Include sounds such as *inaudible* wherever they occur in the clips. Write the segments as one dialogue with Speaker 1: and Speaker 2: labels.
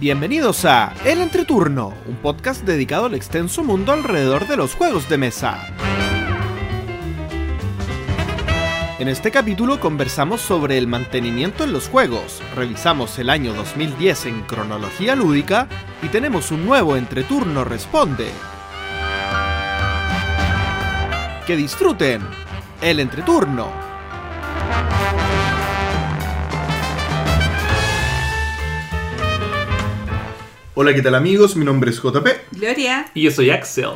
Speaker 1: Bienvenidos a El Entreturno, un podcast dedicado al extenso mundo alrededor de los juegos de mesa. En este capítulo conversamos sobre el mantenimiento en los juegos, revisamos el año 2010 en cronología lúdica y tenemos un nuevo Entreturno Responde. Que disfruten el Entreturno. Hola, ¿qué tal amigos? Mi nombre es JP
Speaker 2: Gloria.
Speaker 3: Y yo soy Axel.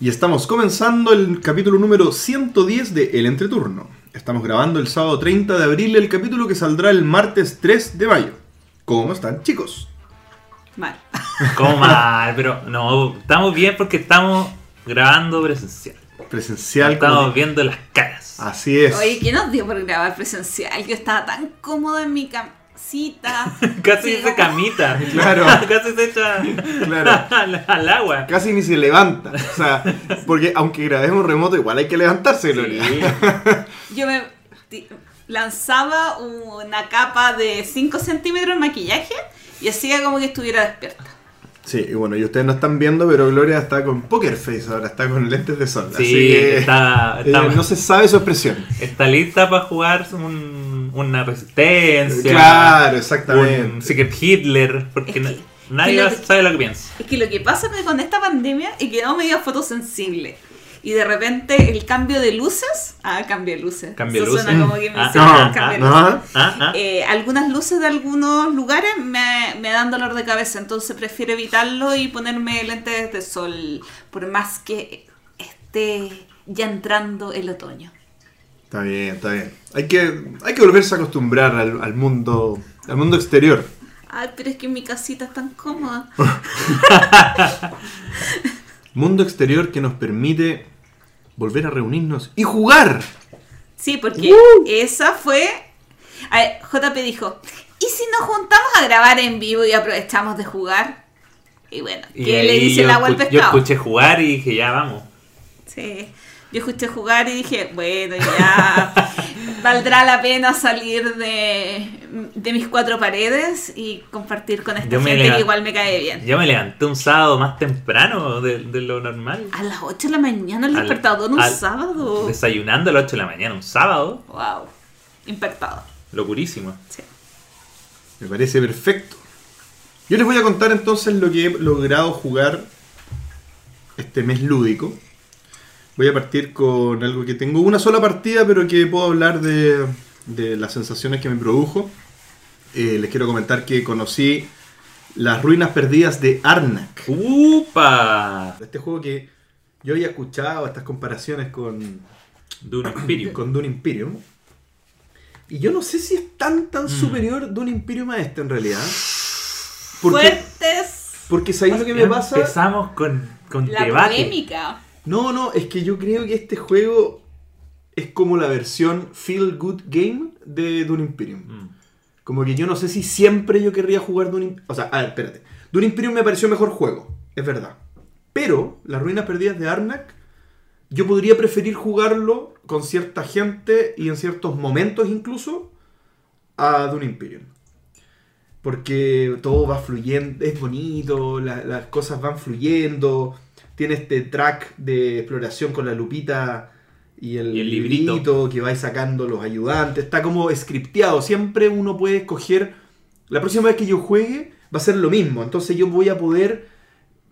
Speaker 1: y estamos comenzando el capítulo número 110 de El Entreturno. Estamos grabando el sábado 30 de abril el capítulo que saldrá el martes 3 de mayo. ¿Cómo están chicos?
Speaker 2: Mal. *laughs*
Speaker 3: ¿Cómo mal? Pero no, estamos bien porque estamos grabando presencial.
Speaker 1: Presencial.
Speaker 3: estamos
Speaker 1: como-
Speaker 3: viendo las caras.
Speaker 1: Así es.
Speaker 2: Oye, ¿qué nos dio por grabar presencial? Yo estaba tan cómoda en mi *laughs*
Speaker 3: Casi se camita. *laughs*
Speaker 1: Claro. *laughs*
Speaker 3: Casi se echa
Speaker 1: Claro.
Speaker 3: al, al agua.
Speaker 1: Casi ni se levanta. O sea, porque aunque grabemos remoto, igual hay que levantarse.
Speaker 3: Sí.
Speaker 2: Yo me lanzaba una capa de 5 centímetros de maquillaje y hacía como que estuviera despierta.
Speaker 1: Sí, y bueno, y ustedes no están viendo, pero Gloria está con poker face ahora, está con lentes de sol.
Speaker 3: Sí,
Speaker 1: así que
Speaker 3: está, *laughs*
Speaker 1: eh,
Speaker 3: está,
Speaker 1: no se sabe su expresión.
Speaker 3: está lista para jugar un- una resistencia.
Speaker 1: Claro,
Speaker 3: Un
Speaker 1: exactamente.
Speaker 3: Secret Hitler. Porque
Speaker 2: Es que-
Speaker 3: na- nadie
Speaker 2: que
Speaker 3: sabe lo que piensa.
Speaker 2: Es que lo que pasa con esta pandemia es que no me dio fotosensible. Y de repente el cambio de luces. Ah, cambio de luces.
Speaker 3: Cambio de
Speaker 2: Eso suena
Speaker 3: luces.
Speaker 2: como que me
Speaker 3: Ah,
Speaker 2: hicieron
Speaker 3: ah,
Speaker 2: cambio
Speaker 3: ah,
Speaker 2: luces.
Speaker 3: Ah, ah.
Speaker 2: Eh, algunas luces de algunos lugares me, me dan dolor de cabeza, entonces prefiero evitarlo y ponerme lentes de sol, por más que esté ya entrando el otoño.
Speaker 1: Está bien, está bien. Hay que, hay que volverse a acostumbrar al, al mundo al mundo exterior.
Speaker 2: Ay, pero es que mi casita es tan cómoda. *laughs*
Speaker 1: Mundo exterior que nos permite volver a reunirnos y jugar.
Speaker 2: Sí, porque esa fue... A ver, JP dijo, ¿y si nos juntamos a grabar en vivo y aprovechamos de jugar? Y bueno,
Speaker 3: Y
Speaker 2: ¿qué le dice el agua al
Speaker 3: escu- Yo
Speaker 2: pescado?
Speaker 3: escuché jugar y dije, ya vamos.
Speaker 2: Sí. Yo escuché jugar y dije, bueno, ya *laughs* valdrá la pena salir de, de mis cuatro paredes y compartir con esta
Speaker 3: Yo
Speaker 2: gente que igual me cae bien.
Speaker 3: Yo me levanté un sábado más temprano de, de lo normal.
Speaker 2: A las 8 de la mañana el
Speaker 3: Al-
Speaker 2: despertador un
Speaker 3: al-
Speaker 2: sábado.
Speaker 3: Desayunando a las 8 de la mañana, un sábado.
Speaker 2: Wow. Impactado.
Speaker 3: Locurísimo.
Speaker 2: Sí.
Speaker 1: Me parece perfecto. Yo les voy a contar entonces lo que he logrado jugar este mes lúdico. Voy a partir con algo que tengo una sola partida, pero que puedo hablar de, de las sensaciones que me produjo. Eh, les quiero comentar que conocí las ruinas perdidas de Arnak.
Speaker 3: ¡Upa!
Speaker 1: Este juego que yo había escuchado estas comparaciones con,
Speaker 3: Dune Imperium.
Speaker 1: con Dune Imperium. Y yo no sé si es tan tan
Speaker 3: Mm.
Speaker 1: superior Dune Imperium a este en realidad. Porque,
Speaker 2: Fuertes.
Speaker 1: porque ¿sabéis lo que me pasa?
Speaker 3: Empezamos con, con
Speaker 2: La
Speaker 3: debate.
Speaker 2: polémica.
Speaker 1: No, no, es que yo creo que este juego es como la versión Feel Good Game de Dune Imperium.
Speaker 3: Mm.
Speaker 1: Como que yo no sé si siempre yo querría jugar Dune Imperium. O sea, a ver, espérate. Dune Imperium me pareció mejor juego, es verdad. Pero las ruinas perdidas de Arnak, yo podría preferir jugarlo con cierta gente y en ciertos momentos incluso a Dune Imperium. Porque todo va fluyendo, es bonito, la- las cosas van fluyendo. Tiene este track de exploración con la lupita y el,
Speaker 3: Y el librito.
Speaker 1: librito que vais sacando los ayudantes. Está como scripteado. Siempre uno puede escoger. La próxima vez que yo juegue va a ser lo mismo. Entonces yo voy a poder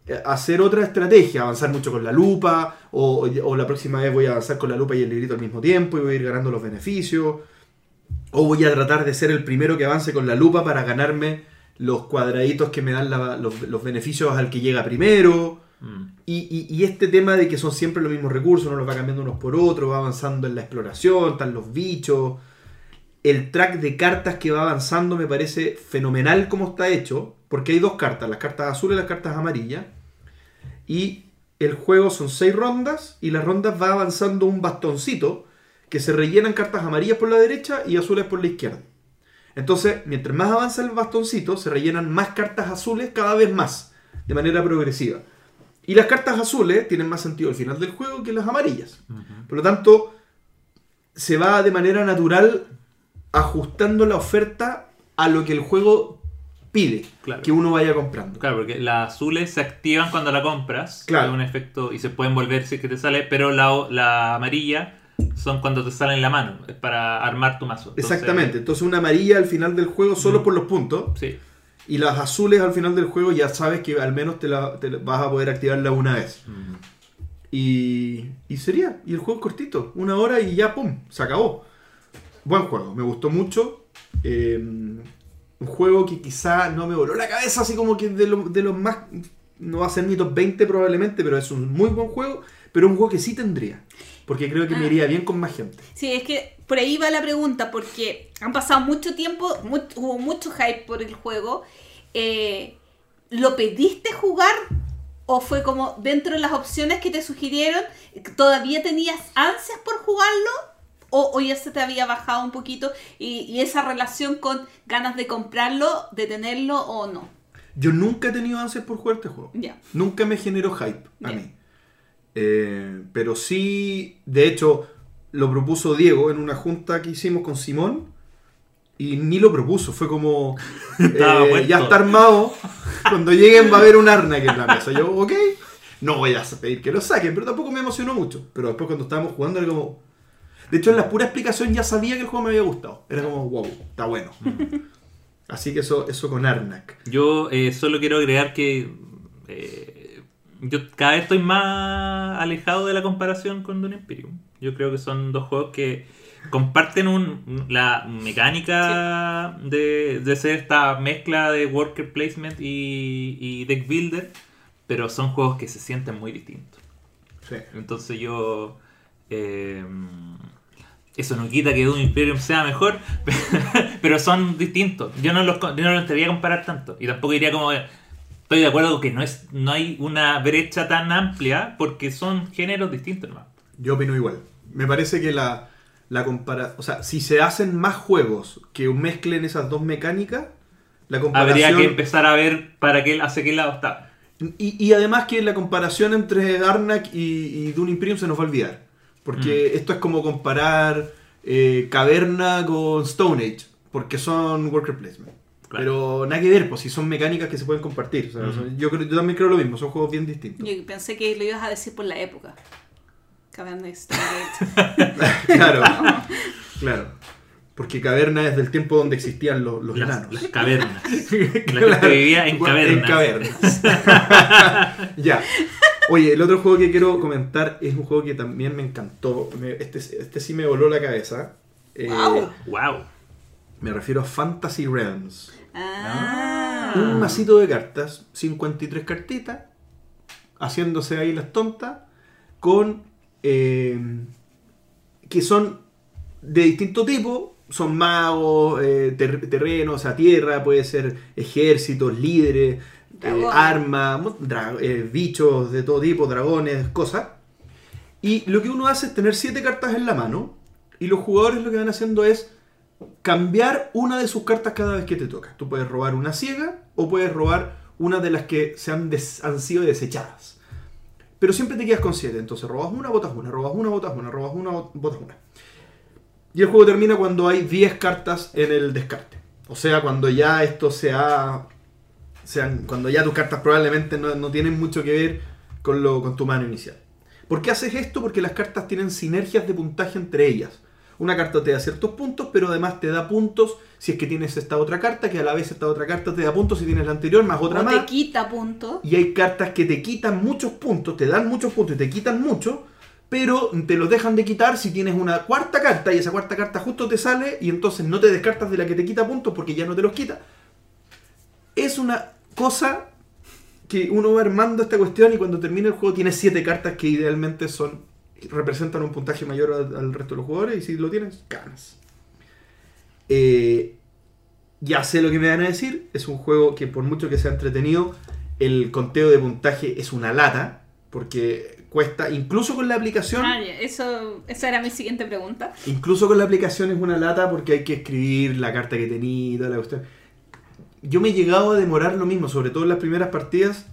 Speaker 1: eh, hacer otra estrategia, avanzar mucho con la lupa, o, o la próxima vez voy a avanzar con la lupa y el librito al mismo tiempo y voy a ir ganando los beneficios. O voy a tratar de ser el primero que avance con la lupa para ganarme los cuadraditos que me dan la- los, los beneficios al que llega primero.
Speaker 3: Mm.
Speaker 1: Y, este tema de que son siempre los mismos recursos, uno los va cambiando unos por otros, va avanzando en la exploración, están los bichos. El track de cartas que va avanzando me parece fenomenal como está hecho, porque hay dos cartas, las cartas azules y las cartas amarillas. Y el juego son seis rondas y las rondas va avanzando un bastoncito que se rellenan cartas amarillas por la derecha y azules por la izquierda. Entonces, mientras más avanza el bastoncito, se rellenan más cartas azules cada vez más, de manera progresiva. Y las cartas azules tienen más sentido al final del juego que las amarillas. Por lo tanto, se va de manera natural ajustando la oferta a lo que el juego pide
Speaker 3: Claro.
Speaker 1: que uno vaya comprando.
Speaker 3: Claro, porque las azules se activan cuando la compras.
Speaker 1: Claro.
Speaker 3: Un efecto y se pueden volver si es que te sale, pero la, la amarilla son cuando te sale en la mano. Es para armar tu mazo. Entonces,
Speaker 1: Exactamente. Entonces una amarilla al final del juego solo
Speaker 3: Ujú.
Speaker 1: por los puntos.
Speaker 3: Sí.
Speaker 1: Y las azules al final del juego ya sabes que al menos te, la, te vas a poder activarla una vez.
Speaker 3: Mm.
Speaker 1: Y, y sería. Y el juego es cortito. Una hora y ya, ¡pum! Se acabó. Buen juego. Me gustó mucho. Eh, un juego que quizá no me voló la cabeza, así como que de, lo- de los más... No va a ser mi top 20 probablemente, pero es un muy buen juego. Pero un juego que sí tendría. Porque creo que me
Speaker 2: Ah.
Speaker 1: iría bien con más gente.
Speaker 2: Sí, es que por ahí va la pregunta, porque han pasado mucho tiempo, hubo mucho hype por el juego. Eh, ¿Lo pediste jugar? ¿O fue como dentro de las opciones que te sugirieron, todavía tenías ansias por jugarlo? ¿O, o ya se te había bajado un poquito y, y esa relación con ganas de comprarlo, de tenerlo o no?
Speaker 1: Yo nunca he tenido ansias por jugar este juego.
Speaker 2: Ya.
Speaker 1: Nunca me generó hype a
Speaker 2: Ya.
Speaker 1: mí. Eh, pero sí, de hecho, lo propuso Diego en una junta que hicimos con Simón. Y ni lo propuso, fue como. *laughs* Eh, ya está armado. Cuando lleguen va a haber un arna en la mesa. Yo, ok. No voy a pedir que lo saquen, pero tampoco me emocionó mucho. Pero después cuando estábamos jugando era como. De hecho, en la pura explicación ya sabía que el juego me había gustado. Era como, wow, está bueno. Así que eso, eso con Arnak.
Speaker 3: Yo eh, solo quiero agregar que eh, yo cada vez estoy más alejado de la comparación con Dune Imperium. Yo creo que son dos juegos que comparten un, la mecánica de, de ser esta mezcla de worker placement y, y deck builder, pero son juegos que se sienten muy distintos.
Speaker 1: Sí.
Speaker 3: Entonces yo... eh, eso no quita que Doom Imperium sea mejor, *laughs* pero son distintos. Yo no los, yo no los debería comparar tanto. Y tampoco diría como... Estoy de acuerdo que no, es, no hay una brecha tan amplia porque son géneros distintos nomás.
Speaker 1: Yo opino igual. Me parece que la, la compara... O sea, si se hacen más juegos que mezclen esas dos mecánicas, la comparación...
Speaker 3: Habría que empezar a ver para qué, hacia qué lado está.
Speaker 1: Y, y además que la comparación entre Arnak y, y Dune Imperium se nos va a olvidar. Porque esto es como comparar eh, Caverna con Stone Age. Porque son worker placement.
Speaker 3: Claro.
Speaker 1: Pero nada que ver, pues si son mecánicas que se pueden compartir. O sea, son- yo, creo, yo también creo lo mismo, son juegos bien distintos.
Speaker 2: Yo pensé que lo ibas a decir por la época. Caverna *laughs*
Speaker 1: claro, claro. Porque Caverna es del tiempo donde existían los, los
Speaker 3: Las,
Speaker 1: enanos.
Speaker 3: las cavernas. *laughs* La
Speaker 1: Claro.
Speaker 3: gente vivía en
Speaker 1: En
Speaker 3: cavernas.
Speaker 1: cavernas. *laughs* ya. Oye, el otro juego que quiero comentar es un juego que también me encantó. Me- este, este sí me voló la cabeza. Eh,
Speaker 2: Guau.
Speaker 3: Wow.
Speaker 1: Me refiero a Fantasy Realms.
Speaker 2: Ah.
Speaker 1: Un masito de cartas, 53 cartitas, haciéndose ahí las tontas, con. eh, que son de distinto tipo. Son magos, eh, ter- terrenos, o sea, tierra, puede ser ejércitos, líderes, eh, armas, eh, bichos de todo tipo, dragones, cosas. Y lo que uno hace es tener siete cartas en la mano. Y los jugadores lo que van haciendo es cambiar una de sus cartas cada vez que te toca. Tú puedes robar una ciega o puedes robar una de las que se han, han sido desechadas. Pero siempre te quedas con siete. Entonces robas una, botas una, robas una, botas una, robas una, bot- botas una. Y el juego termina cuando hay 10 cartas en el descarte. O sea, cuando ya esto se sean- cuando ya tus cartas probablemente no, no tienen mucho que ver con, lo, con tu mano inicial. ¿Por qué haces esto? Porque las cartas tienen sinergias de puntaje entre ellas. Una carta te da ciertos puntos, pero además te da puntos si es que tienes esta otra carta, que a la vez esta otra carta te da puntos si tienes la anterior, más otra
Speaker 2: o
Speaker 1: más.
Speaker 2: te quita punto.
Speaker 1: Y hay cartas que te quitan muchos puntos, te dan muchos puntos y te quitan mucho, pero te los dejan de quitar si tienes una cuarta carta y esa cuarta carta justo te sale y entonces no te descartas de la que te quita puntos porque ya no te los quita. Es una cosa que uno va armando esta cuestión y cuando termina el juego tiene siete cartas que idealmente son representan un puntaje mayor al, al resto de los jugadores y si lo tienes, ganas. Eh, ya sé lo que me van a decir. Es un juego que por mucho que sea entretenido, el conteo de puntaje es una lata. Porque cuesta, incluso con la aplicación,
Speaker 2: Ah, eso, esa era mi siguiente pregunta.
Speaker 1: incluso con la aplicación es una lata porque hay que escribir la carta que tenía y toda la cuestión. Yo me he llegado a demorar lo mismo, sobre todo en las primeras partidas,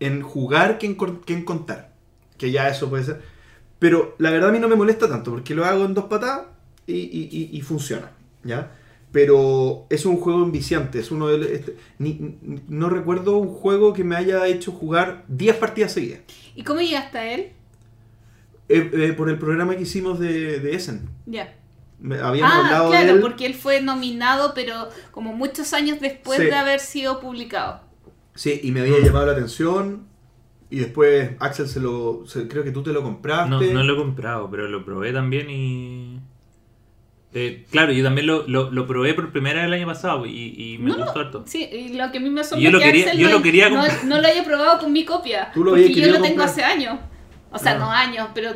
Speaker 1: en jugar que en, que en contar. Que ya eso puede ser. Pero la verdad a mí no me molesta tanto porque lo hago en dos patadas y, y- y- y funciona. ¿ya? Pero es un juego enviciante. Es uno de, este- ni- no recuerdo un juego que me haya hecho jugar 10 partidas seguidas.
Speaker 2: ¿Y cómo llegaste a él?
Speaker 1: Eh, eh, por el programa que hicimos de, de Essen.
Speaker 2: Ya.
Speaker 1: Me- Habíamos
Speaker 2: Ah,
Speaker 1: hablado de
Speaker 2: claro,
Speaker 1: él.
Speaker 2: porque él fue nominado, pero como muchos años después
Speaker 1: Sí.
Speaker 2: de haber sido publicado.
Speaker 1: Sí, y me había llamado la atención. Y después Axel se lo. se- creo que tú te lo compraste.
Speaker 3: No, no lo he comprado, pero lo probé también y... Eh, claro, yo también lo, lo, lo probé por primera vez el año pasado y, y me
Speaker 2: No,
Speaker 3: gustó harto.
Speaker 2: Sí, y lo que a mí me asombra
Speaker 3: yo lo
Speaker 2: es que
Speaker 3: quería-
Speaker 2: Axel
Speaker 3: yo
Speaker 2: no,
Speaker 3: lo quería
Speaker 2: no, lo haya probado con mi copia.
Speaker 1: Tú lo
Speaker 2: porque yo lo tengo hace años. O sea,
Speaker 1: Ah.
Speaker 2: no años, pero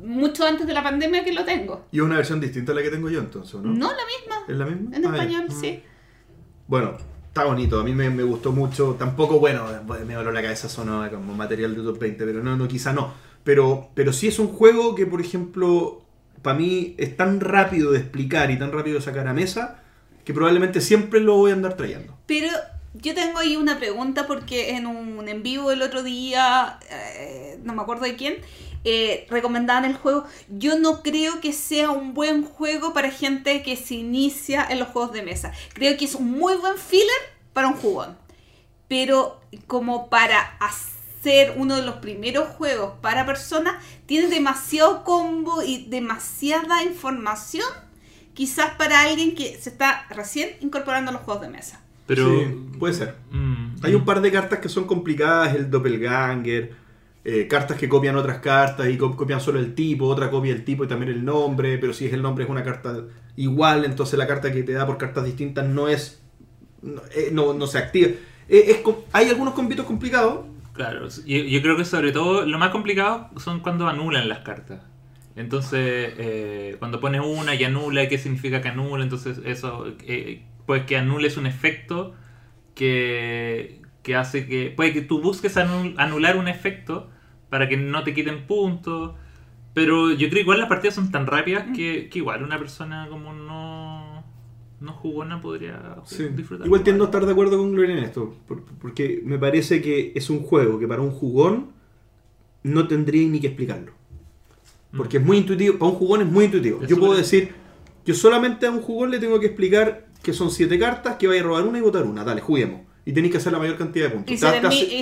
Speaker 2: mucho antes de la pandemia que lo tengo.
Speaker 1: Y es una versión distinta a la que tengo yo entonces, ¿o ¿no?
Speaker 2: No, la misma.
Speaker 1: ¿Es la misma?
Speaker 2: En
Speaker 1: Ah,
Speaker 2: español,
Speaker 1: Mm.
Speaker 2: sí.
Speaker 1: Bueno, está bonito, a mí me, gustó mucho. Tampoco, bueno, me voló la cabeza sonó como material de top 20, pero no, no, quizá no. Pero, pero sí es un juego que, por ejemplo, para mí es tan rápido de explicar y tan rápido de sacar a mesa que probablemente siempre lo voy a andar trayendo.
Speaker 2: Pero yo tengo ahí una pregunta porque en un en vivo el otro día, eh, no me acuerdo de quién, eh, recomendaban el juego. Yo no creo que sea un buen juego para gente que se inicia en los juegos de mesa. Creo que es un muy buen filler para un jugón. Pero como para hacer uno de los primeros juegos para personas, tiene demasiado combo y demasiada información. Quizás para alguien que se está recién incorporando a los juegos de mesa.
Speaker 3: Pero...
Speaker 1: Sí, puede ser.
Speaker 3: Mm,
Speaker 1: Hay un par de cartas que son complicadas, el doppelganger, eh, cartas que copian otras cartas y co- copian solo el tipo, otra copia el tipo y también el nombre, pero si es el nombre es una carta igual, entonces la carta que te da por cartas distintas no es... no, eh, no, se activa. Eh, es hay algunos combitos complicados,
Speaker 3: Claro, yo, yo creo que sobre todo lo más complicado son cuando anulan las cartas. Entonces, cuando pones una y anula, ¿qué significa que anula? Entonces, eso, pues que anules un efecto que, que hace que. Puede que tú busques anul- anular un efecto para que no te quiten puntos. Pero yo creo que igual las partidas son tan rápidas que, que igual una persona como no, no jugona podría
Speaker 1: Sí.
Speaker 3: disfrutar.
Speaker 1: Igual tiendo a estar de acuerdo con Gloria en esto, por- porque me parece que es un juego que para un jugón no tendría ni que explicarlo. Porque es muy intuitivo, para un jugón es muy intuitivo.
Speaker 3: Es
Speaker 1: yo puedo decir, yo solamente a un jugón le tengo que explicar que son siete cartas, que vaya a robar una y votar una, dale, juguemos. Y tenéis que hacer la mayor cantidad de puntos.
Speaker 2: Y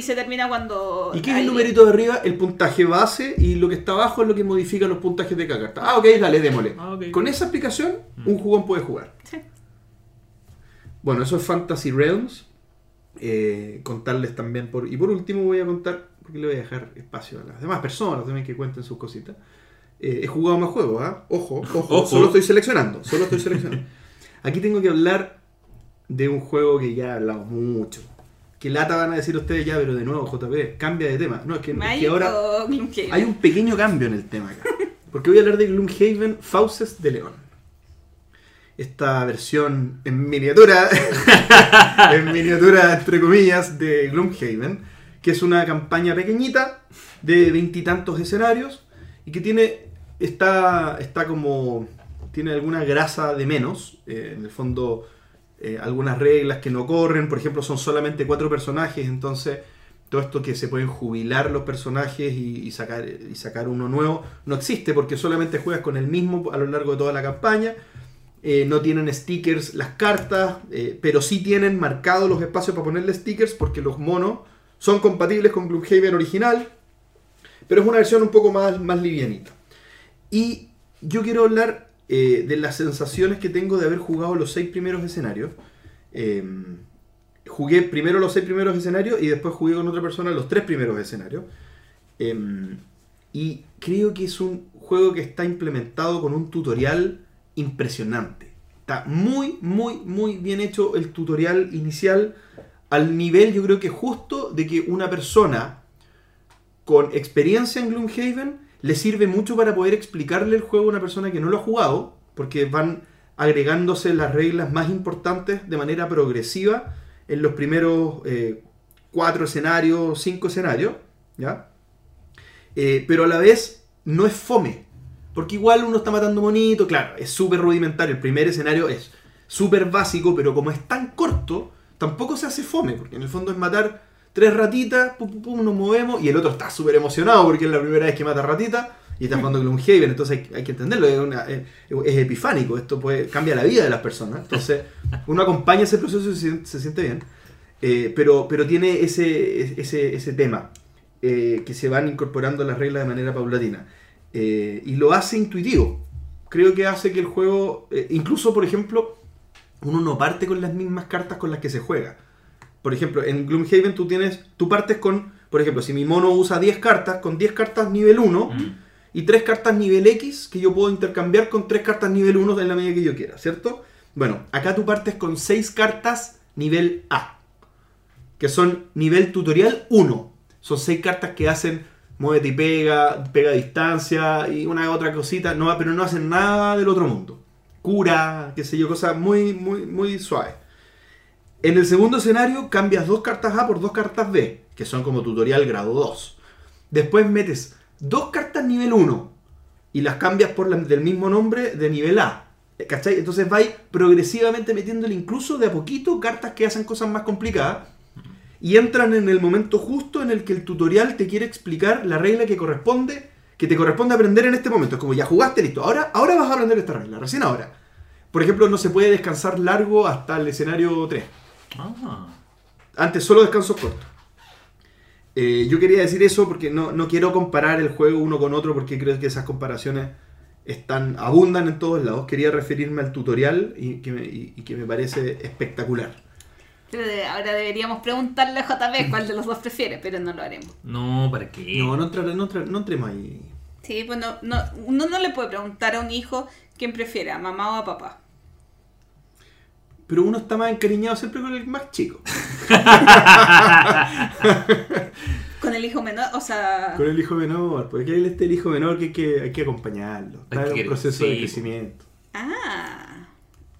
Speaker 2: se, y termina cuando...
Speaker 1: ¿Y qué es el numerito de arriba? El puntaje base y lo que está abajo es lo que modifica los puntajes de cada carta. Ah, ok, dale, démosle.
Speaker 3: Ah.
Speaker 1: Con esa explicación, un jugón puede jugar.
Speaker 2: Sí.
Speaker 1: Bueno, eso es Fantasy Realms. Eh, contarles también por. Y por último voy a contar, porque le voy a dejar espacio a las demás personas también que cuenten sus cositas. Eh, he jugado más juegos, ¿ah? Ojo, ojo, *laughs*
Speaker 3: Ojo.
Speaker 1: Solo estoy seleccionando. Solo estoy seleccionando. *laughs* Aquí tengo que hablar de un juego que ya hablamos mucho. Que lata van a decir ustedes ya, pero de nuevo, JP, cambia de tema. No, es que, es que ahora hay un pequeño cambio en el tema acá. Porque voy a hablar de Gloomhaven Fauces de León. Esta versión en miniatura, *laughs* en miniatura entre comillas, de Gloomhaven, que es una campaña pequeñita de veintitantos escenarios y que tiene, está, está como, tiene alguna grasa de menos, eh, en el fondo eh, algunas reglas que no corren, por ejemplo son solamente cuatro personajes, entonces todo esto que se pueden jubilar los personajes y, sacar, y sacar uno nuevo no existe porque solamente juegas con el mismo a lo largo de toda la campaña. Eh, no tienen stickers las cartas, eh, pero sí tienen marcados los espacios para ponerle stickers porque los monos son compatibles con Gloomhaven original, pero es una versión un poco más, más livianita. Y yo quiero hablar eh, de las sensaciones que tengo de haber jugado los seis primeros escenarios. Eh, jugué primero los seis primeros escenarios y después jugué con otra persona los tres primeros escenarios. Eh, y creo que es un juego que está implementado con un tutorial impresionante. Está muy, muy, muy bien hecho el tutorial inicial. Al nivel, yo creo que justo de que una persona con experiencia en Gloomhaven le sirve mucho para poder explicarle el juego a una persona que no lo ha jugado, porque van agregándose las reglas más importantes de manera progresiva en los primeros eh, cuatro escenarios, cinco escenarios, ¿ya? Eh, pero a la vez no es fome, porque igual uno está matando monito, claro, es súper rudimentario, el primer escenario es súper básico, pero como es tan corto, tampoco se hace fome, porque en el fondo es matar tres ratitas, pum, pum, pum, nos movemos, y el otro está súper emocionado porque es la primera vez que mata ratitas, Y estás jugando Gloomhaven, entonces hay, que entenderlo, es, una- es- epifánico, esto puede, cambia la vida de las personas. Entonces, uno acompaña ese proceso y se, sien- se siente bien. Eh, pero, pero tiene ese, ese, ese tema, eh, que se van incorporando las reglas de manera paulatina. Eh, y lo hace intuitivo. Creo que hace que el juego, incluso por ejemplo, uno no parte con las mismas cartas con las que se juega. Por ejemplo, en Gloomhaven tú tienes, tú partes con, por ejemplo, si mi mono usa 10 cartas, con 10 cartas nivel 1
Speaker 3: Mm.
Speaker 1: y 3 cartas nivel X que yo puedo intercambiar con 3 cartas nivel 1 en la medida que yo quiera, ¿cierto? Bueno, acá tú partes con 6 cartas nivel A, que son nivel tutorial 1. Son 6 cartas que hacen muévete y pega, pega a distancia y una otra cosita, no, pero no hacen nada del otro mundo. Cura, qué sé yo, cosas muy, muy, muy suaves. En el segundo escenario cambias dos cartas A por dos cartas B, que son como tutorial grado 2. Después metes dos cartas nivel 1 y las cambias por las del mismo nombre de nivel A. ¿Cachai? Entonces vais progresivamente metiéndole incluso de a poquito cartas que hacen cosas más complicadas y entran en el momento justo en el que el tutorial te quiere explicar la regla que corresponde, que te corresponde aprender en este momento. Es como ya jugaste, listo. Ahora, ahora vas a aprender esta regla, recién ahora. Por ejemplo, no se puede descansar largo hasta el escenario 3.
Speaker 3: Ah.
Speaker 1: Antes solo descansos cortos. Eh, yo quería decir eso porque no, no quiero comparar el juego uno con otro porque creo que esas comparaciones están abundan en todos lados. Quería referirme al tutorial y que me, y- y que me parece espectacular.
Speaker 2: Pero de- ahora deberíamos preguntarle a JB cuál de los dos prefiere, pero no lo haremos.
Speaker 3: No, ¿para qué?
Speaker 1: No, no, entra- no, entra- no entremos ahí.
Speaker 2: Sí, pues no, no, uno no le puede preguntar a un hijo quién prefiere, a mamá o a papá.
Speaker 1: Pero uno está más encariñado siempre con el más chico. *laughs*
Speaker 2: Con el hijo menor, o sea...
Speaker 1: Con el hijo menor. Porque él esté el hijo menor que hay que, hay que acompañarlo. Está
Speaker 3: Hay
Speaker 1: en
Speaker 3: que-
Speaker 1: un proceso de crecimiento.
Speaker 2: Ah,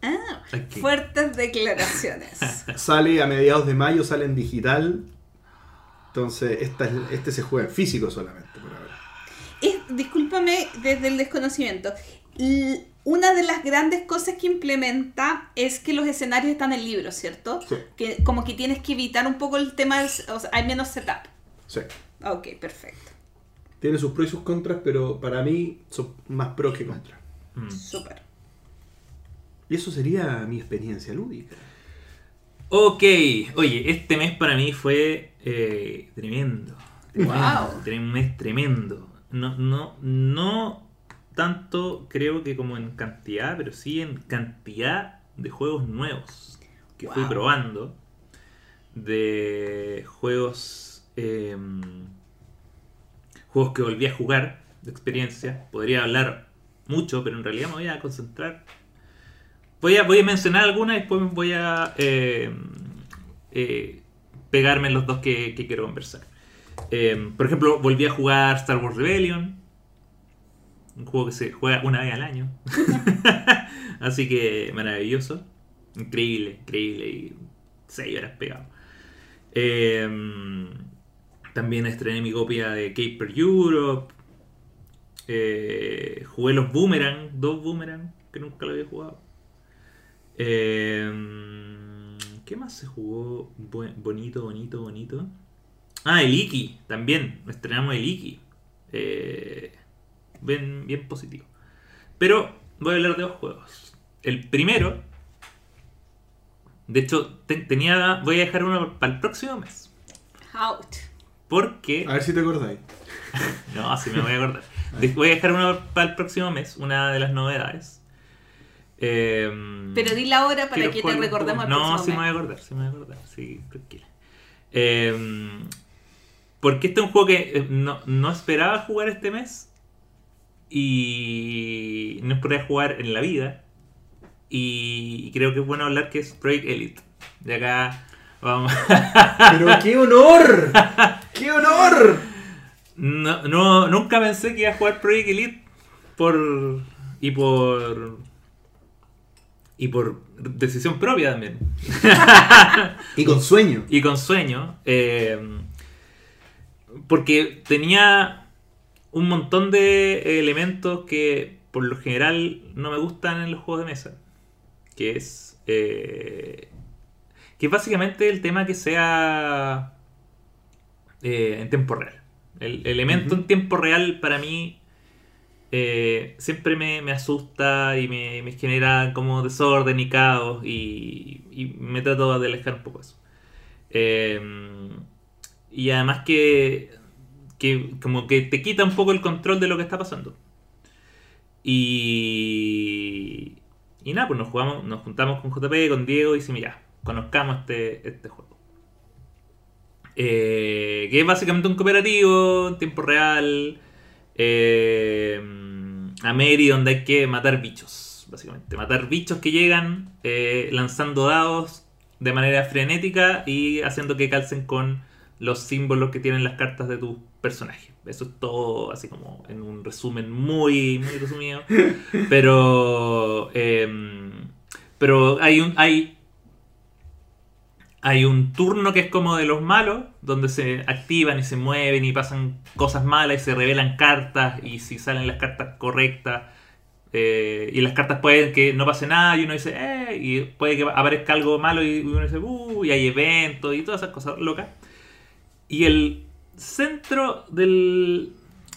Speaker 2: ah, fuertes declaraciones. *laughs*
Speaker 1: Sale a mediados de mayo, sale en digital. Entonces, esta es- este se juega en físico solamente por ahora.
Speaker 2: Es- discúlpame desde el desconocimiento. L- Una de las grandes cosas que implementa es que los escenarios están en libros, ¿cierto?
Speaker 1: Sí.
Speaker 2: Que como que tienes que evitar un poco el tema, del, o sea, hay menos setup.
Speaker 1: Sí.
Speaker 2: Ok, perfecto.
Speaker 1: Tiene sus pros y sus contras, pero para mí son más pros que contras.
Speaker 3: Mm.
Speaker 2: Súper.
Speaker 1: Y eso sería mi experiencia lúdica.
Speaker 3: Ok, oye, este mes para mí fue eh, tremendo.
Speaker 2: Wow. *laughs*
Speaker 3: Un mes tremendo. No, no, no tanto creo que como en cantidad, pero sí en cantidad de juegos nuevos que fui probando. De juegos. eh, juegos que volví a jugar, de experiencia. Podría hablar mucho, pero en realidad me voy a concentrar. Voy a, voy a mencionar algunas y después voy a eh, eh, pegarme en los dos que, que quiero conversar. Eh, por ejemplo, volví a jugar Star Wars Rebellion. Un juego que se juega una vez al año. *laughs* Así que maravilloso. Increíble, increíble. Y 6 horas pegado. Eh, también estrené mi copia de Caper Europe. Eh, jugué los Boomerang, dos Boomerang, que nunca lo había jugado. Eh, ¿Qué más se jugó bonito, bonito, bonito? Ah, el Iki, también. Estrenamos el Iki. Eh, bien, bien positivo. Pero voy a hablar de dos juegos. El primero, de hecho, te- tenía, voy a dejar uno para el próximo mes.
Speaker 2: Out.
Speaker 3: Porque
Speaker 1: A ver si te acordáis. *laughs*
Speaker 3: no, sí me voy a acordar. *laughs* De- Voy a dejar uno para el próximo mes, una de las novedades. Em,
Speaker 2: Pero di la hora para que te
Speaker 3: jugar un
Speaker 2: recordemos
Speaker 3: No, sí me voy a acordar, sí me voy a acordar, sí, tranquila. Em, porque este es un juego que eh, no, no esperaba jugar este mes. Y no esperaba jugar en la vida. Y creo que es bueno hablar que es Project Elite. De acá vamos.
Speaker 1: ¡Pero qué honor! ¡Qué honor!
Speaker 3: No, no, nunca pensé que iba a jugar Project Elite por. y por. y por decisión propia también. *laughs*
Speaker 1: Y con sueño.
Speaker 3: Y con sueño. eh, porque tenía un montón de elementos que por lo general no me gustan en los juegos de mesa. Que es. eh, que es básicamente el tema que sea eh, en tiempo real. El elemento en tiempo real para mí eh, siempre me, me asusta y me, me genera como desorden y caos y, y me trato de alejar un poco eso. Eh, y además que, que como que te quita un poco el control de lo que está pasando. Y, y nada, pues nos jugamos, nos juntamos con JP, con Diego y decimos ya, conozcamos este, este juego. Eh, que es básicamente un cooperativo en tiempo real. Eh, a Mary, donde hay que matar bichos, básicamente. Matar bichos que llegan eh, lanzando dados de manera frenética y haciendo que calcen con los símbolos que tienen las cartas de tu personaje. Eso es todo así como en un resumen muy, muy resumido. *laughs* Pero, em, pero hay un, hay, hay un turno que es como de los malos, donde se activan y se mueven y pasan cosas malas y se revelan cartas y si salen las cartas correctas. eh, y las cartas pueden que no pase nada y uno dice, eh, y puede que aparezca algo malo y uno dice, uh, y hay eventos y todas esas cosas locas. Y el centro del,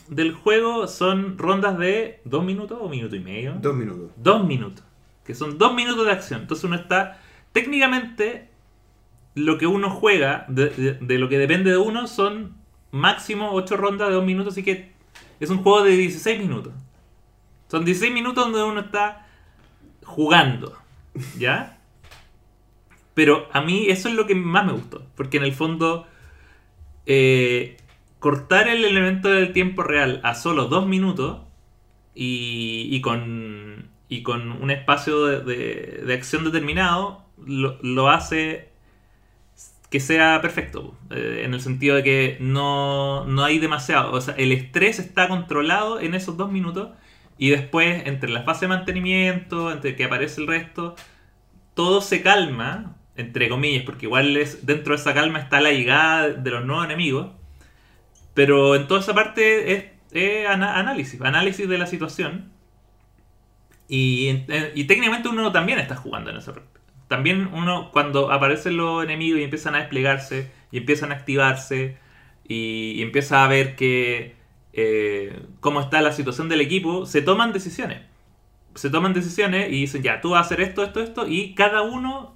Speaker 3: del juego son rondas de dos minutos o minuto y medio.
Speaker 1: Dos minutos.
Speaker 3: Dos minutos. Que son dos minutos de acción. Entonces uno está. Técnicamente, lo que uno juega, de, de- de lo que depende de uno, son máximo ocho rondas de dos minutos. Así que es un juego de 16 minutos. Son 16 minutos donde uno está jugando. ¿Ya? *laughs* Pero a mí eso es lo que más me gustó. Porque en el fondo. Eh, cortar el elemento del tiempo real a solo dos minutos y, y con, y con un espacio de, de- de acción determinado lo, lo hace que sea perfecto. eh, en el sentido de que no, no hay demasiado. O sea, el estrés está controlado en esos dos minutos y después, entre la fase de mantenimiento, entre que aparece el resto, todo se calma, entre comillas, porque igual es, dentro de esa calma está la llegada de los nuevos enemigos. Pero en toda esa parte es, análisis, análisis de la situación. Y, y técnicamente uno también está jugando en esa parte. También uno, cuando aparecen los enemigos y empiezan a desplegarse, y empiezan a activarse, y, empieza a ver que eh, cómo está la situación del equipo, se toman decisiones. Se toman decisiones y dicen, ya, tú vas a hacer esto, esto, esto, y cada uno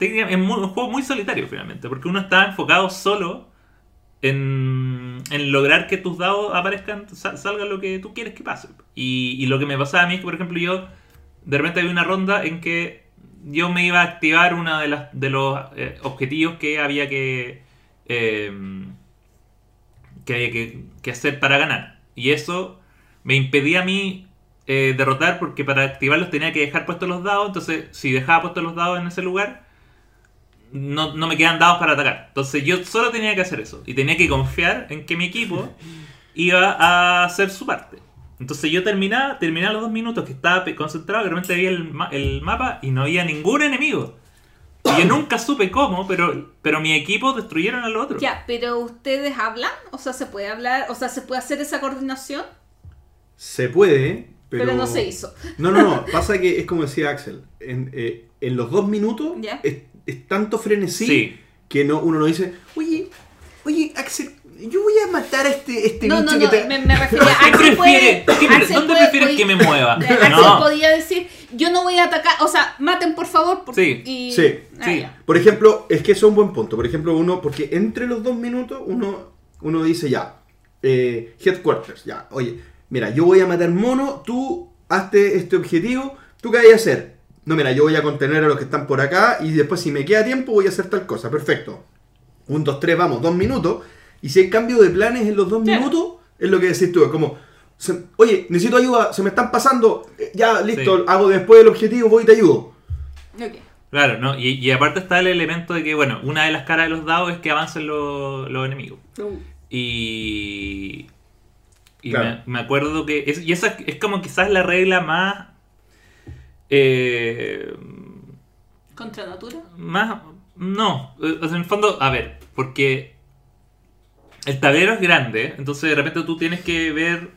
Speaker 3: es muy- un juego muy solitario finalmente, porque uno está enfocado solo en, lograr que tus dados aparezcan, sa- salga lo que tú quieres que pase. Y, lo que me pasaba a mí es que, por ejemplo, yo de repente había una ronda en que yo me iba a activar uno de, de los eh, objetivos que había que, eh, que, que hacer para ganar. Y eso me impedía a mí eh, derrotar porque para activarlos tenía que dejar puestos los dados. Entonces, si dejaba puestos los dados en ese lugar, no, no me quedan dados para atacar. Entonces yo solo tenía que hacer eso. Y tenía que confiar en que mi equipo iba a hacer su parte. Entonces yo terminaba, terminaba los dos minutos que estaba concentrado, de repente veía el, ma- el mapa y no había ningún enemigo. Y yo nunca supe cómo, pero, pero mi equipo destruyeron al otro.
Speaker 2: Ya, pero ustedes hablan, o sea, se puede hablar, o sea, se puede hacer esa coordinación,
Speaker 1: Se puede, pero...
Speaker 2: pero, no se hizo.
Speaker 1: No, no, no. Pasa que es como decía Axel. En, eh, en los dos minutos
Speaker 2: Ya.
Speaker 1: es, es tanto frenesí
Speaker 3: Sí.
Speaker 1: que no, uno no dice, oye, oye, Axel, yo voy a matar a este, este
Speaker 2: No,
Speaker 1: bicho
Speaker 2: no,
Speaker 1: que
Speaker 2: no,
Speaker 1: te...
Speaker 2: me, me refería *laughs* a
Speaker 3: ¿Qué
Speaker 2: Axel
Speaker 3: ¿Dónde
Speaker 2: puede-
Speaker 3: prefieres que me mueva? *laughs*
Speaker 2: Axel
Speaker 3: No.
Speaker 2: podía decir, yo no voy a atacar, o sea, maten por favor. por-
Speaker 3: Sí,
Speaker 2: y-
Speaker 1: sí,
Speaker 2: Ah,
Speaker 3: sí.
Speaker 1: Por ejemplo, es que eso es un buen punto. Por ejemplo, uno, porque entre los dos minutos uno, uno dice ya, eh, headquarters, ya, oye, mira, yo voy a matar mono, tú hazte este objetivo, ¿tú qué vas a hacer? No, mira, yo voy a contener a los que están por acá y después si me queda tiempo voy a hacer tal cosa, perfecto. Un, dos, tres, vamos, dos minutos. Y si hay cambio de planes en los dos minutos, es lo que decís tú, es como, se- oye, necesito ayuda, se me están pasando, eh, ya, listo,
Speaker 3: Sí.
Speaker 1: hago después el objetivo, voy y te ayudo.
Speaker 3: Claro, ¿no? Y, y aparte está el elemento de que, bueno, una de las caras de los dados es que avancen los, los enemigos.
Speaker 2: Uh,
Speaker 3: Y. Y
Speaker 1: Claro.
Speaker 3: me, me acuerdo que. es- y esa es como quizás la regla más. Eh,
Speaker 2: ¿Contra natura?
Speaker 3: más. No. en el fondo, a ver, porque. El tablero es grande, entonces de repente tú tienes que ver.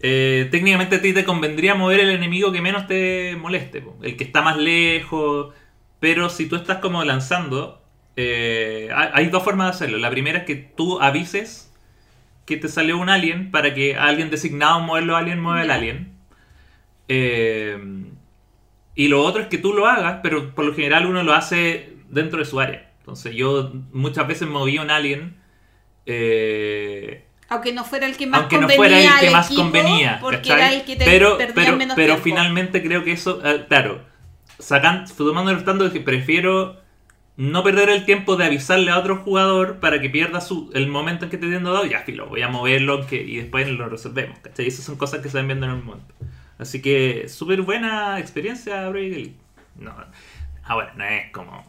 Speaker 3: eh, técnicamente a ti te convendría mover el enemigo que menos te moleste, el que está más lejos. Pero si tú estás como lanzando, eh, hay dos formas de hacerlo. La primera es que tú avises que te salió un alien para que alguien designado a mover los aliens mueva el alien. Eh, y lo otro es que tú lo hagas, pero por lo general uno lo hace dentro de su área. Entonces yo muchas veces moví un alien. eh,
Speaker 2: Aunque no fuera el que más
Speaker 3: aunque no
Speaker 2: convenía
Speaker 3: fuera el que más
Speaker 2: equipo,
Speaker 3: convenía.
Speaker 2: Porque
Speaker 3: ¿cachai?
Speaker 2: era el que te
Speaker 3: pero pero,
Speaker 2: menos
Speaker 3: pero
Speaker 2: tiempo.
Speaker 3: finalmente creo que eso, eh, claro, sacan, tomando el restando que prefiero no perder el tiempo de avisarle a otro jugador para que pierda su, el momento en que te tiendo dado, ya filo, voy a moverlo que, y después lo resolvemos. ¿cachai? Esas son cosas que se van viendo en el momento. Así que súper buena experiencia, Project Elite. No, ahora, no es como...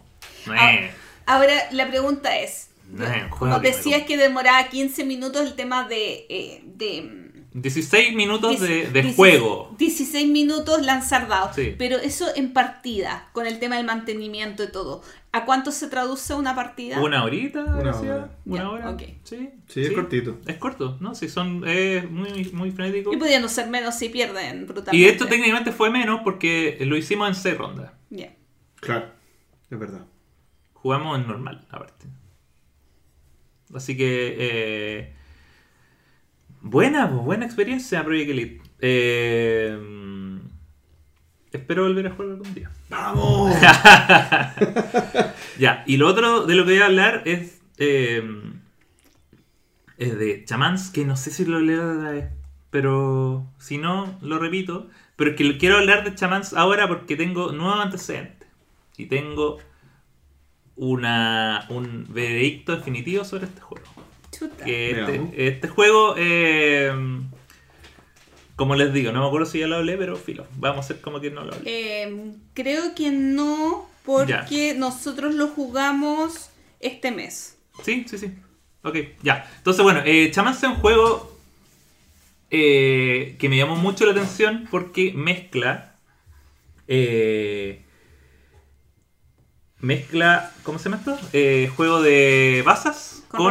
Speaker 3: No
Speaker 2: Ah,
Speaker 3: es...
Speaker 2: Ahora, la pregunta es,
Speaker 3: No es
Speaker 2: como
Speaker 3: que me
Speaker 2: decías que demoraba 15 minutos el tema de... eh, de
Speaker 3: 16 minutos de, de
Speaker 2: 16
Speaker 3: juego.
Speaker 2: 16 minutos lanzar dados.
Speaker 3: Sí.
Speaker 2: Pero eso en partida, con el tema del mantenimiento y todo. ¿A cuánto se traduce una partida?
Speaker 3: ¿Una horita?
Speaker 1: Una
Speaker 3: decía?
Speaker 1: hora.
Speaker 3: ¿Una
Speaker 2: Ya,
Speaker 3: hora? Sí,
Speaker 1: Sí, es cortito.
Speaker 3: Es corto, ¿no? Sí, son es muy, muy frenético.
Speaker 2: Y pudiendo ser menos si pierden brutalmente.
Speaker 3: Y esto técnicamente fue menos porque lo hicimos en 6 rondas.
Speaker 2: Ya.
Speaker 1: Claro, es verdad.
Speaker 3: Jugamos en normal, aparte. Así que... eh, buena, pues, buena experiencia Project Elite. Eh, espero volver a jugar algún día.
Speaker 1: ¡Vamos! *laughs*
Speaker 3: Ya, y lo otro de lo que voy a hablar es, eh, es de chamans, que no sé si lo la otra vez, pero si no, lo repito. Pero es que quiero hablar de chamans ahora porque tengo nuevos antecedentes. Y tengo una, un veredicto definitivo sobre este juego.
Speaker 2: Chuta.
Speaker 3: Que este, este juego, eh, como les digo, no me acuerdo si ya lo hablé, pero filo, vamos a hacer como que no lo hablé.
Speaker 2: Eh, creo que no, porque nosotros lo jugamos este mes.
Speaker 3: Sí, sí, sí. Ok, ya. Entonces, bueno, eh, Chamans es un juego eh, que me llamó mucho la atención porque mezcla. eh, mezcla. ¿Cómo se llama esto? Eh, juego de bazas
Speaker 2: Con.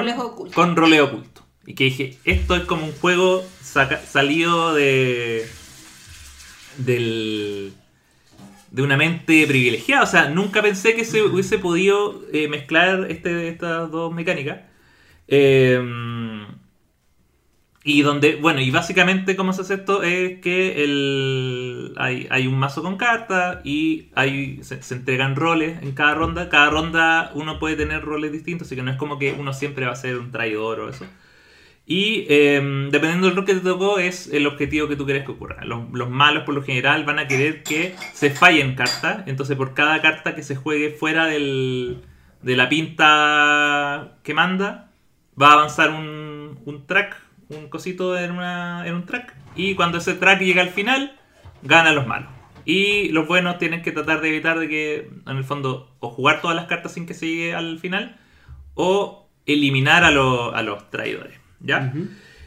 Speaker 3: Con roles ocultos. Y que dije, esto es como un juego saca- salido de. del. de una mente privilegiada. O sea, nunca pensé que se hubiese podido eh, mezclar este, estas dos mecánicas. Eh, y donde, bueno, y básicamente cómo se hace esto es que el, hay, hay un mazo con cartas y hay, se, entregan roles en cada ronda. Cada ronda uno puede tener roles distintos, así que no es como que uno siempre va a ser un traidor o eso. Y eh, dependiendo del rol que te tocó, es el objetivo que tú quieres que ocurra. Los, los malos, por lo general, van a querer que se fallen cartas. Entonces, por cada carta que se juegue fuera del, de la pinta que manda, va a avanzar un, un track, un cosito en, una, en un track. Y cuando ese track llega al final, ganan los malos. Y los buenos tienen que tratar de evitar de que, en el fondo, o jugar todas las cartas sin que se llegue al final, o eliminar a, lo- a los traidores. ¿Ya?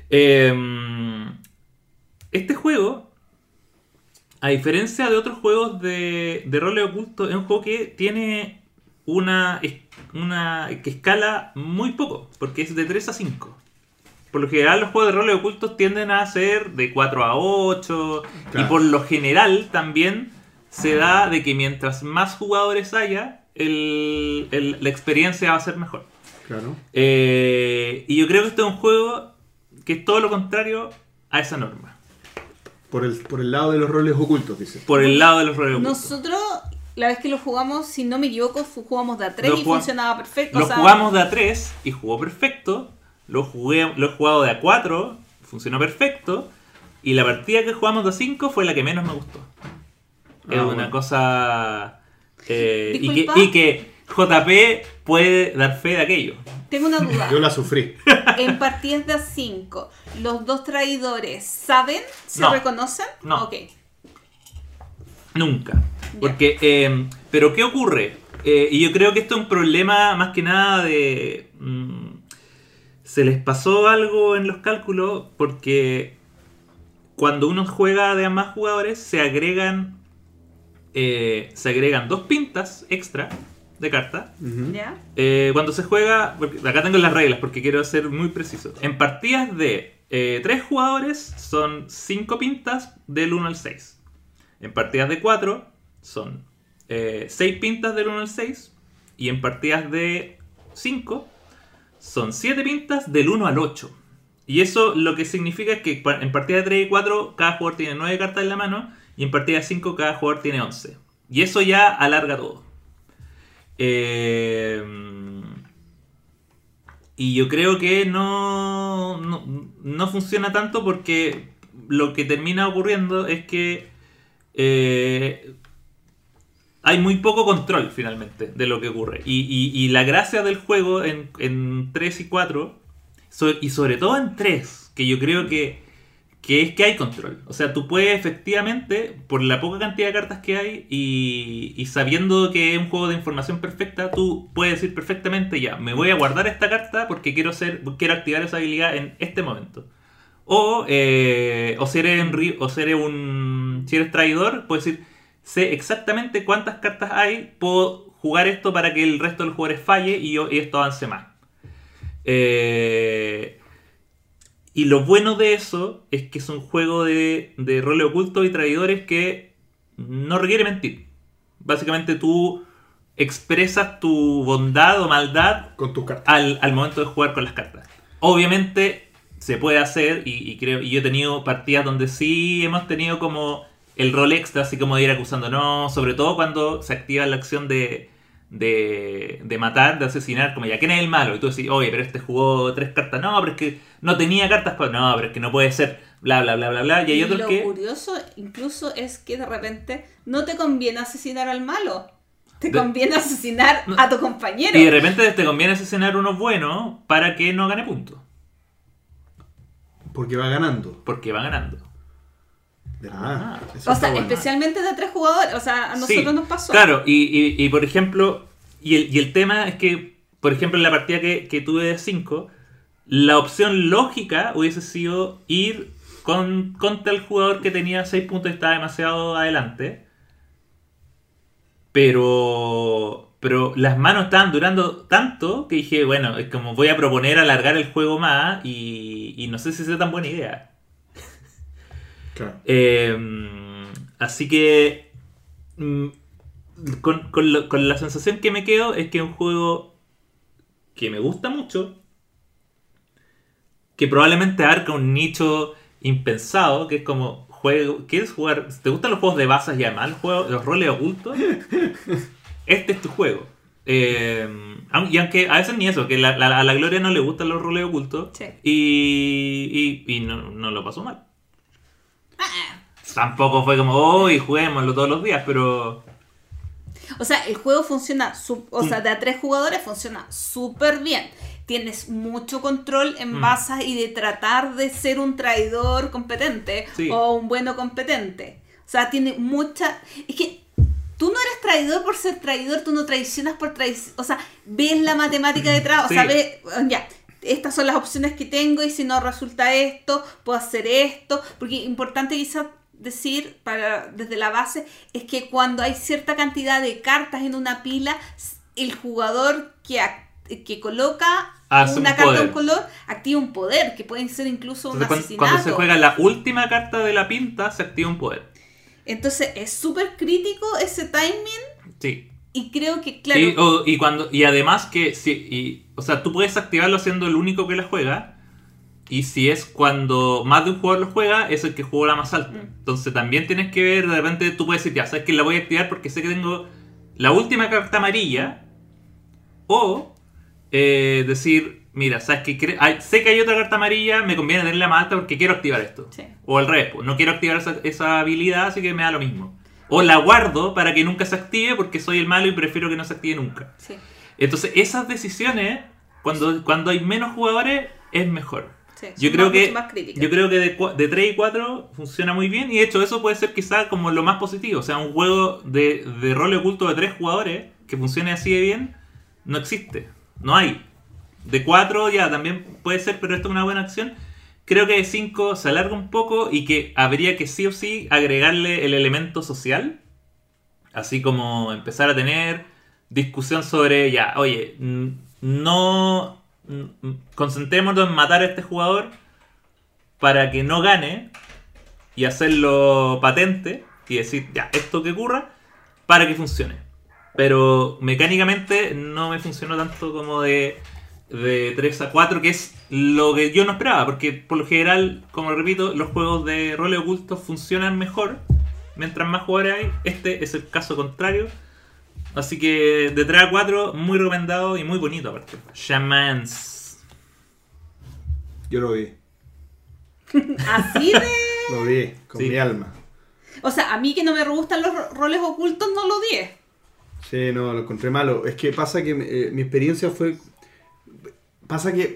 Speaker 3: Eh, este juego, a diferencia de otros juegos de, de roles ocultos, es un juego que tiene una, una que escala muy poco, porque es de 3 a 5. Por lo general los juegos de roles ocultos tienden a ser de 4 a 8 y por lo general también se da de que mientras más jugadores haya, el- el- la experiencia va a ser mejor.
Speaker 1: Claro.
Speaker 3: Eh, y yo creo que este es un juego que es todo lo contrario a esa norma.
Speaker 1: Por el, por el lado de los roles ocultos, dice.
Speaker 3: Por el lado de los roles ocultos.
Speaker 2: Nosotros, la vez que lo jugamos, si no me equivoco, jugamos de a 3
Speaker 3: Lo
Speaker 2: y
Speaker 3: jugam-
Speaker 2: funcionaba perfecto.
Speaker 3: Lo
Speaker 2: o sea,
Speaker 3: jugamos de A3 y jugó perfecto. Lo, jugué, lo he jugado de A4, funcionó perfecto. Y la partida que jugamos de A5 fue la que menos me gustó. es
Speaker 1: Ah,
Speaker 3: una
Speaker 1: bueno.
Speaker 3: cosa... eh, y, que,
Speaker 2: Disculpa.
Speaker 3: y que JP puede dar fe de aquello.
Speaker 2: Tengo una duda. *laughs*
Speaker 1: Yo la sufrí. *laughs*
Speaker 2: en partidas de a 5, ¿los dos traidores saben? ¿Se
Speaker 3: No.
Speaker 2: reconocen?
Speaker 3: No.
Speaker 2: Ok.
Speaker 3: Nunca. Porque, eh, pero ¿qué ocurre? Eh, y yo creo que esto es un problema más que nada de... mm, se les pasó algo en los cálculos porque cuando uno juega de a más jugadores se agregan eh, se agregan dos pintas extra de carta.
Speaker 1: Eh,
Speaker 3: eh, cuando se juega, acá tengo las reglas porque quiero ser muy preciso. En partidas de 3 jugadores son 5 pintas del 1 al 6. En partidas de 4 son 6 pintas del 1 al 6. Y en partidas de 5 son 7 pintas del 1 al 8. Y eso lo que significa es que en partida de 3 y 4 cada jugador tiene 9 cartas en la mano y en partida de 5 cada jugador tiene 11. Y eso ya alarga todo. Eh, y yo creo que no, no, no funciona tanto porque lo que termina ocurriendo es que eh, hay muy poco control finalmente de lo que ocurre. Y, y- y la gracia del juego en, en 3 y 4, so- y sobre todo en 3, que yo creo que, es que hay control. O sea, tú puedes efectivamente, por la poca cantidad de cartas que hay, y, y sabiendo que es un juego de información perfecta, tú puedes decir perfectamente ya, me voy a guardar esta carta porque quiero, ser, quiero activar esa habilidad en este momento. O, eh, o si eres, en o si eres un. Si eres traidor, puedes decir. Sé exactamente cuántas cartas hay. Puedo jugar esto para que el resto de los jugadores falle y, yo, y esto avance más. Eh, y lo bueno de eso es que es un juego de, de roles ocultos y traidores que no requiere mentir. Básicamente tú expresas tu bondad o maldad
Speaker 1: Con tus cartas.
Speaker 3: al, al momento de jugar con las cartas. Obviamente se puede hacer y, y creo y yo he tenido partidas donde sí hemos tenido como el rol extra, así como de ir acusando, no, sobre todo cuando se activa la acción de, de, de matar, de asesinar, como ya, ¿quién es el malo? Y tú decís, oye, pero este jugó tres cartas, no, pero es que no tenía cartas, para... no, pero es que no puede ser, bla, bla, bla, bla, bla, y hay otros
Speaker 2: lo
Speaker 3: que...
Speaker 2: curioso incluso es que de repente no te conviene asesinar al malo. Te
Speaker 3: De-
Speaker 2: conviene asesinar a tu compañero.
Speaker 3: Y de repente te conviene asesinar uno bueno para que no gane puntos,
Speaker 1: Porque va ganando.
Speaker 3: porque va ganando. Ah.
Speaker 2: O sea, especialmente de tres jugadores. O sea, a nosotros
Speaker 3: Sí,
Speaker 2: nos pasó.
Speaker 3: Claro, y, y- y por ejemplo, y el, y el tema es que, por ejemplo, en la partida que, que tuve de 5, la opción lógica hubiese sido ir con, contra el jugador que tenía 6 puntos y estaba demasiado adelante. Pero, pero las manos estaban durando tanto que dije, bueno, es como voy a proponer alargar el juego más y, y no sé si es tan buena idea.
Speaker 1: Claro.
Speaker 3: Eh, así que mm, con, con lo- con la sensación que me quedo es que es un juego que me gusta mucho, que probablemente abarca un nicho impensado, que es como juego, ¿quieres jugar? ¿Te gustan los juegos de basas y además los, juegos, los roles ocultos? *laughs* Este es tu juego. Eh, aun- y aunque a veces ni eso, que la- la- a la Gloria no le gustan los roles ocultos
Speaker 2: Sí.
Speaker 3: y, y, y no, no lo pasó mal. Tampoco fue como, hoy juguémoslo todos los días, pero.
Speaker 2: O sea, el juego funciona, o sea, de a tres jugadores funciona súper bien. Tienes mucho control en
Speaker 3: Mm.
Speaker 2: basas y de tratar de ser un traidor competente
Speaker 3: Sí.
Speaker 2: o un bueno competente. O sea, tiene mucha... Es que tú no eres traidor por ser traidor, tú no traicionas por traición. O sea, ves la matemática detrás, o sea,
Speaker 3: Sí.
Speaker 2: ves, ya, estas son las opciones que tengo y si no resulta esto, puedo hacer esto. Porque importante quizás decir para desde la base es que cuando hay cierta cantidad de cartas en una pila, el jugador que, que coloca
Speaker 3: Hace
Speaker 2: una
Speaker 3: un
Speaker 2: carta de un color activa un poder, que pueden ser incluso un
Speaker 3: Entonces, cuando,
Speaker 2: asesinato.
Speaker 3: cuando se juega la última carta de la pinta, se activa un poder.
Speaker 2: Entonces es súper crítico ese timing
Speaker 3: Sí.
Speaker 2: y creo que, claro,
Speaker 3: Y, cuando, y además que si, y, o sea, tú puedes activarlo siendo el único que la juega. Y si es cuando más de un jugador lo juega, es el que jugó la más alta.
Speaker 2: Mm.
Speaker 3: Entonces también tienes que ver, de repente tú puedes decir, ya, sabes que la voy a activar porque sé que tengo la última carta amarilla. O eh, decir, mira, sabes que hay- sé que hay otra carta amarilla, me conviene tenerla más alta porque quiero activar esto.
Speaker 2: Sí.
Speaker 3: O al revés, pues, no quiero activar esa, esa habilidad, así que me da lo mismo. O la guardo para que nunca se active porque soy el malo y prefiero que no se active nunca.
Speaker 2: sí,
Speaker 3: Entonces, esas decisiones, cuando, cuando hay menos jugadores, es mejor.
Speaker 2: sí,
Speaker 3: Yo creo, que, yo creo que de, de 3 y 4 funciona muy bien. Y de hecho, eso puede ser quizá como lo más positivo. O sea, un juego de, de rol oculto de 3 jugadores que funcione así de bien, no existe. No hay. De 4 ya también puede ser, pero esto es una buena acción. Creo que de 5 se alarga un poco y que habría que sí o sí agregarle el elemento social. Así como empezar a tener discusión sobre, ya, oye, no concentrémonos en matar a este jugador para que no gane y hacerlo patente y decir, ya, esto que ocurra para que funcione. Pero mecánicamente no me funcionó tanto como de de 3 a 4, que es lo que yo no esperaba, porque por lo general, como repito, los juegos de roles ocultos funcionan mejor mientras más jugadores hay. Este es el caso contrario. Así que de 3 a 4, muy recomendado y muy bonito aparte. Shamans.
Speaker 1: Yo lo vi. *laughs*
Speaker 2: Así de.
Speaker 1: Lo vi con
Speaker 3: Sí.
Speaker 1: mi alma.
Speaker 2: O sea, a mí que no me gustan los ro- roles ocultos, no lo di.
Speaker 1: Sí, no, lo encontré malo. Es que pasa que eh, mi experiencia fue. Pasa que.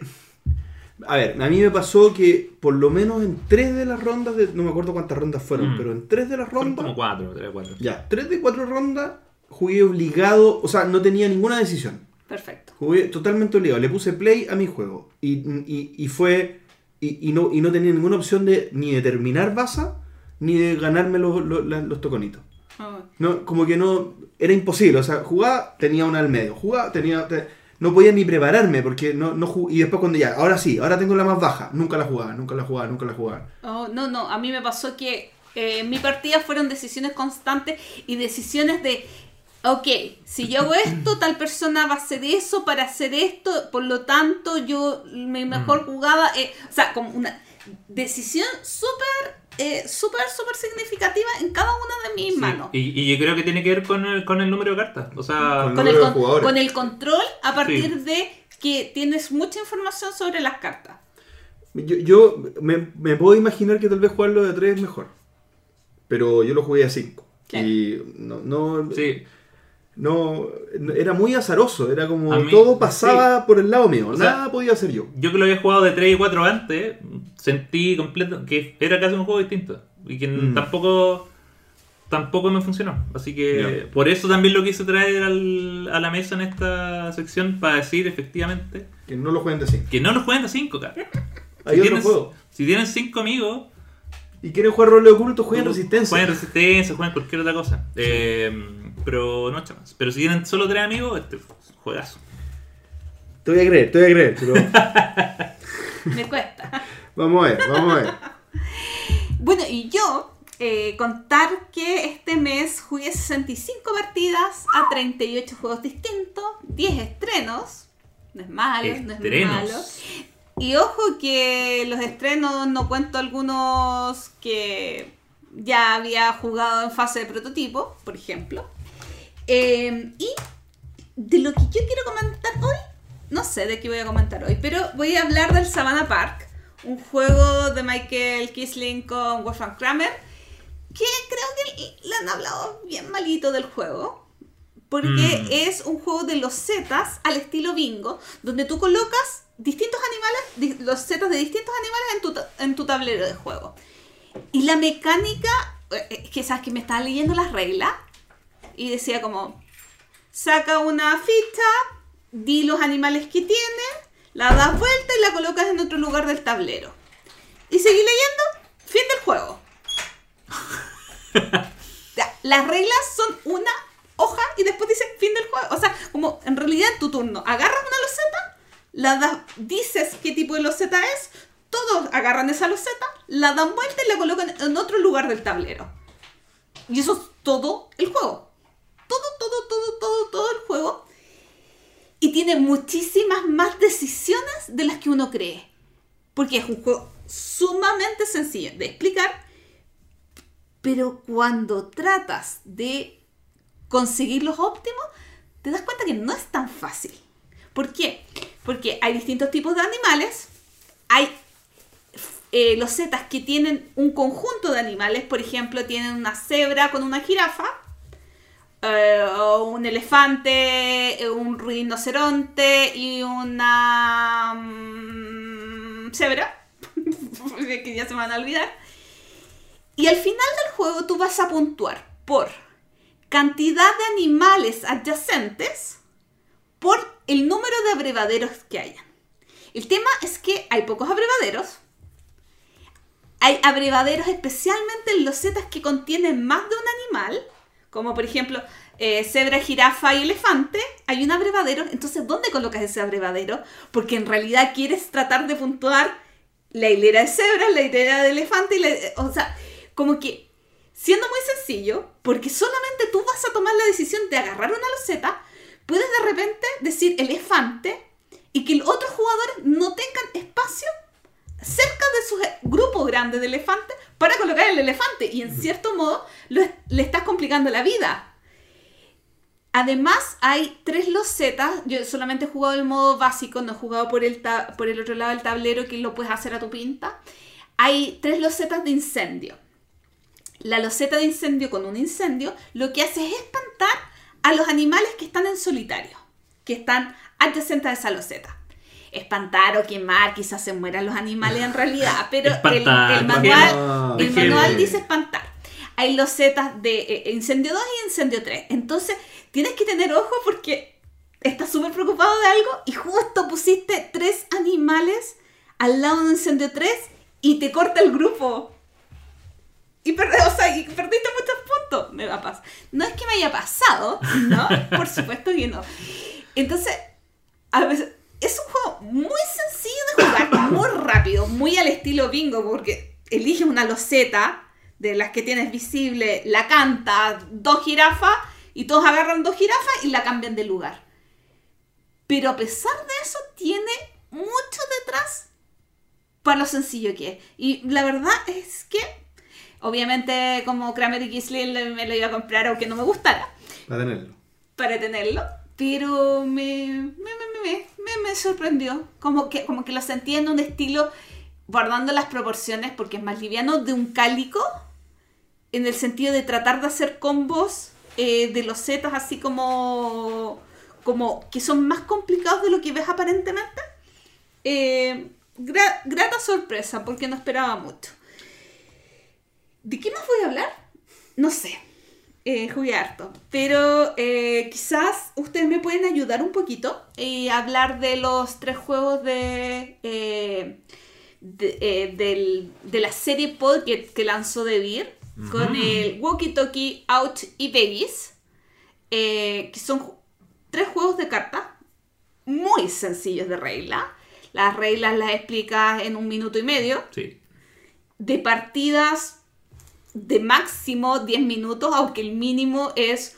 Speaker 1: A ver, a mí me pasó que por lo menos en tres de las rondas, de, no me acuerdo cuántas rondas fueron,
Speaker 3: Mm.
Speaker 1: pero en tres de las rondas.
Speaker 3: como 4, 3 a 4.
Speaker 1: Ya, tres de cuatro rondas jugué obligado, o sea, no tenía ninguna decisión.
Speaker 2: Perfecto.
Speaker 1: Jugué totalmente obligado. Le puse play a mi juego. Y, y- y fue. Y, y no, y no tenía ninguna opción de ni de terminar Baza, ni de ganarme los, los, la- los toconitos.
Speaker 2: Ah,
Speaker 1: No, como que no. Era imposible. O sea, jugaba, tenía una al medio. Jugaba, tenía. te- no podía ni prepararme porque no, no jug- Y después cuando ya, ahora sí, ahora tengo la más baja. Nunca la jugaba, nunca la jugaba, nunca la jugaba.
Speaker 2: Oh, no, no, a mí me pasó que eh, en mi partida fueron decisiones constantes y decisiones de, ok, si yo hago esto, tal persona va a hacer eso para hacer esto, por lo tanto yo, mi mejor jugada, eh, o sea, como una decisión súper, eh, súper, súper significativa en cada una de mis
Speaker 3: Sí,
Speaker 2: manos.
Speaker 3: Y, y yo creo que tiene que ver con el, con el número de cartas. O sea,
Speaker 1: Con
Speaker 2: el,
Speaker 1: de
Speaker 2: con,
Speaker 1: jugadores.
Speaker 2: con el control a partir de que tienes mucha información sobre las cartas.
Speaker 1: Yo, yo me, me puedo imaginar que tal vez jugarlo de 3 es mejor. Pero yo lo jugué a 5.
Speaker 2: Claro.
Speaker 1: Y no, no,
Speaker 3: sí.
Speaker 1: No. Era muy azaroso. Era como
Speaker 3: mí-
Speaker 1: todo pasaba por el lado mío.
Speaker 3: O sea,
Speaker 1: Nada podía hacer yo.
Speaker 3: Yo que lo había jugado de 3 y 4 antes, sentí completo que era casi un juego distinto. Y que
Speaker 1: Mm.
Speaker 3: tampoco tampoco me funcionó. Así que por eso también lo quise traer al- a la mesa en esta sección para decir efectivamente
Speaker 1: Que no lo jueguen de 5.
Speaker 3: que no lo jueguen de 5, cara.
Speaker 1: Hay
Speaker 3: si,
Speaker 1: otro
Speaker 3: tienes,
Speaker 1: juego.
Speaker 3: si tienen 5 amigos,
Speaker 1: Y quieren jugar rol oculto, jueguen resistencia.
Speaker 3: Jueguen resistencia, jueguen cualquier otra cosa. Eh, pero no chamas. Pero si tienen solo 3 amigos, este juegazo.
Speaker 1: Te voy a creer, te voy a creer. Pero *laughs*
Speaker 2: Me cuesta.
Speaker 1: vamos a ver, vamos a ver. *laughs*
Speaker 2: Bueno, y yo eh, contar que este mes jugué 65 partidas a 38 juegos distintos, 10 estrenos. No es malo, no es
Speaker 3: Estrenos.
Speaker 2: malo. Y ojo que los estrenos no cuento algunos que ya había jugado en fase de prototipo, por ejemplo. Eh, y de lo que yo quiero comentar hoy, no sé de qué voy a comentar hoy, pero voy a hablar del Savannah Park, un juego de Michael Kisling con Wolfgang Kramer, que creo que le han hablado bien malito del juego. Porque
Speaker 3: Mm.
Speaker 2: es un juego de los zetas al estilo bingo, donde tú colocas distintos animales, los zetas de distintos animales en tu, en tu tablero de juego. Y la mecánica, eh, es que sabes que me estaba leyendo las reglas y decía como, saca una ficha, di los animales que tiene, la das vuelta y la colocas en otro lugar del tablero. Y seguí leyendo, fin del juego. *laughs* Las reglas son una hoja y después dice fin del juego. O sea, como en realidad tu turno agarras una loseta, la das, dices qué tipo de loseta es, todos agarran esa loseta, la dan vuelta y la colocan en otro lugar del tablero. Y eso es todo el juego. Todo, todo, todo, todo, todo el juego. Y tiene muchísimas más decisiones de las que uno cree. Porque es un juego sumamente sencillo de explicar. Pero cuando tratas de conseguir los óptimos, te das cuenta que no es tan fácil. ¿Por qué? Porque hay distintos tipos de animales. Hay eh, los zetas que tienen un conjunto de animales. Por ejemplo, tienen una cebra con una jirafa. Eh, un elefante, eh, un rinoceronte y una mm, cebra. *laughs* que ya se van a olvidar. Y al final del juego tú vas a puntuar por cantidad de animales adyacentes por el número de abrevaderos que hayan. El tema es que hay pocos abrevaderos. Hay abrevaderos especialmente en los zetas que contienen más de un animal, como por ejemplo eh, cebra, jirafa y elefante. Hay un abrevadero, entonces ¿dónde colocas ese abrevadero? Porque en realidad quieres tratar de puntuar la hilera de cebras, la hilera de elefante y la, o sea, como que siendo muy sencillo, porque solamente tú vas a tomar la decisión de agarrar una loseta, puedes de repente decir elefante y que los otros jugadores no tengan espacio cerca de su grupo grande de elefantes para colocar el elefante y en cierto modo le estás complicando la vida. Además, hay tres losetas. Yo solamente he jugado el modo básico, no he jugado por el, por el otro lado del tablero que lo puedes hacer a tu pinta. Hay tres losetas de incendio. La loseta de incendio con un incendio lo que hace es espantar a los animales que están en solitario, que están adyacentes a esa loseta. Espantar o quemar, quizás se mueran los animales en realidad, *laughs* pero el,
Speaker 3: Espantar,
Speaker 2: el manual, el manual dice espantar. Hay losetas de eh, incendio 2 y incendio 3. Entonces, tienes que tener ojo porque estás súper preocupado de algo y justo pusiste tres animales al lado de un incendio 3 y te corta el grupo. Y, per- o sea, y perdiste muchos puntos. Me va a pasar. No es que me haya pasado, ¿no? *laughs* Por supuesto que no. Entonces, a veces, es un juego muy sencillo de jugar, *coughs* muy rápido, muy al estilo bingo, porque eliges una loseta de las que tienes visible, la canta, dos jirafas, y todos agarran dos jirafas y la cambian de lugar. Pero a pesar de eso, tiene mucho detrás para lo sencillo que es. Y la verdad es que, obviamente, como Kramer y Kisling me lo iba a comprar aunque no me gustara
Speaker 1: Para tenerlo.
Speaker 2: para tenerlo, pero me, me, me, me, sorprendió. Como que, como que lo sentí en un estilo, guardando las proporciones, porque es más liviano, de un cálico, en el sentido de tratar de hacer combos eh, de los zetas así como, como que son más complicados de lo que ves aparentemente. Eh, gra- grata sorpresa, porque no esperaba mucho. ¿De qué más voy a hablar? No sé. Eh, jugué harto. Pero eh, quizás ustedes me pueden ayudar un poquito y hablar de los tres juegos de, eh, de, eh, del- de la serie Pod que, lanzó DeVir con el Walkie Talkie Out y Vegas, eh, que son tres juegos de cartas muy sencillos de regla. Las reglas las explicas en un minuto y medio
Speaker 3: Sí.
Speaker 2: de partidas de máximo 10 minutos, aunque el mínimo es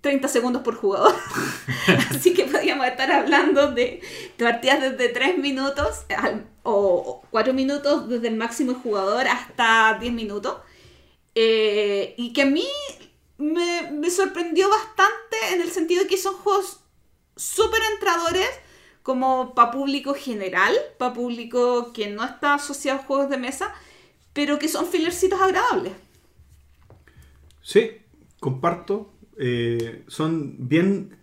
Speaker 2: 30 segundos por jugador. *laughs* Así que podríamos estar hablando de, de partidas desde 3 minutos al- o 4 minutos desde el máximo jugador hasta 10 minutos. Eh, y que a mí me, me sorprendió bastante en el sentido de que son juegos súper entradores como para público general, para público que no está asociado a juegos de mesa, pero que son filercitos agradables.
Speaker 1: Sí, comparto. Eh, son bien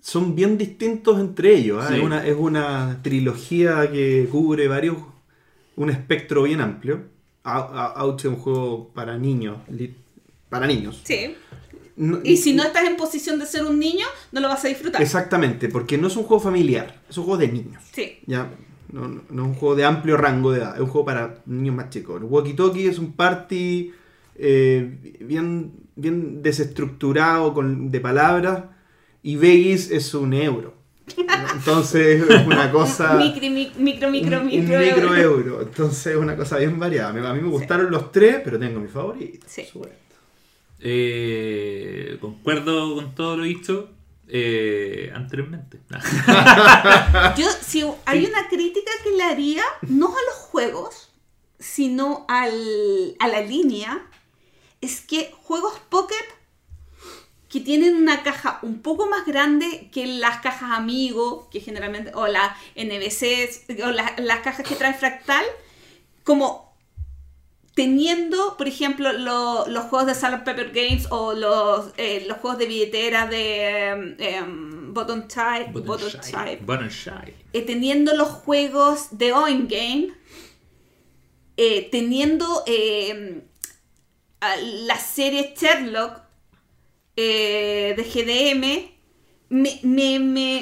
Speaker 1: son bien distintos entre ellos. ¿ah?
Speaker 3: Sí.
Speaker 1: Es, una, es una trilogía que cubre varios un espectro bien amplio. Ouch es un juego para niños, para niños.
Speaker 2: Sí.
Speaker 1: No-
Speaker 2: Y si no estás en posición de ser un niño, no lo vas a disfrutar.
Speaker 1: Exactamente, porque no es un juego familiar, es un juego de niños.
Speaker 2: Sí.
Speaker 1: Ya, no, no- no es un juego de amplio rango de edad, es un juego para niños más chicos. El Walkie Talkie es un party eh, bien, bien desestructurado con, de palabras y Vegas es un euro. Entonces es una cosa... *laughs*
Speaker 2: Micro, mi- micro, micro,
Speaker 1: un- un
Speaker 2: micro.
Speaker 1: micro
Speaker 2: euro.
Speaker 1: euro. Entonces es una cosa bien variada. A mí me gustaron los tres, pero tengo mi favorito.
Speaker 2: Sí.
Speaker 3: Eh, concuerdo con todo lo dicho eh, anteriormente. *laughs*
Speaker 2: Yo, si hay una crítica que le haría, no a los juegos, sino al, a la línea, es que juegos Pocket que tienen una caja un poco más grande que las cajas Amigo, que generalmente, o las NBC, o la- las cajas que trae Fractal, como teniendo, por ejemplo, lo- los juegos de Salad Pepper Games o los, eh, los juegos de billetera de em, em, Button Type, Button Type,
Speaker 3: Button
Speaker 2: eh, teniendo los juegos de Oin Game, eh, teniendo a la serie Sherlock eh, de GDM, me, me,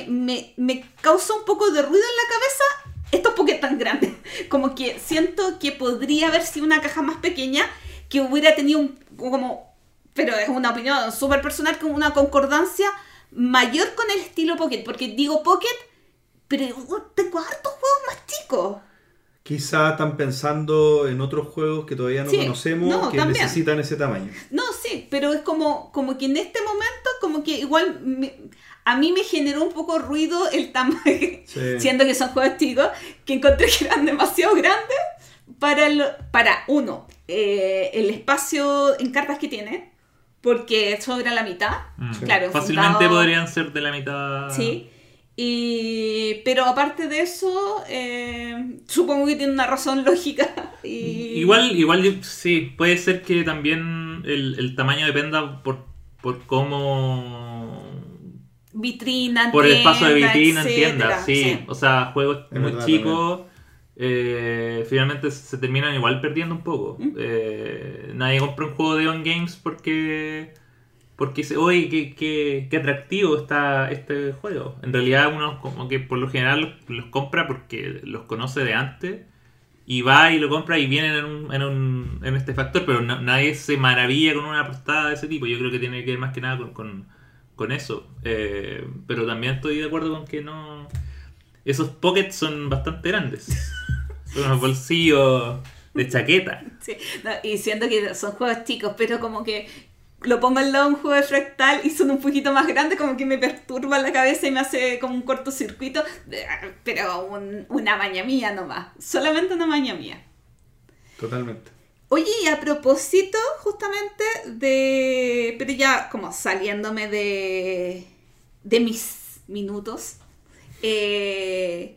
Speaker 2: me, me, causa un poco de ruido en la cabeza estos Pokémon tan grandes. *laughs* Como que siento que podría haber sido una caja más pequeña que hubiera tenido un, como, pero es una opinión súper personal, como una concordancia mayor con el estilo Pocket. Porque digo Pocket, pero tengo hartos juegos más chicos.
Speaker 1: Quizá están pensando en otros juegos que todavía no
Speaker 2: Sí,
Speaker 1: conocemos
Speaker 2: no,
Speaker 1: que
Speaker 2: también.
Speaker 1: necesitan ese tamaño.
Speaker 2: No, sí, pero es como, como que en este momento, como que igual me- a mí me generó un poco ruido el tamaño,
Speaker 1: Sí. *laughs*
Speaker 2: siendo que son juegos chicos, que encontré que eran demasiado grandes para, el, para uno, eh, el espacio en cartas que tiene, porque sobra la mitad.
Speaker 3: Mm.
Speaker 2: Claro,
Speaker 3: Fácilmente
Speaker 2: fundado-
Speaker 3: podrían ser de la mitad.
Speaker 2: Sí. Y, pero aparte de eso, eh, supongo que tiene una razón *laughs* lógica. Y...
Speaker 3: Igual, igual sí, puede ser que también el, el tamaño dependa por, por cómo.
Speaker 2: Vitrina,
Speaker 3: Por el espacio de vitrina en
Speaker 2: etcétera,
Speaker 3: tiendas, sí. O sea, juegos
Speaker 1: Es
Speaker 3: muy
Speaker 1: verdad,
Speaker 3: chicos. eh, finalmente se terminan igual perdiendo un poco.
Speaker 2: ¿Mm?
Speaker 3: Eh, nadie compra un juego de On Games porque porque dice, oye, qué, qué, qué atractivo está este juego. En realidad uno como que por lo general los, compra porque los conoce de antes y va y lo compra y vienen en, un, en, un- en este factor, pero na- nadie se maravilla con una portada de ese tipo. Yo creo que tiene que ver más que nada con, con, con eso. Eh, pero también estoy de acuerdo con que no... Esos pockets son bastante grandes. *laughs* Son unos bolsillos de chaqueta.
Speaker 2: Sí, no, y siento que son juegos chicos, pero como que lo pongo al lado de un juego de fractal y son un poquito más grandes, como que me perturba la cabeza y me hace como un cortocircuito, pero un- una maña mía nomás, solamente una maña mía.
Speaker 1: Totalmente.
Speaker 2: Oye, y a propósito justamente de... Pero ya como saliéndome de, de mis minutos, eh,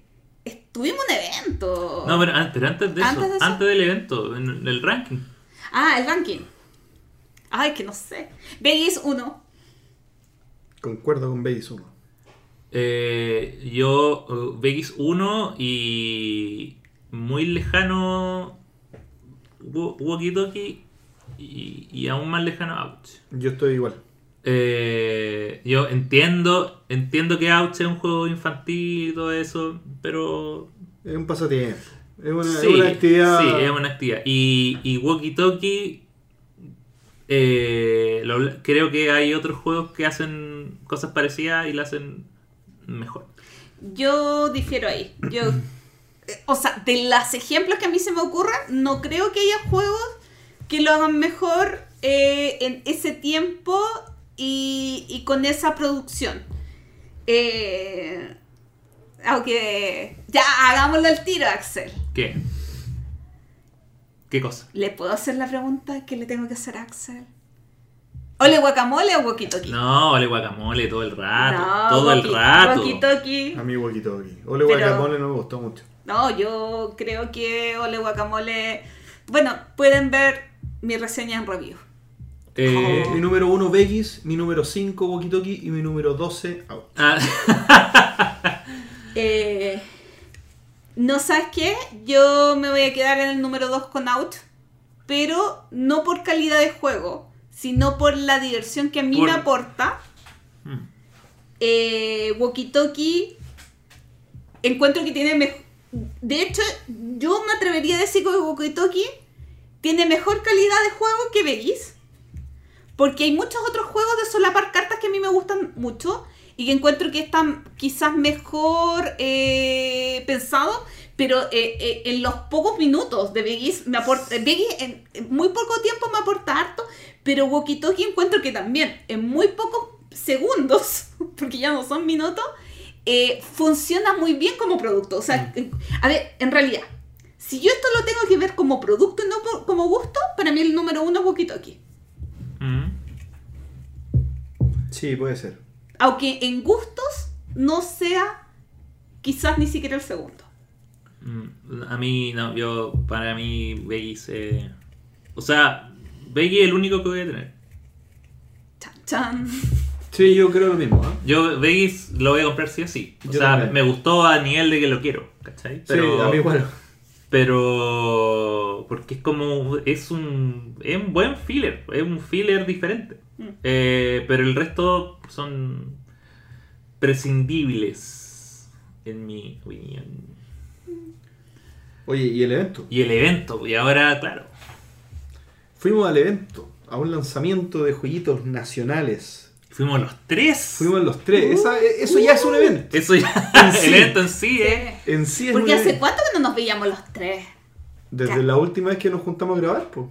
Speaker 2: tuvimos un evento.
Speaker 3: No, pero, an- pero antes de eso,
Speaker 2: ¿Antes
Speaker 3: antes,
Speaker 2: de eso?
Speaker 3: del evento, en el ranking.
Speaker 2: Ah, el ranking. Ay, que no sé. Vegas 1.
Speaker 1: Concuerdo con Base 1.
Speaker 3: Eh, yo, uh, Vegas 1 y muy lejano Walkie Talkie y, y aún más lejano Ouch.
Speaker 1: Yo estoy igual.
Speaker 3: Eh, yo entiendo, entiendo que Ouch es un juego infantil y todo eso, pero
Speaker 1: Es un pasatiempo. Es una, es
Speaker 3: sí,
Speaker 1: una actividad.
Speaker 3: sí, es una actividad. Y, y Walkie Talkie, eh, lo- creo que hay otros juegos que hacen cosas parecidas y la hacen mejor.
Speaker 2: Yo difiero ahí. Yo, *clears throat* o sea, de los ejemplos que a mí se me ocurren, no creo que haya juegos que lo hagan mejor eh, en ese tiempo y, y con esa producción. Eh, aunque ya hagámoslo al tiro, Axel.
Speaker 3: ¿Qué? ¿Qué cosa?
Speaker 2: ¿Le puedo hacer la pregunta que le tengo que hacer a Axel? ¿Ole guacamole o walkie talkie?
Speaker 3: No, vale guacamole todo el rato.
Speaker 2: No,
Speaker 3: todo el
Speaker 2: walkie-
Speaker 3: rato.
Speaker 2: walkie-talkie.
Speaker 1: A mí Walkie Talkie. Ole
Speaker 2: Pero-
Speaker 1: Guacamole no me gustó mucho.
Speaker 2: No, yo creo que Ole Guacamole. Bueno, pueden ver mi reseña en review.
Speaker 3: Eh,
Speaker 1: Mi número 1 Vegas, mi número 5 Walkie Talkie y mi número 12 Out.
Speaker 3: ah,
Speaker 2: Eh, no sabes qué, yo me voy a quedar en el número 2 con Out, pero no por calidad de juego, sino por la diversión que a mí
Speaker 3: Por-
Speaker 2: me aporta.
Speaker 3: mm.
Speaker 2: Eh, Walkie encuentro que tiene mejor. De hecho, yo me atrevería a decir que Walkie tiene mejor calidad de juego que Vegas. Porque hay muchos otros juegos de solapar cartas que a mí me gustan mucho y que encuentro que están quizás mejor eh, pensados, pero eh, eh, en los pocos minutos de Vegas me aporta. Vegas en, en muy poco tiempo me aporta harto, pero Walkie Talkie encuentro que también en muy pocos segundos, *laughs* porque ya no son minutos, eh, funciona muy bien como producto. O sea, eh, a ver, en realidad, si yo esto lo tengo que ver como producto y no por- como gusto, para mí el número uno es Walkie Talkie.
Speaker 3: Mm.
Speaker 1: Sí, puede ser.
Speaker 2: Aunque en gustos no sea quizás ni siquiera el segundo.
Speaker 3: Mm, A mí, no, yo, para mí, Vegas, eh, o sea, Vegas es el único que voy a tener.
Speaker 2: Chan, chan.
Speaker 1: Sí, yo creo lo mismo. ¿eh?
Speaker 3: Yo, Vegas lo voy a comprar sí o sí. O
Speaker 1: Yo
Speaker 3: sea,
Speaker 1: también.
Speaker 3: me gustó a nivel de que lo quiero, ¿cachai? Pero,
Speaker 1: Sí, a mí igual.
Speaker 3: pero, porque es como, es un, es un buen filler, es un filler diferente.
Speaker 2: Mm.
Speaker 3: Eh, pero el resto son prescindibles, en mi opinión.
Speaker 1: Oye, ¿y el evento?
Speaker 3: Y el evento, y ahora, claro.
Speaker 1: Fuimos al evento, a un lanzamiento de jueguitos nacionales.
Speaker 3: Fuimos los tres.
Speaker 1: Fuimos los tres. Esa- eso ya es un evento.
Speaker 3: Eso ya, *laughs*
Speaker 1: En sí.
Speaker 3: el evento en sí, ¿eh?
Speaker 1: En sí es
Speaker 2: Porque
Speaker 1: un
Speaker 2: hace
Speaker 1: evento.
Speaker 2: cuánto que no nos veíamos los tres
Speaker 1: Desde la última vez que nos juntamos a grabar, pues.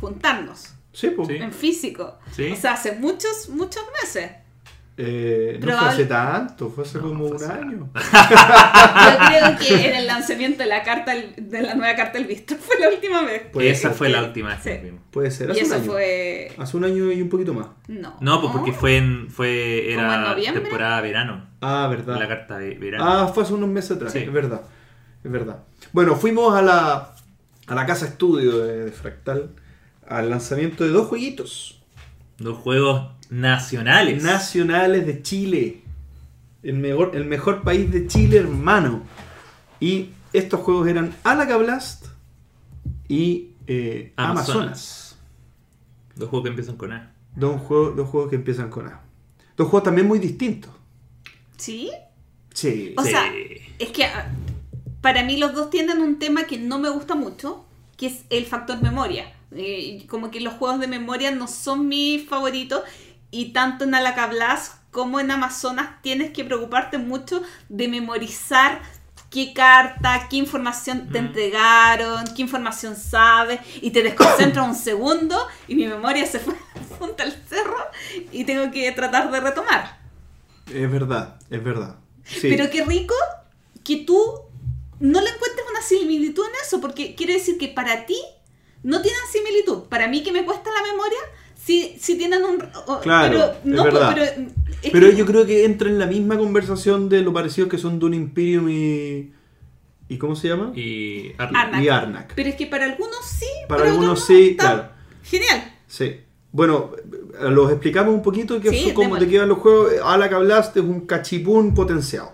Speaker 2: juntarnos
Speaker 1: Sí, pues.
Speaker 3: Sí.
Speaker 2: en físico.
Speaker 3: Sí.
Speaker 2: O sea, hace muchos, muchos meses.
Speaker 1: Eh, no fue
Speaker 2: Probable-
Speaker 1: hace tanto, fue hace
Speaker 3: No,
Speaker 1: como
Speaker 3: fue
Speaker 1: un
Speaker 3: hace
Speaker 1: año. *laughs*
Speaker 2: Yo creo que en el lanzamiento de la carta de la nueva carta del visto fue la última vez.
Speaker 1: Puede
Speaker 3: Esa fue la última vez
Speaker 2: Sí.
Speaker 1: Puede ser,
Speaker 2: Y
Speaker 1: hace un
Speaker 2: eso
Speaker 1: año.
Speaker 2: fue.
Speaker 1: Hace un año y un poquito más.
Speaker 2: No.
Speaker 3: No, pues porque fue en, fue
Speaker 2: ¿Como en
Speaker 3: era
Speaker 2: noviembre?
Speaker 3: temporada verano.
Speaker 1: Ah, verdad.
Speaker 3: La carta de verano.
Speaker 1: Ah, fue hace unos meses atrás,
Speaker 3: Sí.
Speaker 1: es verdad. Es verdad. Bueno, fuimos a la, a la casa estudio de, de Fractal al lanzamiento de dos jueguitos
Speaker 3: Dos juegos nacionales.
Speaker 1: nacionales de Chile. El mejor, el mejor país de Chile, hermano. Y estos juegos eran Alaga Blast y eh,
Speaker 3: Amazonas.
Speaker 1: Amazonas.
Speaker 3: Dos juegos que empiezan con A.
Speaker 1: Dos juegos, dos juegos que empiezan con A. Dos juegos también muy distintos.
Speaker 2: ¿Sí?
Speaker 1: Sí.
Speaker 2: O
Speaker 3: Sí.
Speaker 2: sea, es que ah, para mí los dos tienen un tema que no me gusta mucho, que es el factor memoria. Eh, como que los juegos de memoria no son mis favoritos y tanto en Alacablas como en Amazonas tienes que preocuparte mucho de memorizar qué carta, qué información te
Speaker 3: Mm.
Speaker 2: entregaron, qué información sabes y te desconcentras un segundo y mi memoria se fue *laughs* junto al cerro y tengo que tratar de retomar.
Speaker 1: Es verdad, es verdad. Sí.
Speaker 2: Pero qué rico que tú no le encuentres una similitud en eso, porque quiere decir que para ti no tienen similitud. Para mí que me cuesta la memoria, sí, sí tienen un... o-
Speaker 1: Claro,
Speaker 2: pero,
Speaker 1: es
Speaker 2: no,
Speaker 1: verdad.
Speaker 2: pero, es
Speaker 1: Pero
Speaker 2: que-
Speaker 1: yo creo que entra en la misma conversación de lo parecidos que son Dune Imperium y. ¿Y cómo se llama?
Speaker 3: Y
Speaker 2: Arnak.
Speaker 1: Y Arnak.
Speaker 2: Pero es que para algunos sí.
Speaker 1: Para algunos
Speaker 2: no.
Speaker 1: sí,
Speaker 2: Está
Speaker 1: claro.
Speaker 2: Genial.
Speaker 1: Sí. Bueno, los explicamos un poquito que
Speaker 2: Sí,
Speaker 1: cómo te quedan los juegos. Alaka Blast es un cachipún potenciado.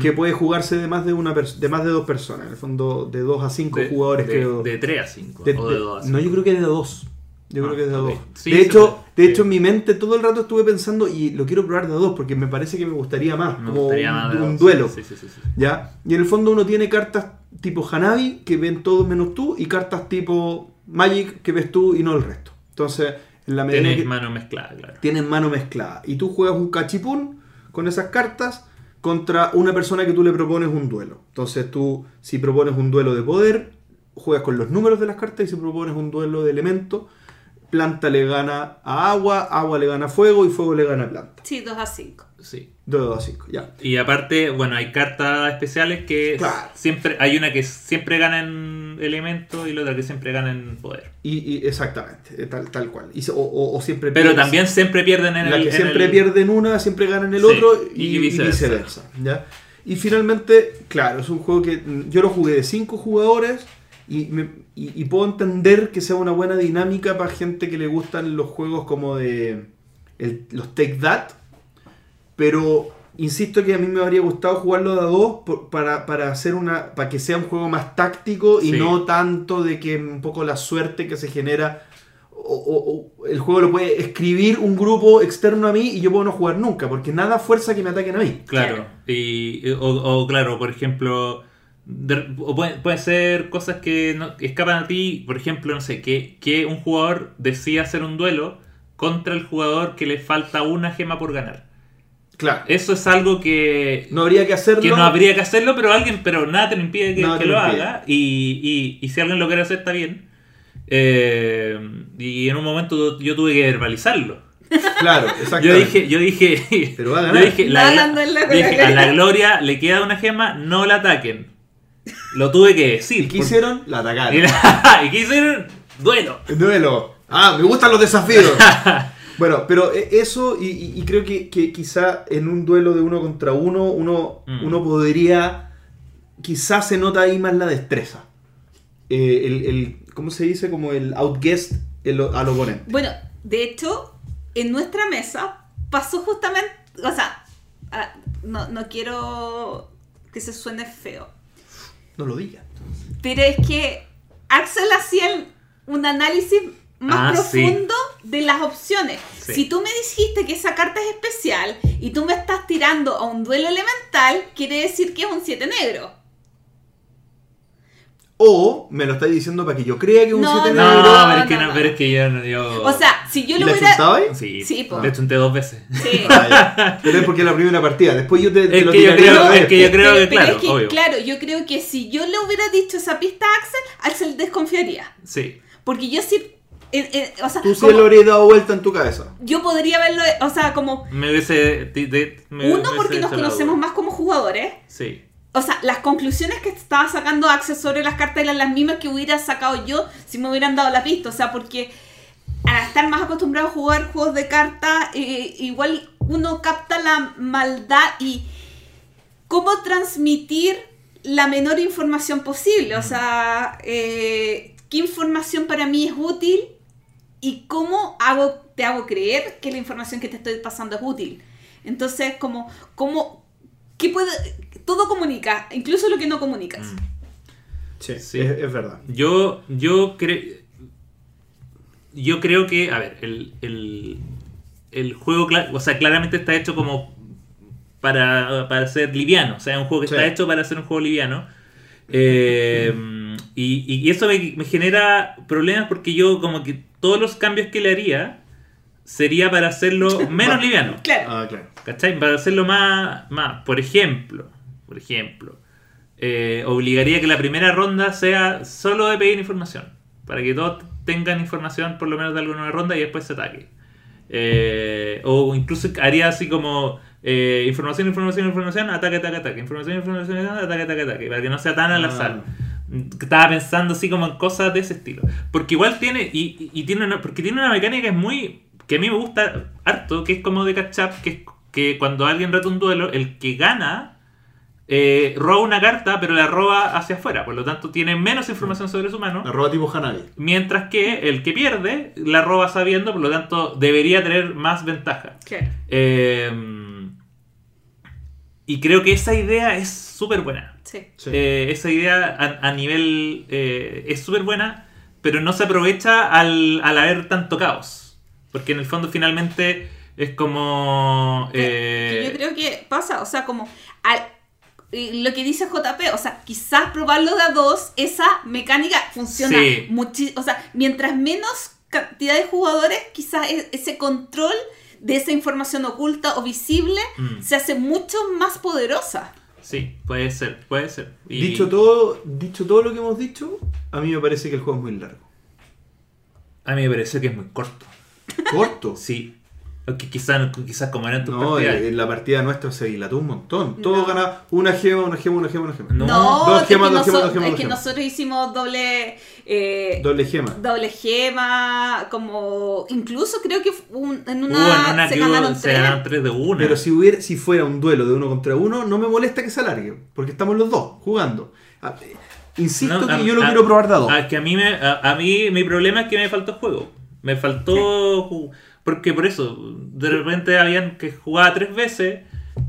Speaker 1: Que puede jugarse de más de una de más de dos personas. En el fondo, de dos a cinco jugadores,
Speaker 3: de,
Speaker 1: creo.
Speaker 3: De 3 a 5.
Speaker 1: De-
Speaker 3: o de
Speaker 1: de-
Speaker 3: 2 a 5.
Speaker 1: no, yo creo que es de dos. Yo
Speaker 3: Ah,
Speaker 1: creo que es de dos.
Speaker 3: Sí,
Speaker 1: de hecho, de hecho, en mi mente todo el rato estuve pensando y lo quiero probar de dos porque me parece que me gustaría más.
Speaker 3: Me
Speaker 1: como
Speaker 3: gustaría
Speaker 1: un,
Speaker 3: más de
Speaker 1: un duelo.
Speaker 3: Sí, sí, sí, sí.
Speaker 1: ¿Ya? Y en el fondo uno tiene cartas tipo Hanabi que ven todos menos tú y cartas tipo Magic que ves tú y no el resto. Entonces, en la medida
Speaker 3: Tienes
Speaker 1: que
Speaker 3: mano mezclada, claro.
Speaker 1: tienen mano mezclada y tú juegas un cachipún con esas cartas contra una persona que tú le propones un duelo. Entonces tú, si propones un duelo de poder, juegas con los números de las cartas y si propones un duelo de elemento, planta le gana a agua, agua le gana a fuego y fuego le gana a planta.
Speaker 2: Sí, 2 a 5.
Speaker 3: Sí.
Speaker 1: De 2 a 5, ya.
Speaker 3: Y aparte, bueno, hay cartas especiales que
Speaker 1: Claro.
Speaker 3: siempre hay una que siempre gana en elemento y la otra que siempre gana en poder.
Speaker 1: Y, y exactamente, eh, tal, tal cual. Y o, o- o siempre
Speaker 3: Pero también siempre pierden en
Speaker 1: la
Speaker 3: el
Speaker 1: que
Speaker 3: en
Speaker 1: siempre
Speaker 3: el-
Speaker 1: pierde en una, siempre gana en el
Speaker 3: Sí,
Speaker 1: otro y, viceversa.
Speaker 3: viceversa.
Speaker 1: ¿ya? Y finalmente, claro, es un juego que yo lo jugué de 5 jugadores y, me- y- y puedo entender que sea una buena dinámica para gente que le gustan los juegos como de el- los Take That, pero insisto que a mí me habría gustado jugarlo de a dos por- para, para hacer una para que sea un juego más táctico y
Speaker 3: Sí.
Speaker 1: no tanto de que un poco la suerte que se genera o, o- o el juego lo puede escribir un grupo externo a mí y yo puedo no jugar nunca porque nada fuerza que me ataquen a mí
Speaker 3: Claro. Y, o, o, claro, por ejemplo, de- o pueden, pueden ser cosas que no- escapan a ti. Por ejemplo, no sé, que, que un jugador decida hacer un duelo contra el jugador que le falta una gema por ganar.
Speaker 1: Claro
Speaker 3: Eso es algo que
Speaker 1: no habría que hacerlo
Speaker 3: que no habría que hacerlo, pero alguien, pero nada te lo impide que,
Speaker 1: lo impide.
Speaker 3: haga. Y, y- y si alguien lo quiere hacer, está bien. Eh, y en un momento yo tuve que verbalizarlo.
Speaker 1: claro *laughs*
Speaker 3: Yo
Speaker 1: exactamente
Speaker 3: dije, yo dije, *laughs*
Speaker 1: Pero va a
Speaker 3: yo
Speaker 1: ganar.
Speaker 3: dije, la- yo dije,
Speaker 2: la
Speaker 3: a la
Speaker 2: gloria.
Speaker 3: le queda una gema, no la ataquen. Lo tuve que decir.
Speaker 1: ¿y qué
Speaker 3: por-
Speaker 1: hicieron? la atacaron
Speaker 3: Y, la- *laughs* ¿y qué hicieron? Duelo.
Speaker 1: El duelo. Ah, me gustan los desafíos. Bueno, pero eh, eso, y, y- y creo que, que quizá en un duelo de uno contra uno, uno,
Speaker 3: Mm.
Speaker 1: uno podría. Quizás se nota ahí más la destreza. Eh, el, el- ¿Cómo se dice? Como el outguest el- al oponente.
Speaker 2: Bueno, de hecho, en nuestra mesa pasó justamente, o sea, ah, no, no quiero que se suene feo,
Speaker 1: No lo digas.
Speaker 2: pero es que Axel hacía un análisis más
Speaker 3: Ah, sí.
Speaker 2: profundo de las opciones.
Speaker 3: Sí.
Speaker 2: Si tú me dijiste que esa carta es especial y tú me estás tirando a un duelo elemental, quiere decir que es un 7 negro.
Speaker 1: O me lo estáis diciendo para que yo crea que es un
Speaker 2: No,
Speaker 1: 7
Speaker 3: No,
Speaker 1: negro.
Speaker 3: pero es que
Speaker 2: no,
Speaker 3: no,
Speaker 2: no.
Speaker 3: pero es que yo no. Yo...
Speaker 2: O sea, si yo
Speaker 1: ¿Y
Speaker 2: le
Speaker 1: la
Speaker 2: hubiera...
Speaker 3: Sí,
Speaker 2: Sí, po.
Speaker 3: le chunté dos veces.
Speaker 2: Sí.
Speaker 1: Ah. Pero es porque es la primera partida. Después yo te, te
Speaker 3: Es
Speaker 1: lo
Speaker 3: que yo creo- es que yo creo que,
Speaker 2: pero
Speaker 3: claro,
Speaker 2: es que,
Speaker 3: obvio.
Speaker 2: claro, yo creo que si yo le hubiera dicho esa pista a Axel, Axel desconfiaría.
Speaker 3: Sí.
Speaker 2: Porque yo sí o sea,
Speaker 1: Tú sí
Speaker 2: como-
Speaker 1: lo habrías dado vuelta en tu cabeza.
Speaker 2: yo podría verlo, o sea, como
Speaker 3: Me hubiese. de- de- me
Speaker 2: uno porque nos conocemos más como jugadores.
Speaker 3: Sí.
Speaker 2: O sea, las conclusiones que estaba sacando Access sobre las cartas eran las mismas que hubiera sacado yo si me hubieran dado la pista. O sea, porque al estar más acostumbrado a jugar juegos de cartas, eh, igual uno capta la maldad y cómo transmitir la menor información posible. O sea, eh, qué información para mí es útil y cómo hago, te hago creer que la información que te estoy pasando es útil. Entonces, como, como, ¿qué puede? Todo comunica, incluso lo que no comunicas.
Speaker 3: Mm.
Speaker 1: Sí,
Speaker 3: Sí.
Speaker 1: Es, es verdad.
Speaker 3: Yo, yo creo. Yo creo que, a ver, el, el, el juego, o sea, claramente está hecho como para, para ser liviano. O sea, es un juego que
Speaker 1: Sí.
Speaker 3: está hecho para ser un juego liviano. Eh, y, y eso me, me genera problemas porque yo, como que todos los cambios que le haría sería para hacerlo *laughs* menos liviano.
Speaker 2: Claro.
Speaker 1: Ah, claro.
Speaker 3: ¿Cachai? Para hacerlo más, más. Por ejemplo, por ejemplo, eh, obligaría que la primera ronda sea solo de pedir información. Para que todos tengan información por lo menos de alguna ronda y después se ataque. Eh, o incluso haría así como eh, información, información, información, ataque, ataque, ataque. Información, información, ataque, ataque, ataque. Para que no sea tan al
Speaker 1: Ah.
Speaker 3: Estaba pensando así como en cosas de ese estilo. Porque igual tiene, y, y tiene una, porque tiene una mecánica que es muy, que a mí me gusta harto, que es como de catch up, que es que cuando alguien reta un duelo, el que gana eh, roba una carta, pero la roba hacia afuera. Por lo tanto, tiene menos información sobre su mano.
Speaker 1: Arroba tipo Hanabi.
Speaker 3: Mientras que el que pierde la roba sabiendo, por lo tanto, debería tener más ventaja.
Speaker 2: Claro.
Speaker 3: Eh, y creo que esa idea es súper buena.
Speaker 2: Sí.
Speaker 1: Sí.
Speaker 3: Eh, esa idea a, a nivel eh, es súper buena, pero no se aprovecha al, al haber tanto caos. Porque en el fondo finalmente es como... Eh,
Speaker 2: que yo creo que pasa, o sea, como al- lo que dice JP, o sea, quizás probarlo de a dos, esa mecánica funciona
Speaker 3: Sí.
Speaker 2: o sea, mientras menos cantidad de jugadores, quizás e- ese control de esa información oculta o visible
Speaker 3: Mm.
Speaker 2: se hace mucho más poderosa.
Speaker 3: Sí, puede ser, puede ser. Y-
Speaker 1: Dicho, todo, dicho todo lo que hemos dicho, a mí me parece que el juego es muy largo.
Speaker 3: A mí me parece que es muy corto.
Speaker 1: Corto.
Speaker 3: Sí. Aunque quizás quizás como eran tus
Speaker 1: No,
Speaker 3: partidas.
Speaker 1: en la partida nuestra se dilató un montón. Todo
Speaker 2: No.
Speaker 1: gana una gema, una gema, una gema, una gema.
Speaker 3: No.
Speaker 1: Dos
Speaker 2: es que
Speaker 1: gemas, dos gemas, dos gemas,
Speaker 2: es
Speaker 1: dos
Speaker 2: que
Speaker 1: gemas.
Speaker 2: nosotros hicimos doble eh,
Speaker 1: Doble gema.
Speaker 2: doble gema, como incluso creo que un- en una,
Speaker 3: Hubo en una
Speaker 2: se
Speaker 3: que hubo-
Speaker 2: ganaron
Speaker 3: se
Speaker 2: tres.
Speaker 3: ganaron tres de una.
Speaker 1: Pero si hubiera, si fuera un duelo de uno contra uno, no me molesta que se alargue. Porque estamos los dos jugando. Ah, eh, Insisto
Speaker 3: No,
Speaker 1: que
Speaker 3: a-
Speaker 1: yo lo
Speaker 3: a-
Speaker 1: quiero probar de a dos.
Speaker 3: a- que a mí, me, a, a mí mi problema es que me faltó juego. Me faltó... Porque por eso, de repente habían que jugaba tres veces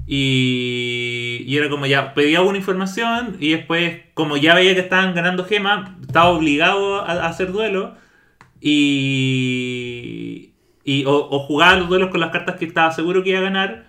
Speaker 3: y, y era como ya, pedía una información y después, como ya veía que estaban ganando gemas, estaba obligado a, hacer duelo y... y o, o jugaba los duelos con las cartas que estaba seguro que iba a ganar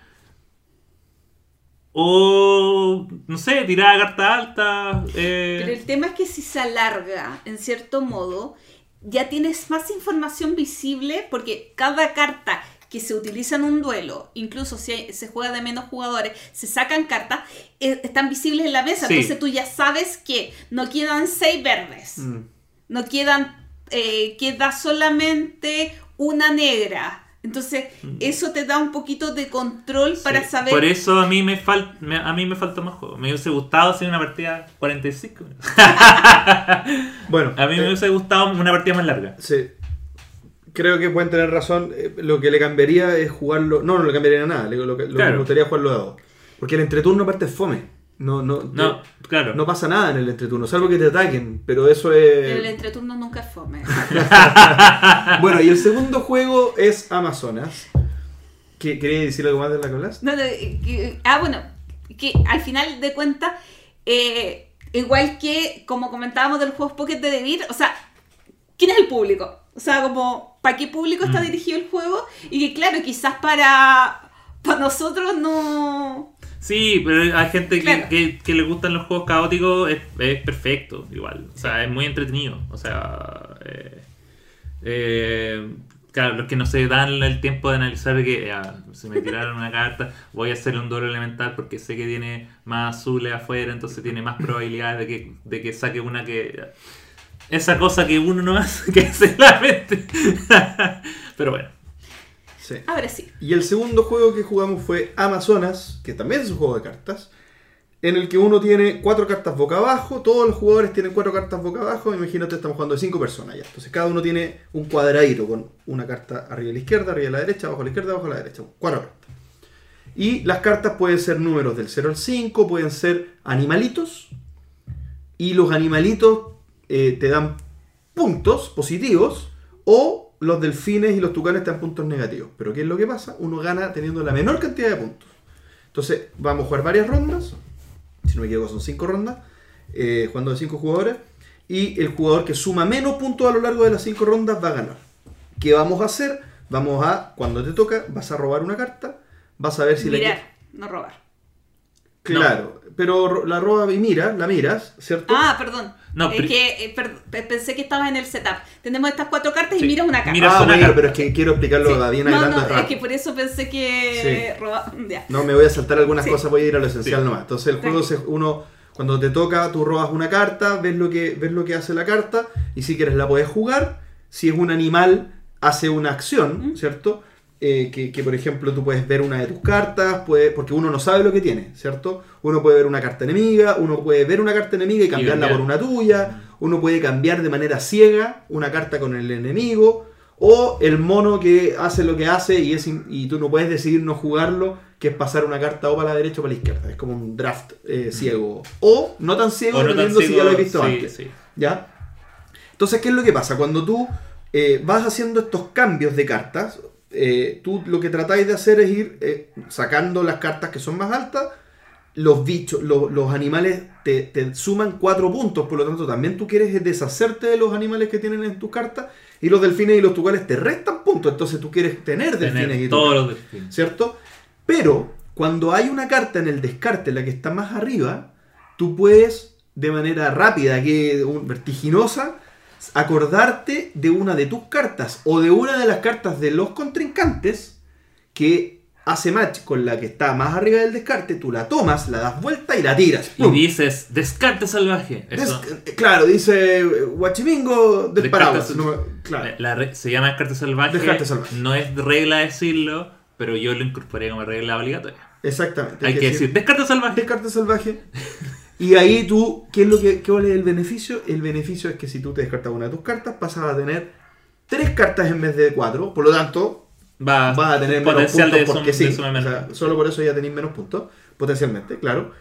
Speaker 3: o, no sé, tiraba carta alta. eh,
Speaker 2: Pero el tema es que si se alarga, en cierto modo, ya tienes más información visible porque cada carta que se utiliza en un duelo, incluso si hay- se juega de menos jugadores, se sacan cartas, eh, están visibles en la mesa.
Speaker 3: Sí.
Speaker 2: Entonces tú ya sabes que no quedan seis verdes,
Speaker 1: Mm.
Speaker 2: no quedan, eh, queda solamente una negra. Entonces, eso te da un poquito de control para
Speaker 3: Mm.
Speaker 2: Saber
Speaker 3: Por eso a mí me, fal- me- a mí me falta más juego. Me hubiese gustado hacer una partida 45 minutos. *laughs*
Speaker 1: Bueno,
Speaker 3: A mí me
Speaker 1: eh,
Speaker 3: hubiese gustado una partida más larga.
Speaker 1: sí. Creo que pueden tener razón. Eh, Lo que le cambiaría es jugarlo. No, no le cambiaría nada. Le- Lo, que- lo que me gustaría es jugarlo de a dos. Porque el entreturno aparte es fome. No, no,
Speaker 3: No,
Speaker 1: te-
Speaker 3: claro.
Speaker 1: no pasa nada en el entreturno, salvo que te ataquen. Pero eso
Speaker 2: el
Speaker 1: es.
Speaker 2: entreturno nunca es fome. *laughs*
Speaker 1: Bueno, y el segundo juego es Amazonas. ¿Qué- ¿Quería decir algo más de la que hablas?
Speaker 2: No, no, eh, que- ah, bueno, que al final de cuentas, eh, igual que como comentábamos de los juegos Pocket de Devir, o sea, ¿quién es el público? O sea, como, ¿para qué público está
Speaker 3: Mm.
Speaker 2: dirigido el juego? Y que claro, quizás para, para nosotros no...
Speaker 3: Sí, pero hay gente que,
Speaker 2: Claro.
Speaker 3: que, que le gustan los juegos caóticos, es, es perfecto, igual. O sea, es muy entretenido. O sea, eh, eh, claro, los que no se dan el tiempo de analizar que ya, se me tiraron una *laughs* carta, voy a hacer un duelo elemental porque sé que tiene más azules afuera, entonces tiene más probabilidades de que, de que saque una que. esa cosa que uno no hace, *laughs* que hace la mente. *laughs* Pero bueno.
Speaker 1: Sí.
Speaker 2: Ahora sí.
Speaker 1: Y el segundo juego que jugamos fue Amazonas, que también es un juego de cartas, en el que uno tiene cuatro cartas boca abajo, todos los jugadores tienen cuatro cartas boca abajo, imagínate estamos jugando de cinco personas ya. Entonces cada uno tiene un cuadradito con una carta arriba a la izquierda, arriba a la derecha, abajo a la izquierda, abajo a la derecha, cuatro cartas. Y las cartas pueden ser números del 0 al 5, pueden ser animalitos, y los animalitos eh, te dan puntos positivos, o los delfines y los tucanes dan puntos negativos. Pero ¿qué es lo que pasa? Uno gana teniendo la menor cantidad de puntos. Entonces, vamos a jugar varias rondas. Si no me equivoco, son cinco rondas. eh, jugando de cinco jugadores. Y el jugador que suma menos puntos a lo largo de las cinco rondas va a ganar. ¿Qué vamos a hacer? Vamos a, cuando te toca, vas a robar una carta. Vas a ver si la
Speaker 2: Mirar, no robar.
Speaker 1: Claro, pero ro- la roba y mira, la miras, ¿cierto?
Speaker 2: Ah, perdón.
Speaker 3: No,
Speaker 2: que eh, per- pe- pensé que estabas en el setup. Tenemos estas cuatro cartas y
Speaker 3: Sí.
Speaker 2: miras una carta.
Speaker 3: Mira,
Speaker 1: ah,
Speaker 3: una
Speaker 1: bueno,
Speaker 3: carta.
Speaker 1: pero es que quiero explicarlo
Speaker 2: Sí.
Speaker 1: bien
Speaker 2: no,
Speaker 1: adelante
Speaker 2: no, es
Speaker 1: rápido.
Speaker 2: que por eso pensé que roba- ya.
Speaker 1: No, me voy a saltar algunas
Speaker 2: Sí.
Speaker 1: cosas, voy a ir a lo esencial
Speaker 3: Sí.
Speaker 1: nomás. Entonces el juego se, uno, cuando te toca, tú robas una carta, ves lo que, ves lo que hace la carta, y si quieres la puedes jugar. Si es un animal, hace una acción,
Speaker 2: ¿Mm?
Speaker 1: ¿cierto? Eh, que, que, por ejemplo tú puedes ver una de tus cartas, puede, porque uno no sabe lo que tiene, ¿cierto? Uno puede ver una carta enemiga, uno puede ver una carta enemiga y cambiarla
Speaker 3: cambiar.
Speaker 1: por una tuya, uno puede cambiar de manera ciega una carta con el enemigo, o el mono que hace lo que hace y, es y tú no puedes decidir no jugarlo, que es pasar una carta o para la derecha o para la izquierda. Es como un draft eh, ciego. O no tan ciego,
Speaker 3: no tan
Speaker 1: si ya lo he visto
Speaker 3: sí,
Speaker 1: antes.
Speaker 3: sí.
Speaker 1: ¿Ya? Entonces, ¿qué es lo que pasa? Cuando tú eh, vas haciendo estos cambios de cartas, eh, tú lo que tratáis de hacer es ir eh, sacando las cartas que son más altas. Los bichos, lo- los animales te, te suman cuatro puntos, por lo tanto también tú quieres deshacerte de los animales que tienen en tu carta y los delfines y los tucanes te restan puntos, entonces tú quieres tener delfines
Speaker 3: Tener
Speaker 1: y
Speaker 3: todos los delfines.
Speaker 1: ¿cierto? Pero cuando hay una carta en el descarte, la que está más arriba, tú puedes de manera rápida, que vertiginosa, acordarte de una de tus cartas o de una de las cartas de los contrincantes que hace match con la que está más arriba del descarte, tú la tomas, la das vuelta y la tiras.
Speaker 3: Y dices, descarte salvaje. Eso,
Speaker 1: Des- eh, claro, dice eh, Guachimingo paraguas.
Speaker 3: sal-
Speaker 1: no me- claro.
Speaker 3: la- la re- se llama descarte salvaje.
Speaker 1: Descarte salvaje.
Speaker 3: No es regla decirlo, pero yo lo incorporé como regla obligatoria.
Speaker 1: Exactamente.
Speaker 3: Hay que decir, descarte salvaje.
Speaker 1: Descarte salvaje. *laughs* Y ahí tú, ¿qué es lo que cuál es el beneficio? El beneficio es que si tú te descartas una de tus cartas, pasas a tener tres cartas en vez de cuatro. Por lo tanto,
Speaker 3: Va,
Speaker 1: vas a tener menos puntos
Speaker 3: de,
Speaker 1: porque
Speaker 3: sum-
Speaker 1: sí.
Speaker 3: de suma
Speaker 1: O
Speaker 3: menor.
Speaker 1: sea, solo por eso ya tenéis menos puntos, potencialmente, claro.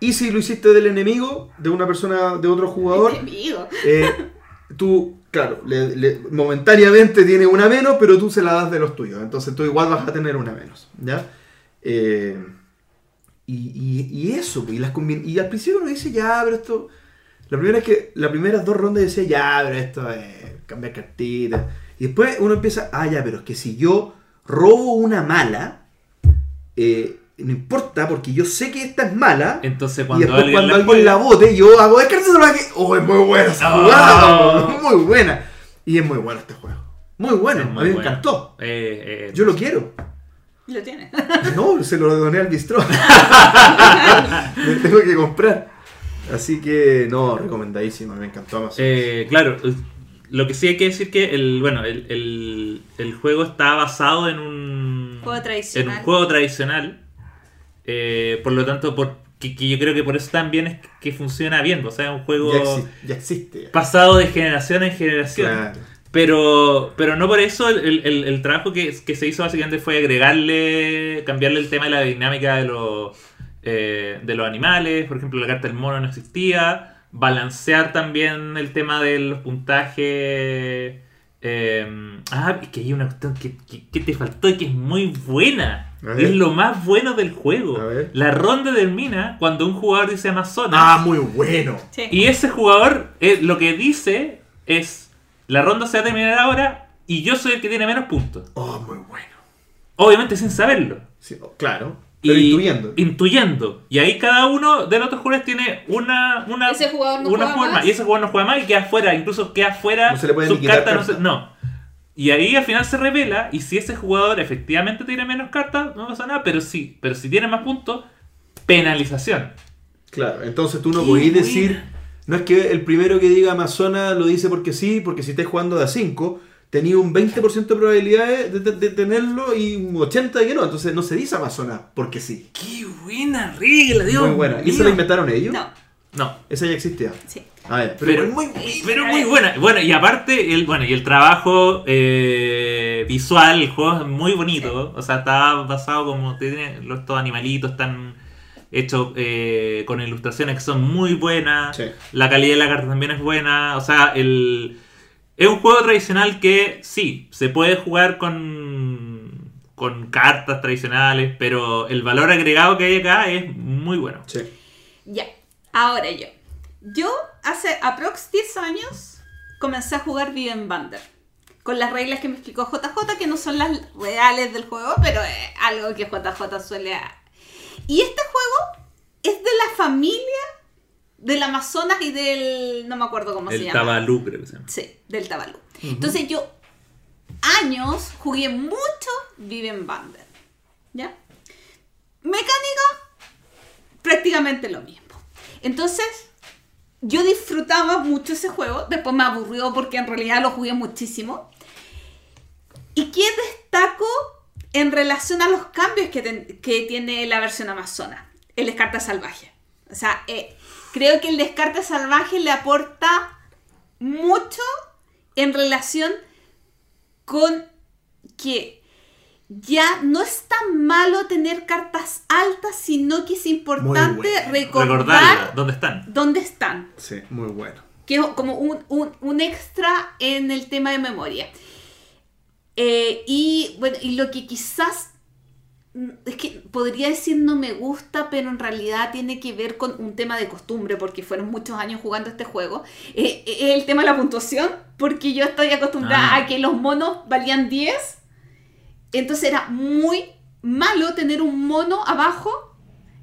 Speaker 1: Y si lo hiciste del enemigo, de una persona, de otro jugador, *laughs*
Speaker 2: Enemigo.
Speaker 1: eh, tú, claro, le- le- momentáneamente tiene una menos, pero tú se la das de los tuyos. Entonces tú igual vas a tener una menos. ¿Ya? Eh, y, y- y eso, y, las y al principio uno dice, ya, pero esto. La primera es que las primeras dos rondas decía, ya, pero esto es cambiar cartitas. Y después uno empieza, ah, ya, pero es que si yo robo una mala, eh, no importa, porque yo sé que esta es mala.
Speaker 3: Entonces
Speaker 1: Y
Speaker 3: cuando
Speaker 1: después
Speaker 3: alguien
Speaker 1: cuando
Speaker 3: la
Speaker 1: alguien la bote, yo hago descartes salvaje. ¡Oh, es muy buena esa
Speaker 3: Oh.
Speaker 1: jugada! Muy buena. Y es muy bueno este juego. Muy bueno,
Speaker 3: Es
Speaker 1: a me encantó.
Speaker 3: Eh, eh,
Speaker 1: Yo lo quiero.
Speaker 2: Lo tiene.
Speaker 1: No, se lo doné al bistró. *laughs* me tengo que comprar. Así que, no, recomendadísimo, me encantó Amazon.
Speaker 3: Eh, claro, eh, lo que sí hay que decir que el, bueno, el, el- el juego está basado en un
Speaker 2: Juego tradicional.
Speaker 3: En un juego tradicional. eh, por lo tanto, por, que, que yo creo que por eso también es que funciona bien. O sea, es un juego
Speaker 1: ya existe.
Speaker 3: pasado de generación en generación.
Speaker 1: Claro.
Speaker 3: Pero, pero no por eso el, el- el- trabajo que, que se hizo básicamente fue agregarle, cambiarle el tema de la dinámica de los, eh, de los animales. Por ejemplo, la carta del mono no existía. Balancear también el tema de los puntajes. eh, ah, es que hay una cuestión que, que- que te faltó y que es muy buena. Es lo más bueno del juego.
Speaker 1: A ver.
Speaker 3: La ronda termina cuando un jugador dice Amazonas.
Speaker 1: Ah, muy bueno.
Speaker 2: Sí.
Speaker 3: Y ese jugador eh, lo que dice es, la ronda se va a terminar ahora y yo soy el que tiene menos puntos.
Speaker 1: Oh, muy bueno.
Speaker 3: Obviamente sin saberlo.
Speaker 1: Sí, oh, claro. Pero
Speaker 3: y,
Speaker 1: intuyendo.
Speaker 3: Intuyendo. Y ahí cada uno de los otros jugadores tiene una... una
Speaker 2: Ese jugador no
Speaker 3: una
Speaker 2: juega
Speaker 3: jugador
Speaker 2: más.
Speaker 3: Y ese jugador no juega más y queda fuera. Incluso queda fuera.
Speaker 1: No se le pueden
Speaker 3: sus cartas no, se- no. Y ahí al final se revela y si ese jugador efectivamente tiene menos cartas, no pasa nada, pero sí, pero si tiene más puntos, penalización.
Speaker 1: Claro, entonces tú no
Speaker 3: buena.
Speaker 1: decir, No es que el primero que diga Amazona lo dice porque sí, porque si estés jugando de a 5, tenía un 20% de probabilidades de, de- de tenerlo y un 80% de que no. Entonces no se dice Amazona porque sí.
Speaker 3: ¡Qué buena regla, Dios
Speaker 1: Muy buena. ¿Y esa la inventaron ellos?
Speaker 2: No,
Speaker 3: No,
Speaker 1: Esa ya existía.
Speaker 2: sí.
Speaker 1: A ver,
Speaker 3: pero,
Speaker 1: pero,
Speaker 3: muy, pero muy buena. Bueno, y aparte, el, bueno, y el trabajo eh, visual, el juego es muy bonito. O sea, está basado como tiene los- estos animalitos están hechos eh, con ilustraciones que son muy buenas.
Speaker 1: Sí.
Speaker 3: La calidad de la carta también es buena. O sea, el es un juego tradicional que sí, se puede jugar con con cartas tradicionales, pero el valor agregado que hay acá es muy bueno.
Speaker 1: Sí.
Speaker 2: Ya, ahora yo. Yo hace aprox 10 años comencé a jugar Viven Bander. Con las reglas que me explicó JJ, que no son las reales del juego, pero es algo que JJ suele... Y este juego es de la familia del Amazonas y del... no me acuerdo cómo se llama.
Speaker 3: Tabalú, creo que se llama.
Speaker 2: Sí, del Tabalú. Entonces yo años jugué mucho Viven Bander. ¿Ya? Mecánica, prácticamente lo mismo. Entonces, yo disfrutaba mucho ese juego. Después me aburrió porque en realidad lo jugué muchísimo. ¿Y qué destaco en relación a los cambios que, ten- que tiene la versión Amazona? El descarte salvaje. O sea, eh, creo que el descarte salvaje le aporta mucho en relación con que ya no es tan malo tener cartas altas, sino que es importante
Speaker 1: bueno.
Speaker 2: recordar
Speaker 3: Recordarla, ¿dónde están?
Speaker 2: dónde están
Speaker 1: Sí, muy bueno.
Speaker 2: que es como un, un- un extra en el tema de memoria. Eh, y bueno, y lo que quizás mm, es que podría decir no me gusta, pero en realidad tiene que ver con un tema de costumbre, porque fueron muchos años jugando este juego. Eh, eh, es el tema de la puntuación, porque yo estoy acostumbrada
Speaker 3: Ah.
Speaker 2: a que los monos valían 10, entonces era muy malo tener un mono abajo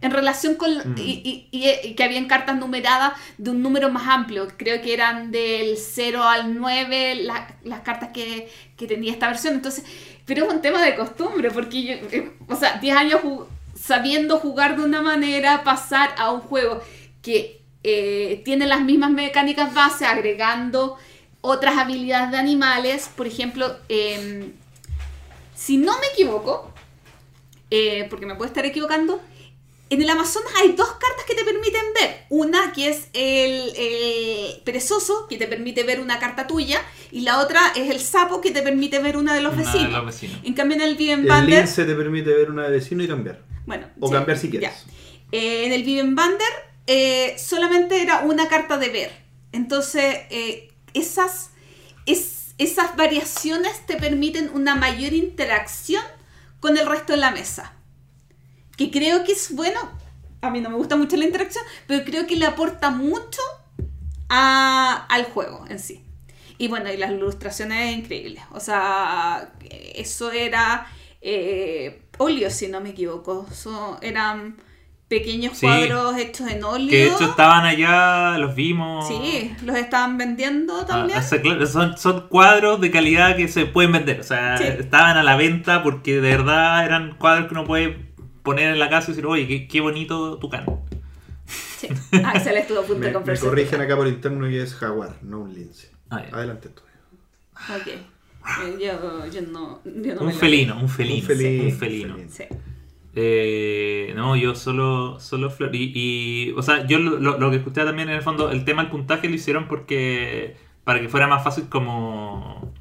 Speaker 2: en relación con...
Speaker 3: Mm.
Speaker 2: Y, y- y- y que habían cartas numeradas de un número más amplio. Creo que eran del 0 al 9 la- las cartas que, que tenía esta versión. Entonces, pero es un tema de costumbre, porque yo, eh, o sea, 10 años ju- sabiendo jugar de una manera, pasar a un juego que eh, tiene las mismas mecánicas base, agregando otras habilidades de animales. Por ejemplo, em, si no me equivoco, eh, porque me puedo estar equivocando, en el Amazonas hay dos cartas que te permiten ver. Una que es el, el perezoso, que te permite ver una carta tuya, y la otra es el sapo, que te permite ver una de los
Speaker 3: Una de
Speaker 2: vecinos.
Speaker 3: los vecinos.
Speaker 2: En cambio, en el Viven
Speaker 1: El
Speaker 2: Bander.
Speaker 1: lince te permite ver una de vecino y cambiar.
Speaker 2: Bueno,
Speaker 1: O
Speaker 2: sí,
Speaker 1: cambiar si
Speaker 2: ya.
Speaker 1: quieres.
Speaker 2: Eh, en el Viven Bander eh, solamente era una carta de ver. Entonces, eh, esas, es- esas variaciones te permiten una mayor interacción con el resto de la mesa. Que creo que es bueno. A mí no me gusta mucho la interacción, pero creo que le aporta mucho a- al juego en sí. Y bueno, y las ilustraciones increíbles. O sea, eso era eh, óleo, si no me equivoco. So- eran pequeños
Speaker 3: Sí.
Speaker 2: cuadros hechos en óleo.
Speaker 3: Que de hecho estaban allá, los vimos.
Speaker 2: Sí, los estaban vendiendo
Speaker 3: Ah,
Speaker 2: también.
Speaker 3: o sea, claro, son, son cuadros de calidad que se pueden vender. O sea,
Speaker 2: Sí.
Speaker 3: estaban a la venta porque de verdad eran cuadros que uno puede poner en la casa y decir, oye, qué, qué bonito tu can.
Speaker 2: Sí. Axel estuvo a punto
Speaker 1: Me,
Speaker 2: de
Speaker 1: me
Speaker 2: comprarse.
Speaker 1: corrigen acá por interno que es jaguar, no un lince.
Speaker 3: Ah.
Speaker 1: Adelante tú.
Speaker 2: Ok. Yo, yo no, yo no
Speaker 3: un
Speaker 2: me
Speaker 3: felino, un felino.
Speaker 1: Un felino,
Speaker 3: Un felino.
Speaker 1: felino.
Speaker 2: Sí.
Speaker 3: Eh, no, yo solo, solo flor. Y, y, o sea, yo lo, lo- lo que escuché también en el fondo, el tema del puntaje lo hicieron porque. para que fuera más fácil como.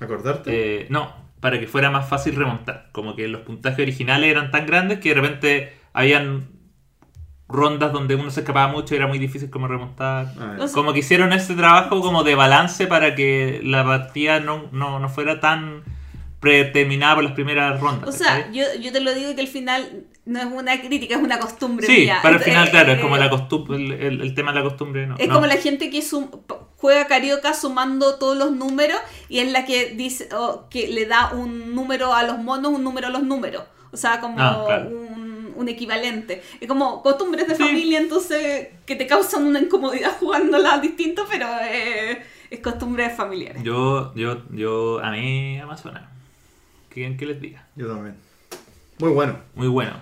Speaker 1: ¿Acordarte?
Speaker 3: eh, no, para que fuera más fácil remontar. Como que los puntajes originales eran tan grandes que de repente habían rondas donde uno se escapaba mucho y era muy difícil como remontar.
Speaker 1: Ah,
Speaker 3: Como que hicieron ese trabajo como de balance para que la partida no, no, no fuera tan predeterminada por las primeras rondas.
Speaker 2: O sea, yo, yo te lo digo que al final no es una crítica, es una costumbre
Speaker 3: Sí,
Speaker 2: mía.
Speaker 3: para el final,
Speaker 2: Eh,
Speaker 3: claro, es
Speaker 2: eh,
Speaker 3: como la costumbre, el, el- el tema de la costumbre. No,
Speaker 2: Es
Speaker 3: no.
Speaker 2: como la gente que sum- juega carioca sumando todos los números y es la que dice o que le da un número a los monos, un número a los números. O sea, como
Speaker 3: Ah, claro.
Speaker 2: un, un equivalente. Es como costumbres de
Speaker 3: Sí.
Speaker 2: familia, entonces que te causan una incomodidad *laughs* jugándola distinto, pero eh, es costumbres familiares.
Speaker 3: Yo, yo, yo amé Amazonas. ¿Qué quieren que les diga?
Speaker 1: Yo también. Muy bueno.
Speaker 3: Muy bueno.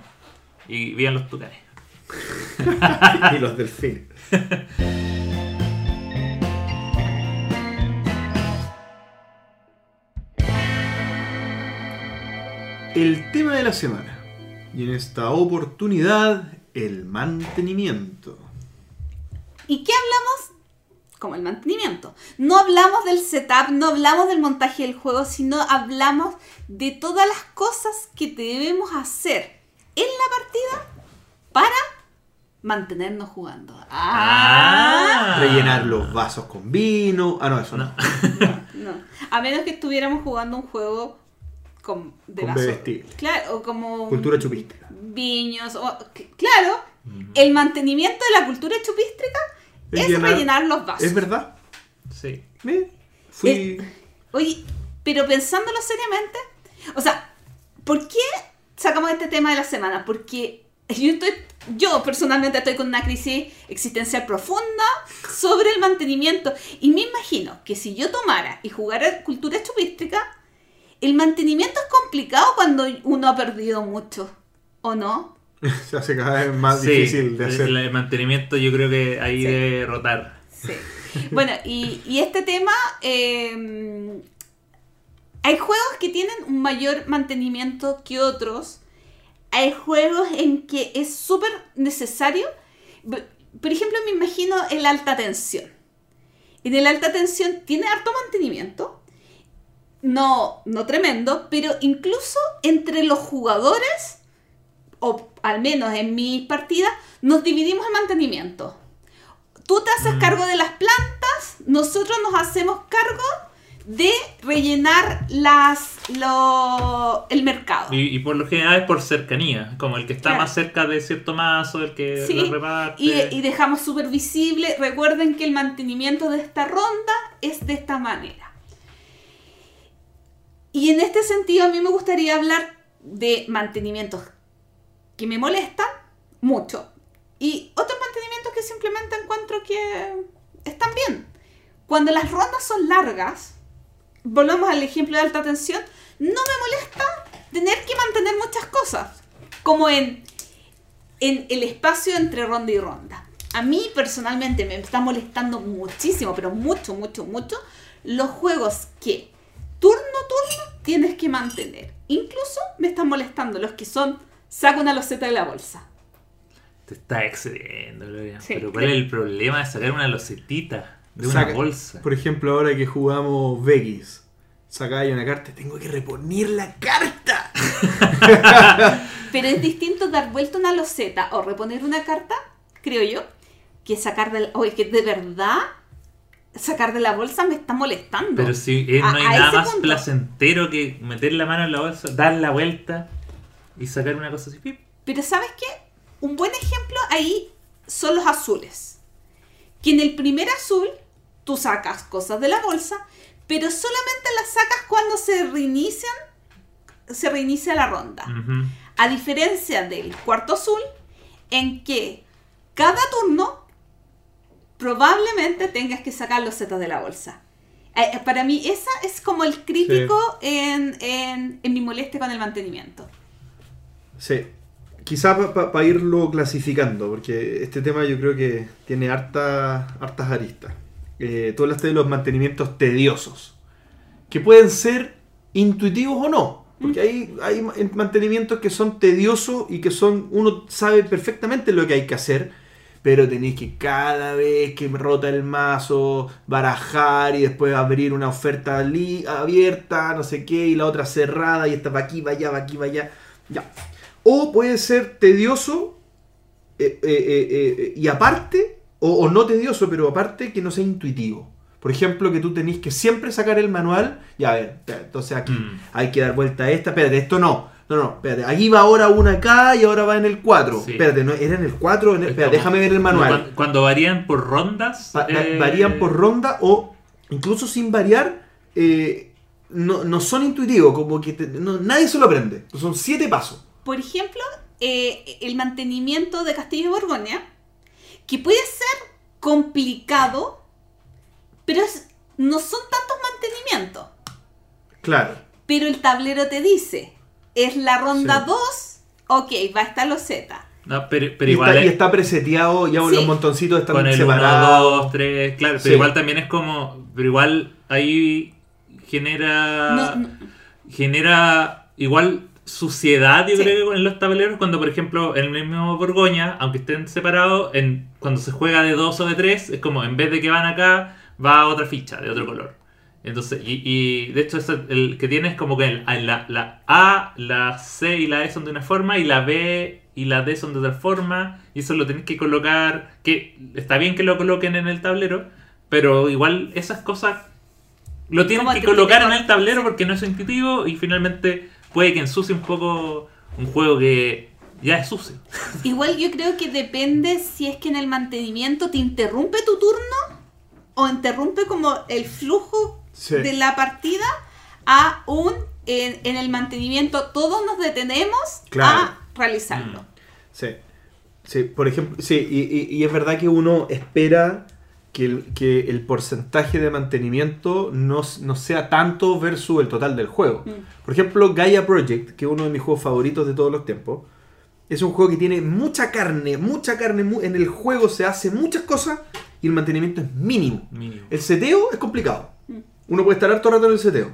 Speaker 3: Y vean los tucanes. *laughs*
Speaker 1: y los delfines. *laughs* el tema de la semana. Y en esta oportunidad, el mantenimiento.
Speaker 2: ¿Y qué hablamos? Como el mantenimiento. No hablamos del setup, no hablamos del montaje del juego, sino hablamos de todas las cosas que debemos hacer en la partida para mantenernos jugando. Ah,
Speaker 1: Rellenar los vasos con vino. Ah, no, eso no.
Speaker 2: no. A menos que estuviéramos jugando un juego con, de
Speaker 1: Con bebestible.
Speaker 2: Claro, o como
Speaker 1: Cultura chupística.
Speaker 2: viños. O, que- claro, el mantenimiento de la cultura chupística
Speaker 1: Es
Speaker 2: es,
Speaker 1: llenar-
Speaker 2: rellenar los vasos.
Speaker 1: ¿Es verdad?
Speaker 3: Sí.
Speaker 1: ¿Eh? Fui.
Speaker 2: Eh, Oye, pero pensándolo seriamente, o sea, ¿por qué sacamos este tema de la semana? Porque yo estoy, yo personalmente estoy con una crisis existencial profunda sobre el mantenimiento y me imagino que si yo tomara y jugara cultura chupística, el mantenimiento es complicado cuando uno ha perdido mucho, ¿o no? *laughs*
Speaker 1: Se hace cada vez más
Speaker 3: Sí,
Speaker 1: difícil de
Speaker 3: el-
Speaker 1: hacer.
Speaker 3: El mantenimiento yo creo que ahí
Speaker 2: Sí.
Speaker 3: debe rotar.
Speaker 2: Sí. Bueno, y, y este tema, eh, hay juegos que tienen un mayor mantenimiento que otros. Hay juegos en que es súper necesario. Por ejemplo, me imagino el alta tensión. En el alta tensión tiene harto mantenimiento. No, no tremendo, pero incluso entre los jugadores, o al menos en mis partidas, nos dividimos el mantenimiento. Tú te haces
Speaker 3: Mm.
Speaker 2: cargo de las plantas, nosotros nos hacemos cargo de rellenar las lo, el mercado.
Speaker 3: Y, y por lo general es por cercanía, como el que está
Speaker 2: Claro.
Speaker 3: más cerca de cierto mazo, el que
Speaker 2: Sí,
Speaker 3: lo reparte.
Speaker 2: Y, y dejamos súper visible, recuerden que el mantenimiento de esta ronda es de esta manera. Y en este sentido a mí me gustaría hablar de mantenimientos que me molestan mucho y otros mantenimientos que simplemente encuentro que están bien. Cuando las rondas son largas, volvemos al ejemplo de alta tensión, no me molesta tener que mantener muchas cosas, como en en el espacio entre ronda y ronda. A mí personalmente me está molestando muchísimo, pero mucho, mucho, mucho, los juegos que turno a turno tienes que mantener. Incluso me están molestando los que son saca una loseta de la bolsa.
Speaker 3: Te está excediendo, Gloria.
Speaker 2: Sí,
Speaker 3: Pero ¿cuál
Speaker 2: creo-
Speaker 3: es el problema de sacar una losetita de una
Speaker 1: Saca-
Speaker 3: bolsa?
Speaker 1: Por ejemplo, ahora que jugamos Vegas, sacáis una carta, tengo que reponer la carta. *laughs*
Speaker 2: Pero es distinto dar vuelta una loseta o reponer una carta, creo yo, que sacar de la... Oye, que de verdad sacar de la bolsa me está molestando.
Speaker 3: Pero si eh, no hay
Speaker 2: a
Speaker 3: nada más
Speaker 2: punto.
Speaker 3: placentero que meter la mano en la bolsa, dar la vuelta y sacar una cosa así. pip.
Speaker 2: Pero ¿sabes qué? Un buen ejemplo ahí son los azules. Que en el primer azul tú sacas cosas de la bolsa, pero solamente las sacas cuando se reinician, se reinicia la ronda. A diferencia del cuarto azul, en que cada turno probablemente tengas que sacar los setas de la bolsa. Eh, eh, para mí esa es como el crítico en, en, en mi molestia con el mantenimiento.
Speaker 1: Sí. Quizá para irlo clasificando, porque este tema yo creo que tiene harta, hartas aristas. Eh, tú hablaste de los mantenimientos tediosos, que pueden ser intuitivos o no. Porque hay, hay ma- mantenimientos que son tediosos y que son. Uno sabe perfectamente lo que hay que hacer, pero tenéis que cada vez que rota el mazo, barajar y después abrir una oferta li- abierta, no sé qué, y la otra cerrada, y esta va aquí, va allá, va aquí, va allá. Ya. O puede ser tedioso eh, eh, eh, y aparte, o, o no tedioso, pero aparte que no sea intuitivo. Por ejemplo, que tú tenés que siempre sacar el manual. Ya, a ver, entonces aquí
Speaker 3: Mm.
Speaker 1: hay que dar vuelta a esta. Espérate, esto no. No, no, espérate. Aquí va ahora una acá y ahora va en el 4.
Speaker 3: Sí.
Speaker 1: Espérate, ¿no? ¿era en el 4? En el-
Speaker 3: Es
Speaker 1: espérate,
Speaker 3: como-
Speaker 1: déjame ver el manual.
Speaker 3: Cuando, cuando varían por rondas.
Speaker 1: Va- va-
Speaker 3: eh,
Speaker 1: Varían por ronda o incluso sin variar, eh, no, no son intuitivos. Como que te- no- nadie se lo aprende. Son siete pasos.
Speaker 2: Por ejemplo, eh, el mantenimiento de Castillo de Borgoña, que puede ser complicado, pero es- no son tantos mantenimientos.
Speaker 1: Claro.
Speaker 2: Pero el tablero te dice, es la ronda
Speaker 1: Sí.
Speaker 2: 2, ok, va a estar los Z.
Speaker 3: No, pero, pero
Speaker 1: y,
Speaker 3: igual.
Speaker 1: está, y
Speaker 3: es-
Speaker 1: está preseteado, ya
Speaker 2: Sí.
Speaker 1: los montoncitos están
Speaker 3: con el 1,
Speaker 1: separados.
Speaker 3: 2, 3, claro, pero
Speaker 1: Sí.
Speaker 3: igual también es como, pero igual ahí genera,
Speaker 2: No, no.
Speaker 3: genera, igual suciedad, yo
Speaker 1: Sí.
Speaker 3: creo, en los tableros, cuando por ejemplo en el mismo Borgoña, aunque estén separados, en, cuando se juega de dos o de tres, es como en vez de que van acá, va otra ficha de otro color. Entonces, y, y de hecho es el, el que tienes como que el- la, la A, la C y la E son de una forma, y la B y la D son de otra forma, y eso lo tenés que colocar, que está bien que lo coloquen en el tablero, pero igual esas cosas lo tienes que colocar en el tablero porque no es intuitivo y finalmente puede que ensucie un poco un juego que ya es sucio. *laughs*
Speaker 2: Igual yo creo que depende si es que en el mantenimiento te interrumpe tu turno o interrumpe como el flujo
Speaker 1: Sí.
Speaker 2: de la partida aún en, en el mantenimiento todos nos detenemos
Speaker 1: Claro.
Speaker 2: a realizarlo.
Speaker 1: Sí. Sí, por ejemplo, sí, y, y- y es verdad que uno espera que el, que el porcentaje de mantenimiento no, no sea tanto versus el total del juego.
Speaker 2: Mm.
Speaker 1: Por ejemplo, Gaia Project, que es uno de mis juegos favoritos de todos los tiempos, es un juego que tiene mucha carne, mucha carne, mu- en el juego se hace muchas cosas y el mantenimiento es mínimo.
Speaker 3: Mínimo.
Speaker 1: El seteo es complicado. Uno puede estar harto rato en el seteo.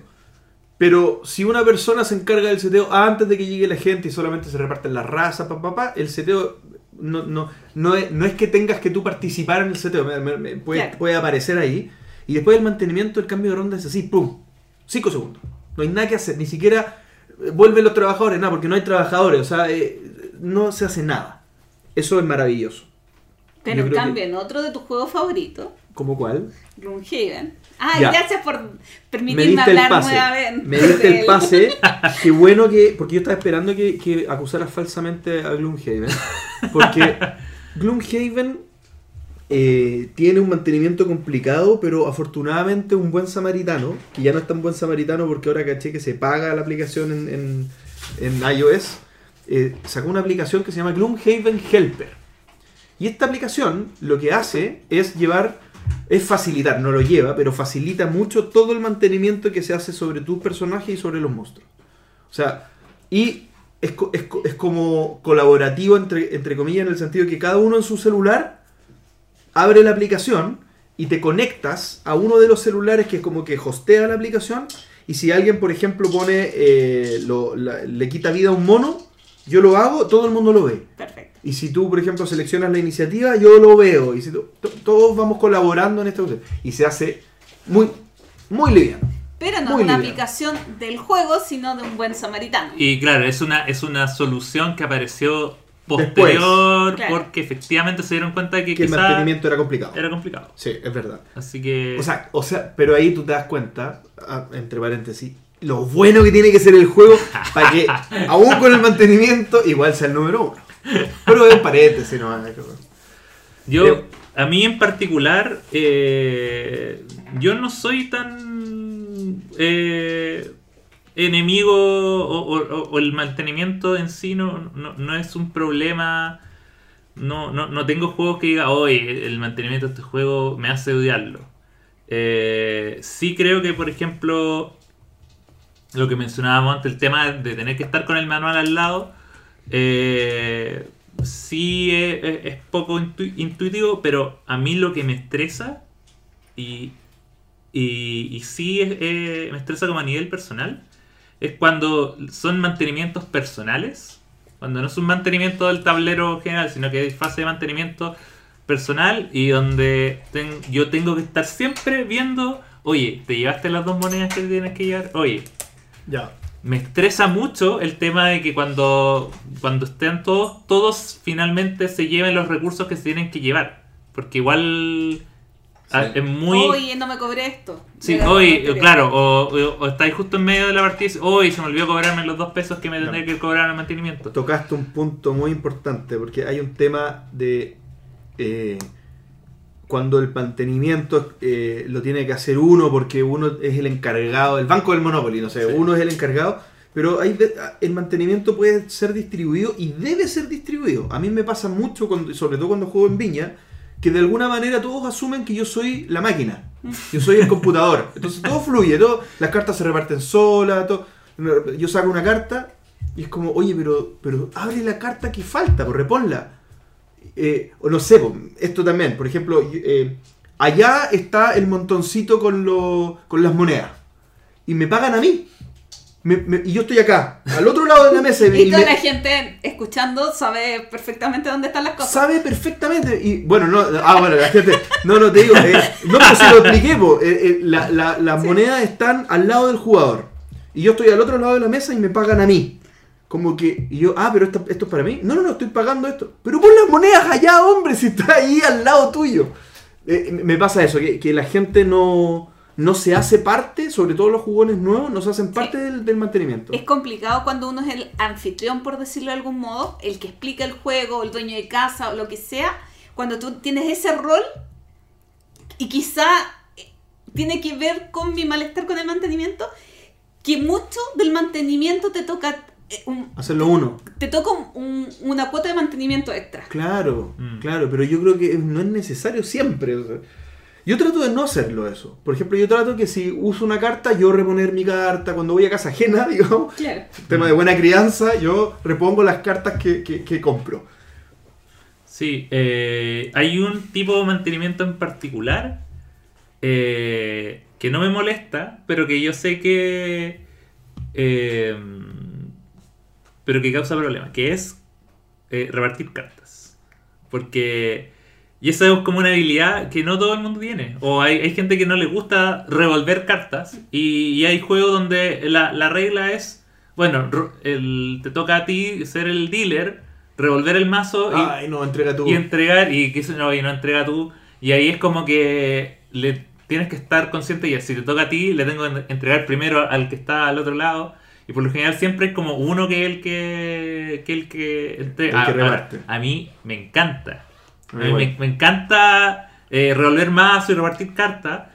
Speaker 1: Pero si una persona se encarga del seteo antes de que llegue la gente y solamente se reparten las razas, pa, pa, pa, el seteo no, no, no, es, no es que tengas que tú participar en el seteo, me- me- me- puede,
Speaker 2: Claro.
Speaker 1: puede aparecer ahí. Y después el mantenimiento, el cambio de ronda es así, ¡pum! 5 segundos. No hay nada que hacer, ni siquiera eh, vuelven los trabajadores, nada, porque no hay trabajadores, o sea, eh, no se hace nada. Eso es maravilloso.
Speaker 2: Pero en cambio,
Speaker 1: que-
Speaker 2: en otro de tus juegos favoritos,
Speaker 1: ¿Cómo cuál?
Speaker 2: Gloomhaven. Ah,
Speaker 1: Ya.
Speaker 2: gracias por
Speaker 1: me
Speaker 2: permitirme hablar nuevamente.
Speaker 1: Me diste el pase. *laughs* Qué bueno que. Porque yo estaba esperando que, que acusaras falsamente a Gloomhaven. Porque Gloomhaven eh, tiene un mantenimiento complicado, pero afortunadamente un buen samaritano, que ya no es tan buen samaritano porque ahora caché que se paga la aplicación en, en- en iOS, eh, sacó una aplicación que se llama Gloomhaven Helper. Y esta aplicación lo que hace es llevar, es facilitar, no lo lleva, pero facilita mucho todo el mantenimiento que se hace sobre tu personaje y sobre los monstruos. O sea, y es, es es como colaborativo, entre, entre comillas, en el sentido que cada uno en su celular abre la aplicación y te conectas a uno de los celulares que es como que hostea la aplicación. Y si alguien, por ejemplo, pone, eh, lo- la- le quita vida a un mono, yo lo hago, todo el mundo lo ve.
Speaker 2: Perfecto.
Speaker 1: Y si tú, por ejemplo, seleccionas la iniciativa, yo lo veo. Y si tú- to- todos vamos colaborando en esta cuestión. Y se hace muy, muy liviano.
Speaker 2: Pero no es una
Speaker 1: liviano.
Speaker 2: aplicación del juego, sino de un buen samaritano.
Speaker 3: Y claro, es una, es una solución que apareció posterior porque efectivamente se dieron cuenta de que,
Speaker 1: Que el mantenimiento era complicado.
Speaker 3: era complicado.
Speaker 1: Sí, es verdad.
Speaker 3: Así que...
Speaker 1: O sea, o sea, pero ahí tú te das cuenta, ah, entre paréntesis, lo bueno que tiene que ser el juego para que, *laughs* aún con el mantenimiento, igual sea el número uno. Pero es un paréntesis, no
Speaker 3: Yo,
Speaker 1: Pero-
Speaker 3: a mí en particular, eh, yo no soy tan eh, enemigo o, o- o el mantenimiento en sí no, no, no es un problema. No, no, no tengo juegos que diga, hoy el mantenimiento de este juego me hace odiarlo. Eh, sí creo que, por ejemplo, lo que mencionábamos antes, el tema de tener que estar con el manual al lado, eh, sí es, poco intu- intuitivo, pero a mí lo que me estresa, y, y, sí es- eh, me estresa como a nivel personal, es cuando son mantenimientos personales, cuando no es un mantenimiento del tablero general, sino que es fase de mantenimiento personal y donde yo tengo que estar siempre viendo, oye, ¿te llevaste las dos monedas que tienes que llevar? Oye,
Speaker 1: Ya.
Speaker 3: Me estresa mucho el tema de que cuando, cuando estén todos, todos finalmente se lleven los recursos que se tienen que llevar. Porque igual ah, es muy...
Speaker 2: Oye, no me cobré esto.
Speaker 3: Sí, hoy, claro, o, o- o estáis justo en medio de la partida y hoy se me olvidó cobrarme los dos pesos que me tendré
Speaker 1: No.
Speaker 3: que cobrar al mantenimiento.
Speaker 1: Tocaste un punto muy importante porque hay un tema de eh, cuando el mantenimiento eh, lo tiene que hacer uno porque uno es el encargado, el banco del Monopoly, no sé,
Speaker 3: Sí.
Speaker 1: uno es el encargado, pero hay de- el mantenimiento puede ser distribuido y debe ser distribuido. A mí me pasa mucho, cuando, sobre todo cuando juego en Viña, que de alguna manera todos asumen que yo soy la máquina, *laughs* yo soy el computador. Entonces todo fluye, todo, las cartas se reparten solas, todo. yo saco una carta y es como, oye, pero, pero abre la carta que falta, pues reponla. Eh, o no sé, esto también, por ejemplo, eh, allá está el montoncito con, lo- con las monedas y me pagan a mí. me- me- y yo estoy acá, al otro lado de la mesa.
Speaker 2: Y *laughs* toda
Speaker 1: me-
Speaker 2: la gente escuchando sabe perfectamente dónde están las cosas.
Speaker 1: sabe perfectamente. Y bueno, no, ah, bueno, la gente. No, no te digo. eh, no, pero si lo expliqué, po, eh, eh, la- la- las monedas están al lado del jugador. Y yo estoy al otro lado de la mesa y me pagan a mí. Como que, y yo, ah, pero esto, esto es para mí. No, no, no, estoy pagando esto. Pero pon las monedas allá, hombre, si está ahí al lado tuyo. Eh, me pasa eso, que, que la gente no, no se hace parte, sobre todo los jugones nuevos, no se hacen parte del, del mantenimiento.
Speaker 2: Es complicado cuando uno es el anfitrión, por decirlo de algún modo, el que explica el juego, el dueño de casa o lo que sea, cuando tú tienes ese rol y quizá eh, tiene que ver con mi malestar con el mantenimiento, que mucho del mantenimiento te toca un-
Speaker 1: Hacerlo uno.
Speaker 2: te toca un- un- una cuota de mantenimiento extra.
Speaker 1: Claro,
Speaker 3: Mm.
Speaker 1: claro, pero yo creo que no es necesario siempre. o sea. yo trato de no hacerlo eso. Por ejemplo, yo trato que si uso una carta, yo reponer mi carta. Cuando voy a casa ajena, *laughs* digamos,
Speaker 2: Claro.
Speaker 1: tema de buena crianza, yo repongo las cartas que, que- que compro.
Speaker 3: Sí, eh, hay un tipo de mantenimiento en particular eh, que no me molesta, pero que yo sé que... eh, pero que causa problemas, que es eh, repartir cartas. Porque... Y eso es como una habilidad que no todo el mundo tiene. O hay, hay gente que no le gusta revolver cartas. Y, y hay juegos donde la, la regla es... Bueno, el- te toca a ti ser el dealer, revolver el mazo y,
Speaker 1: Ay, no, entrega tú.
Speaker 3: y entregar y que no, y no entrega tú y ahí es como que le tienes que estar consciente y si te toca a ti le tengo que entregar primero al que está al otro lado y por lo general siempre es como uno que es el que, que el que entrega
Speaker 1: El que
Speaker 3: a mí me encanta. A mí
Speaker 1: igual.
Speaker 3: me, me encanta eh, revolver mazo y repartir cartas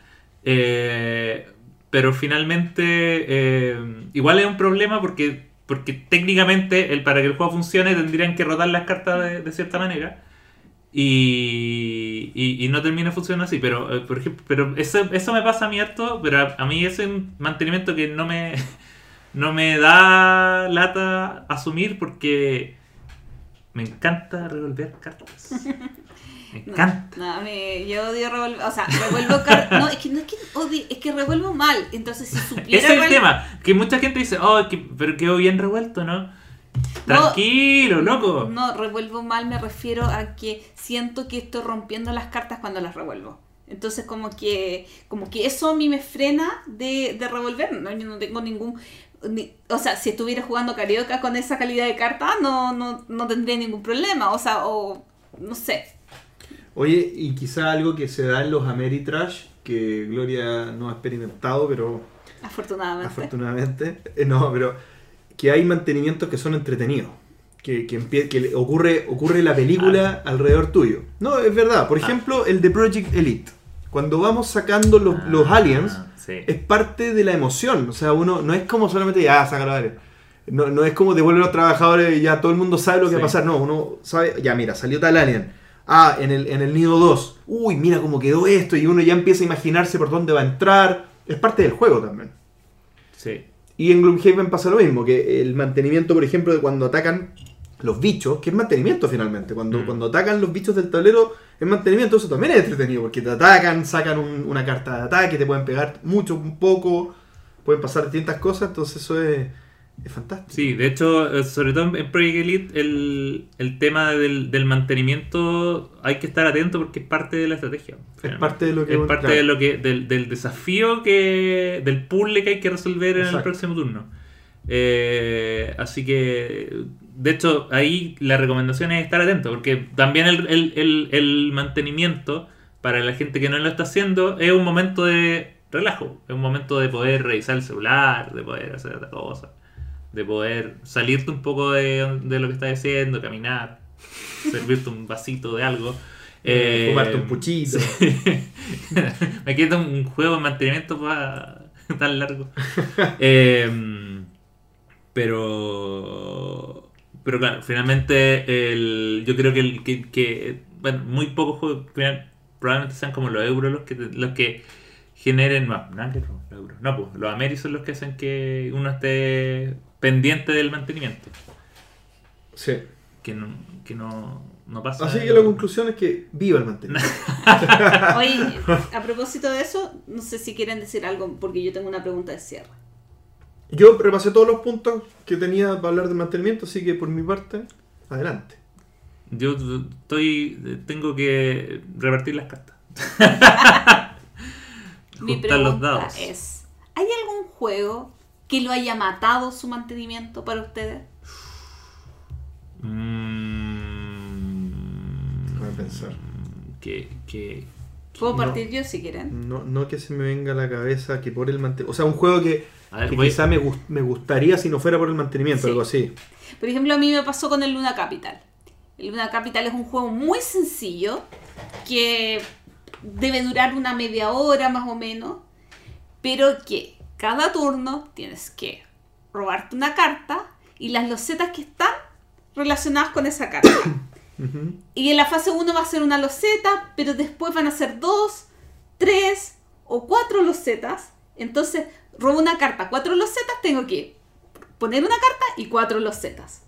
Speaker 3: eh, pero finalmente eh, igual es un problema porque porque técnicamente el, para que el juego funcione tendrían que rotar las cartas de, de cierta manera y, y, y no termina funcionando así. Pero eh, por ejemplo pero eso, eso me pasa a mí harto pero a, a mí es un mantenimiento que no me *laughs* no me da lata asumir porque me encanta revolver cartas me *laughs* encanta
Speaker 2: No, mí- yo odio revolver. O sea, revuelvo cartas. No, es que no es que odie, es que revuelvo mal. Entonces, si *laughs* supiera.
Speaker 3: ese es el tema que mucha gente dice oh que- pero quedó bien revuelto ¿no? tranquilo loco
Speaker 2: No, revuelvo mal me refiero a que siento que estoy rompiendo las cartas cuando las revuelvo. Entonces como que como que eso a mí me frena de, de revolver. No, yo no tengo ningún... ni- o sea, si estuviera jugando carioca con esa calidad de carta, no, no, no tendría ningún problema. O sea, o no sé.
Speaker 1: Oye, y quizá algo que se da en los Ameritrash, que Gloria no ha experimentado, pero
Speaker 2: Afortunadamente.
Speaker 1: afortunadamente, eh, no, pero que hay mantenimientos que son entretenidos. Que, que, ocurre, ocurre la película alrededor tuyo. No, es verdad. Por
Speaker 3: Ah.
Speaker 1: ejemplo, el de Project Elite. Cuando vamos sacando los, los
Speaker 3: Ah,
Speaker 1: aliens,
Speaker 3: sí.
Speaker 1: es parte de la emoción. O sea, uno no es como solamente ya saca los aliens. No, no es como devuelve a los trabajadores y ya todo el mundo sabe lo que va a pasar. No, uno sabe, ya mira, salió tal alien. Ah, en el, en el nido 2. Uy, mira cómo quedó esto. Y uno ya empieza a imaginarse por dónde va a entrar. Es parte del juego también.
Speaker 3: sí
Speaker 1: Y en Gloomhaven pasa lo mismo, que el mantenimiento, por ejemplo, de cuando atacan los bichos, que es mantenimiento finalmente, cuando,
Speaker 3: Mm.
Speaker 1: cuando atacan los bichos del tablero, es mantenimiento, eso también es entretenido, porque te atacan, sacan un- una carta de ataque, te pueden pegar mucho, un poco, pueden pasar distintas cosas, entonces eso es, es fantástico.
Speaker 3: Sí, de hecho, eh, sobre todo en- Project Elite, el, el tema del, del mantenimiento hay que estar atento porque es parte de la estrategia.
Speaker 1: Es parte de lo que
Speaker 3: Es parte
Speaker 1: claro.
Speaker 3: de lo que, del, del desafío que. del puzzle que hay que resolver en el próximo turno. Eh, así que. De hecho, ahí la recomendación es estar atento, porque también el, el- el- el mantenimiento, para la gente que no lo está haciendo, es un momento de relajo, es un momento de poder revisar el celular, de poder hacer otra cosa, de poder salirte un poco de, de lo que estás haciendo, caminar, *laughs* servirte un vasito de algo. Eh,
Speaker 1: Fumarte un puchito.
Speaker 3: sí. *laughs* Me queda un juego de mantenimiento pa- *laughs* tan largo. Eh, pero. Pero claro, finalmente el, yo creo que, el, que, que, bueno, muy pocos juegos probablemente sean como los euros los que, los que generen. No, nada que los euros. No, pues los Ameri son los que hacen que uno esté pendiente del mantenimiento.
Speaker 1: Sí.
Speaker 3: Que no, que no, no pasa.
Speaker 1: Así que la conclusión es que viva el mantenimiento. *laughs*
Speaker 2: Oye, a propósito de eso, no sé si quieren decir algo, porque yo tengo una pregunta de cierre.
Speaker 1: Yo repasé todos los puntos que tenía para hablar de mantenimiento, así que por mi parte, adelante.
Speaker 3: Yo estoy. Tengo que repartir las cartas. *laughs*
Speaker 2: Mi
Speaker 3: los
Speaker 2: pregunta
Speaker 3: dados.
Speaker 2: es, ¿hay algún juego que lo haya matado su mantenimiento para ustedes?
Speaker 3: Mm,
Speaker 1: Déjame pensar.
Speaker 3: Que, que,
Speaker 2: Puedo
Speaker 1: No.
Speaker 2: partir yo si quieren.
Speaker 1: No, no que se me venga a la cabeza que por el mantenimiento. O sea, un juego que,
Speaker 3: A ver,
Speaker 1: que
Speaker 3: voy-
Speaker 1: quizá me, gus- me gustaría si no fuera por el mantenimiento,
Speaker 2: Sí.
Speaker 1: algo así.
Speaker 2: Por ejemplo, a mí me pasó con el Luna Capital. El Luna Capital es un juego muy sencillo que debe durar una media hora más o menos, pero que cada turno tienes que robarte una carta y las losetas que están relacionadas con esa carta. *coughs* Y en la fase 1 va a ser una loseta, pero después van a ser dos, tres o cuatro losetas. Entonces, robo una carta, cuatro losetas, tengo que poner una carta y cuatro losetas.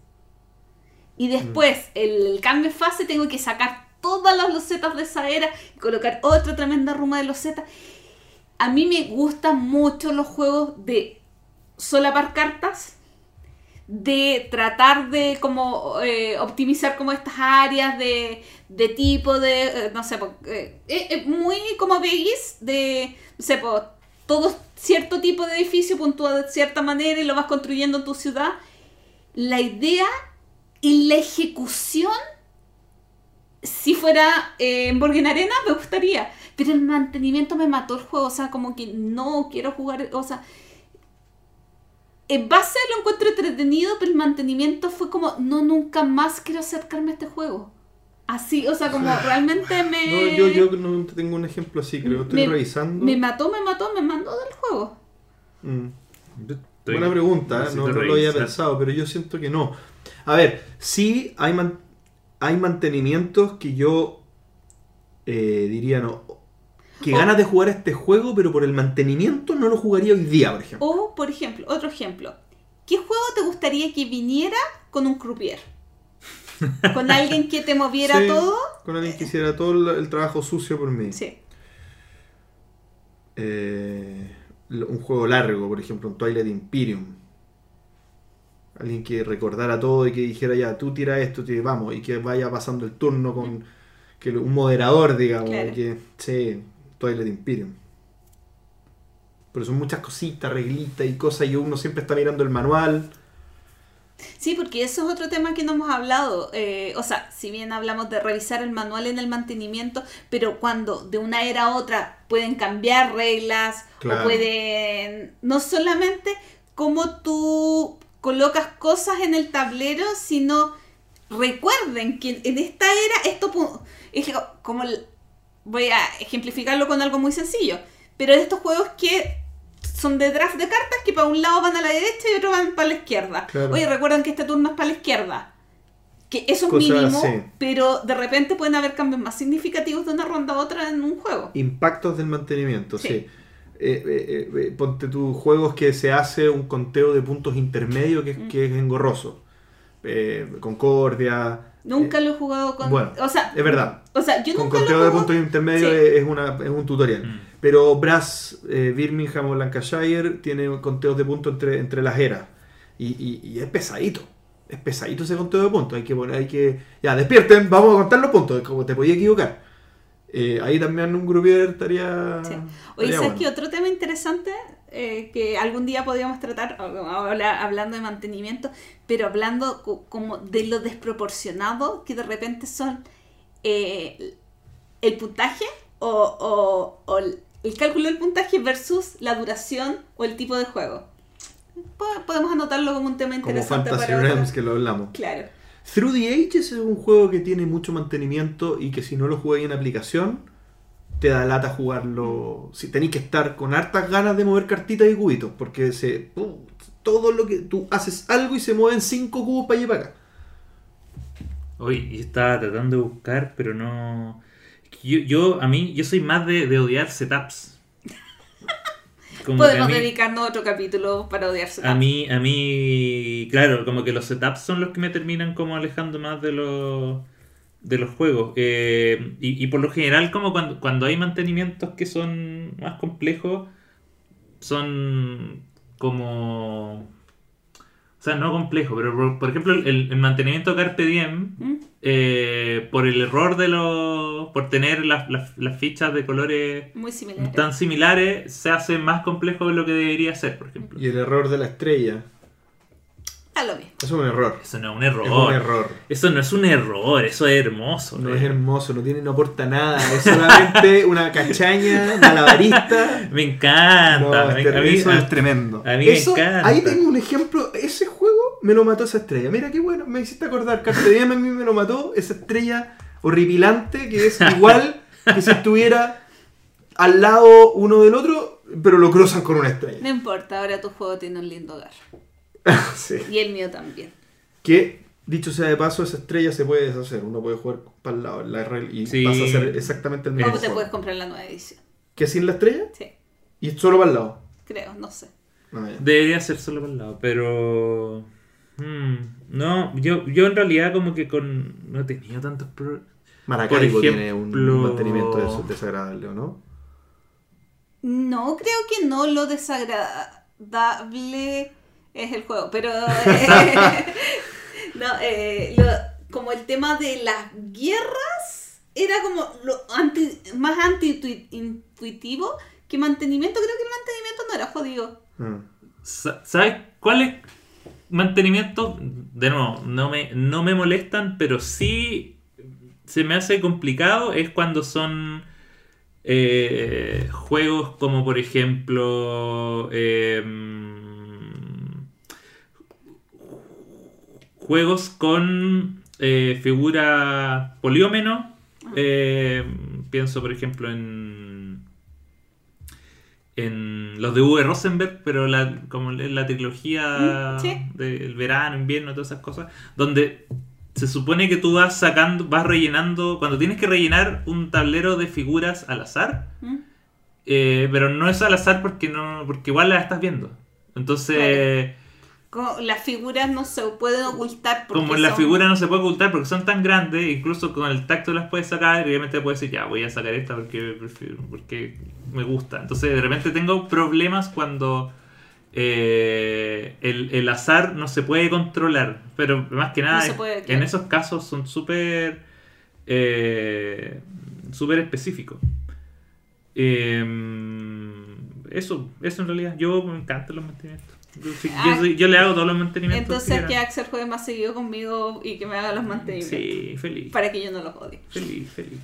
Speaker 2: Y después, el cambio de fase, tengo que sacar todas las losetas de esa era y colocar otra tremenda ruma de losetas. A mí me gustan mucho los juegos de solapar cartas, de tratar de como eh, optimizar como estas áreas de, de tipo de, eh, no sé, po, eh, eh, muy como veis, de, no sé, po, todo cierto tipo de edificio puntúa de cierta manera y lo vas construyendo en tu ciudad. La idea y la ejecución, si fuera eh, en Borgen Arena, me gustaría. Pero el mantenimiento me mató el juego. O sea, como que no quiero jugar. O sea, en base lo encuentro entretenido, pero el mantenimiento fue como, no, nunca más quiero acercarme a este juego. Así, o sea, como *laughs* realmente me.
Speaker 1: No, yo, yo no tengo un ejemplo así, creo. Estoy
Speaker 2: me-
Speaker 1: revisando.
Speaker 2: Me mató, me mató, me mandó del juego.
Speaker 1: Mm.
Speaker 3: estoy-
Speaker 1: Buena pregunta, ¿eh? no, no lo había pensado, pero yo siento que no. A ver, sí hay, man- hay mantenimientos que yo eh, diría no. Que
Speaker 2: O-
Speaker 1: ganas de jugar este juego, pero por el mantenimiento no lo jugaría hoy día, por ejemplo.
Speaker 2: O, por ejemplo, otro ejemplo. ¿Qué juego te gustaría que viniera con un croupier? Con alguien que te moviera
Speaker 1: Sí,
Speaker 2: todo.
Speaker 1: Con alguien que hiciera todo el, el trabajo sucio por mí.
Speaker 2: Sí.
Speaker 1: Eh, un juego largo, por ejemplo, un Twilight Imperium. Alguien que recordara todo y que dijera ya, tú tira esto, te- vamos, y que vaya pasando el turno con que lo- un moderador, digamos.
Speaker 2: Claro.
Speaker 1: que, sí, Twilight Imperium. Pero son muchas cositas, reglitas y cosas, y uno siempre está mirando el manual.
Speaker 2: Sí, porque eso es otro tema que no hemos hablado. Eh, o sea, si bien hablamos de revisar el manual en el mantenimiento, pero cuando de una era a otra pueden cambiar reglas
Speaker 1: Claro.
Speaker 2: o pueden... No solamente cómo tú colocas cosas en el tablero, sino recuerden que en esta era esto es como... voy a ejemplificarlo con algo muy sencillo, pero estos juegos que son de draft de cartas que para un lado van a la derecha y otro van para la izquierda.
Speaker 1: Claro.
Speaker 2: Oye, recuerden que este turno es para la izquierda. Que eso es
Speaker 1: Cosas
Speaker 2: mínimo,
Speaker 1: así.
Speaker 2: pero de repente pueden haber cambios más significativos de una ronda a otra en un juego.
Speaker 1: Impactos del mantenimiento, sí.
Speaker 2: Sí.
Speaker 1: Eh, eh, eh, ponte tus juegos que se hace un conteo de puntos intermedios que, es-
Speaker 2: Mm.
Speaker 1: que es engorroso. Eh, Concordia.
Speaker 2: Nunca
Speaker 1: eh,
Speaker 2: lo he jugado con...
Speaker 1: bueno,
Speaker 2: o sea,
Speaker 1: es verdad.
Speaker 2: O sea, yo
Speaker 1: con
Speaker 2: nunca
Speaker 1: conteo
Speaker 2: lo he
Speaker 1: de puntos intermedios
Speaker 2: Sí.
Speaker 1: es una, es un tutorial.
Speaker 3: Mm.
Speaker 1: Pero Brass, eh, Birmingham o Lancashire tiene conteos de puntos entre, entre las eras. Y, y- y es pesadito. Es pesadito ese conteo de puntos. Hay que poner, hay que. Ya, despierten, vamos a contar los puntos. Como te podía equivocar. Eh, ahí también un grupier estaría.
Speaker 2: Sí. Oye, ¿sabes
Speaker 1: bueno.
Speaker 2: qué? Otro tema interesante eh, que algún día podríamos tratar, ahora hablando de mantenimiento, pero hablando co- como de lo desproporcionado que de repente son eh, el puntaje o, o- o el cálculo del puntaje versus la duración o el tipo de juego. Po- Podemos anotarlo como un tema
Speaker 1: Como
Speaker 2: interesante
Speaker 1: Fantasy
Speaker 2: para otro-
Speaker 1: Realms que lo hablamos.
Speaker 2: Claro.
Speaker 1: Through the Ages es un juego que tiene mucho mantenimiento y que si no lo jugáis en aplicación, te da lata jugarlo. Si tenéis que estar con hartas ganas de mover cartitas y cubitos, porque se, ¡pum! todo lo que tú haces algo y se mueven cinco cubos para allá y para acá.
Speaker 3: Hoy estaba tratando de buscar, pero no. Yo, yo a mí, yo soy más de, de odiar setups. Como
Speaker 2: Podemos
Speaker 3: mí,
Speaker 2: dedicarnos a otro capítulo para odiarse.
Speaker 3: a mí, a mí, claro, como que los setups son los que me terminan como alejando más de los de los juegos. Eh, y, y por lo general, como cuando, cuando hay mantenimientos que son más complejos, son como... O sea, no complejo, pero por, por ejemplo el, el mantenimiento Carpe Diem,
Speaker 2: ¿Mm?
Speaker 3: eh, por el error de los... por tener las, las- las fichas de colores
Speaker 2: Muy
Speaker 3: tan similares, se hace más complejo de lo que debería ser, por ejemplo.
Speaker 1: Y el error de la estrella.
Speaker 2: A lo mismo.
Speaker 1: Eso es un error.
Speaker 3: Eso no es un
Speaker 1: Es
Speaker 3: error.
Speaker 1: un error.
Speaker 3: Eso no es un error, eso es hermoso.
Speaker 1: No
Speaker 3: eh.
Speaker 1: es hermoso, no tiene, no aporta nada. Es solamente *laughs* una cachaña malabarista.
Speaker 3: Me encanta.
Speaker 1: No,
Speaker 3: me-
Speaker 1: este-
Speaker 3: a mí,
Speaker 1: eso
Speaker 3: a-
Speaker 1: es tremendo.
Speaker 3: a mí me encanta.
Speaker 1: Ahí tengo un ejemplo. Ese juego me lo mató esa estrella. Mira qué bueno, me hiciste acordar. Carpe Diem a mí me lo mató. Esa estrella horripilante que es *laughs* igual que si estuviera al lado uno del otro, pero lo cruzan con una
Speaker 2: No
Speaker 1: estrella.
Speaker 2: importa, ahora tu juego tiene un lindo hogar. *laughs*
Speaker 1: Sí.
Speaker 2: Y el mío también.
Speaker 1: Que, dicho sea de paso, esa estrella se puede deshacer. Uno puede jugar para el lado en la RL y
Speaker 3: Sí.
Speaker 1: pasa a ser exactamente el mismo.
Speaker 2: O te
Speaker 1: juego.
Speaker 2: puedes comprar la nueva edición.
Speaker 1: ¿Que sin la estrella?
Speaker 2: Sí,
Speaker 1: Y es solo para el lado.
Speaker 2: creo, no sé.
Speaker 1: Ah.
Speaker 3: Debería ser solo por el lado, pero. mm, no, yo, yo en realidad como que con. No he tenido tantos problemas.
Speaker 1: Maracaibo
Speaker 3: Por
Speaker 1: tiene un
Speaker 3: ejemplo-
Speaker 1: mantenimiento de eso desagradable, ¿o no?
Speaker 2: No, creo que no lo desagradable es el juego, pero *laughs* eh, *laughs* no, eh, lo- como el tema de las guerras era como lo anti, más anti-intuitivo que mantenimiento. Creo que el mantenimiento no era jodido.
Speaker 3: Sa- ¿Sabes cuáles mantenimientos? De nuevo, no me, no me molestan, pero sí se me hace complicado es cuando son eh, juegos como por ejemplo em, juegos con eh, figura poliómeno. Eh, pienso por ejemplo en en los de V. Rosenberg, pero la, como en la trilogía
Speaker 2: Mm, sí.
Speaker 3: del verano, invierno, todas esas cosas, donde se supone que tú vas sacando, vas rellenando, cuando tienes que rellenar un tablero de figuras al azar,
Speaker 2: ¿Mm?
Speaker 3: eh, pero no es al azar porque no, porque igual las estás viendo. Entonces,
Speaker 2: las figuras no se pueden ocultar
Speaker 3: como la
Speaker 2: son-
Speaker 3: figura no se puede ocultar porque son tan grandes, incluso con el tacto las puedes sacar y obviamente puedes decir, ya, voy a sacar esta porque, porque me gusta. Entonces de repente tengo problemas cuando eh, el, el azar no se puede controlar, pero más que nada
Speaker 2: No puede,
Speaker 3: en
Speaker 2: claro.
Speaker 3: esos casos son súper eh, súper específicos. Eh, eso, eso en realidad, yo me encantan los mantenimientos. Yo, sí- yo
Speaker 2: Ah,
Speaker 3: soy- yo le hago todos los mantenimientos.
Speaker 2: Entonces que. Axel juegue más seguido conmigo y que me haga los mantenimientos.
Speaker 3: Sí, feliz.
Speaker 2: Para que yo no los odie.
Speaker 3: Feliz, feliz.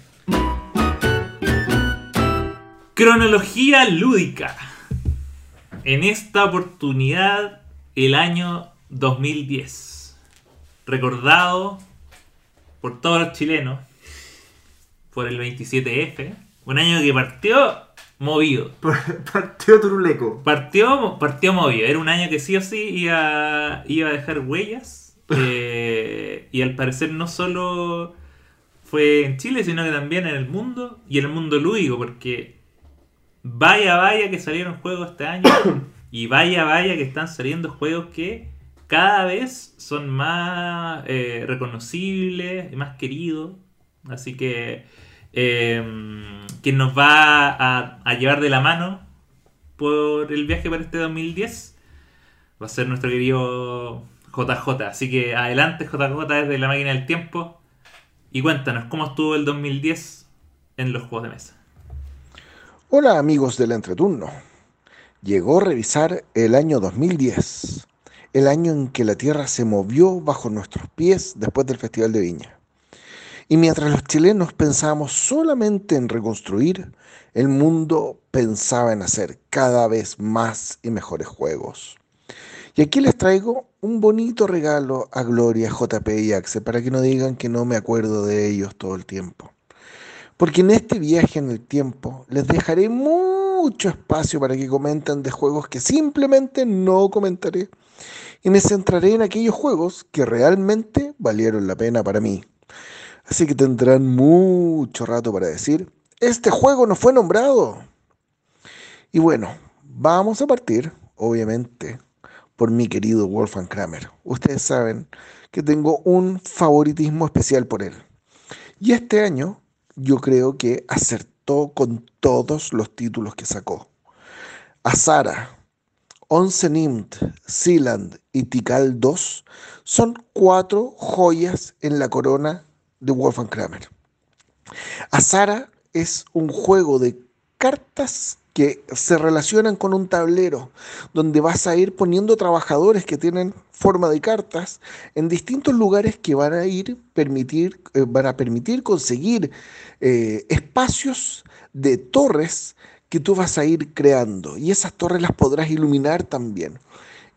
Speaker 3: Cronología lúdica. En esta oportunidad, el año 2010. Recordado por todos los chilenos por el 27F. Un año que partió movido. *laughs*
Speaker 1: Partido Turuleco.
Speaker 3: Partió, partió movido. Era un año que sí o sí iba, iba a dejar huellas. *laughs* eh, y al parecer no solo fue en Chile, sino que también en el mundo. Y en el mundo lúdico, porque vaya, vaya que salieron juegos este año. *coughs* y vaya, vaya que están saliendo juegos que cada vez son más eh, reconocibles y más queridos. Así que eh, quien nos va a, a llevar de la mano por el viaje para este 2010 va a ser nuestro querido JJ. Así que adelante JJ desde la máquina del tiempo y cuéntanos cómo estuvo el 2010 en los juegos de mesa.
Speaker 4: Hola amigos del entreturno. Llegó a revisar el año 2010, el año en que la Tierra se movió bajo nuestros pies después del Festival de Viña. Y mientras los chilenos pensábamos solamente en reconstruir, el mundo pensaba en hacer cada vez más y mejores juegos. Y aquí les traigo un bonito regalo a Gloria, JP y Axe para que no digan que no me acuerdo de ellos todo el tiempo. Porque en este viaje en el tiempo les dejaré mucho espacio para que comenten de juegos que simplemente no comentaré. Y me centraré en aquellos juegos que realmente valieron la pena para mí. Así que tendrán mucho rato para decir, este juego no fue nombrado. Y bueno, vamos a partir, obviamente, por mi querido Wolfgang Kramer. Ustedes saben que tengo un favoritismo especial por él. Y este año yo creo que acertó con todos los títulos que sacó. Azara, Once Nimt, Sealand y Tikal 2 son cuatro joyas en la corona de Wolfgang Kramer. Azara es un juego de cartas que se relacionan con un tablero donde vas a ir poniendo trabajadores que tienen forma de cartas en distintos lugares que van a ir permitir eh, van a permitir conseguir eh, espacios de torres que tú vas a ir creando y esas torres las podrás iluminar también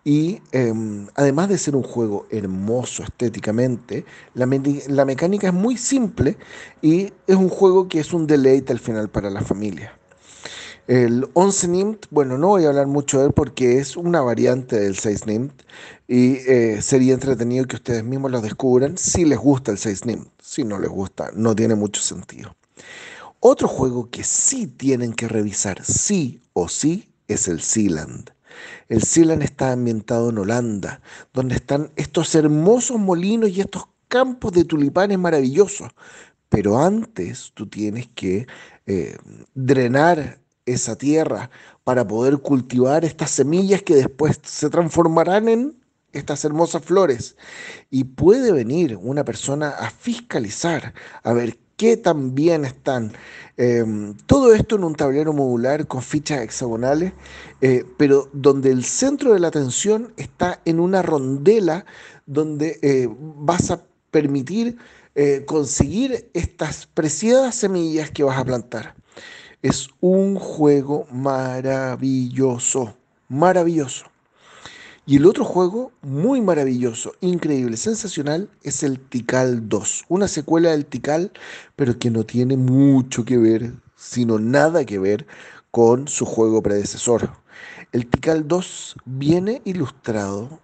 Speaker 4: y em, además de ser un juego hermoso estéticamente, la, mecánica es muy simple y es un juego que es un deleite al final para la familia. El 11 NIMT, bueno, no voy a hablar mucho de él porque es una variante del 6 NIMT y eh, sería entretenido que ustedes mismos lo descubran si les gusta el 6 NIMT. Si no les gusta, no tiene mucho sentido. Otro juego que sí tienen que revisar, sí o sí, es el Sealand. El Sealand está ambientado en Holanda, donde están estos hermosos molinos y estos campos de tulipanes maravillosos. Pero antes tú tienes que eh, drenar esa tierra para poder cultivar estas semillas que después se transformarán en estas hermosas flores. Y puede venir una persona a fiscalizar, a ver qué tan están. Em, todo esto en un tablero modular con fichas hexagonales, eh, pero donde el centro de la atención está en una rondela donde eh, vas a permitir eh, conseguir estas preciadas semillas que vas a plantar. Es un juego maravilloso, maravilloso. Y el otro juego muy maravilloso, increíble, sensacional, es el Tikal 2, una secuela del Tikal, pero que no tiene mucho que ver, sino nada que ver con su juego predecesor. El Tikal 2 viene ilustrado,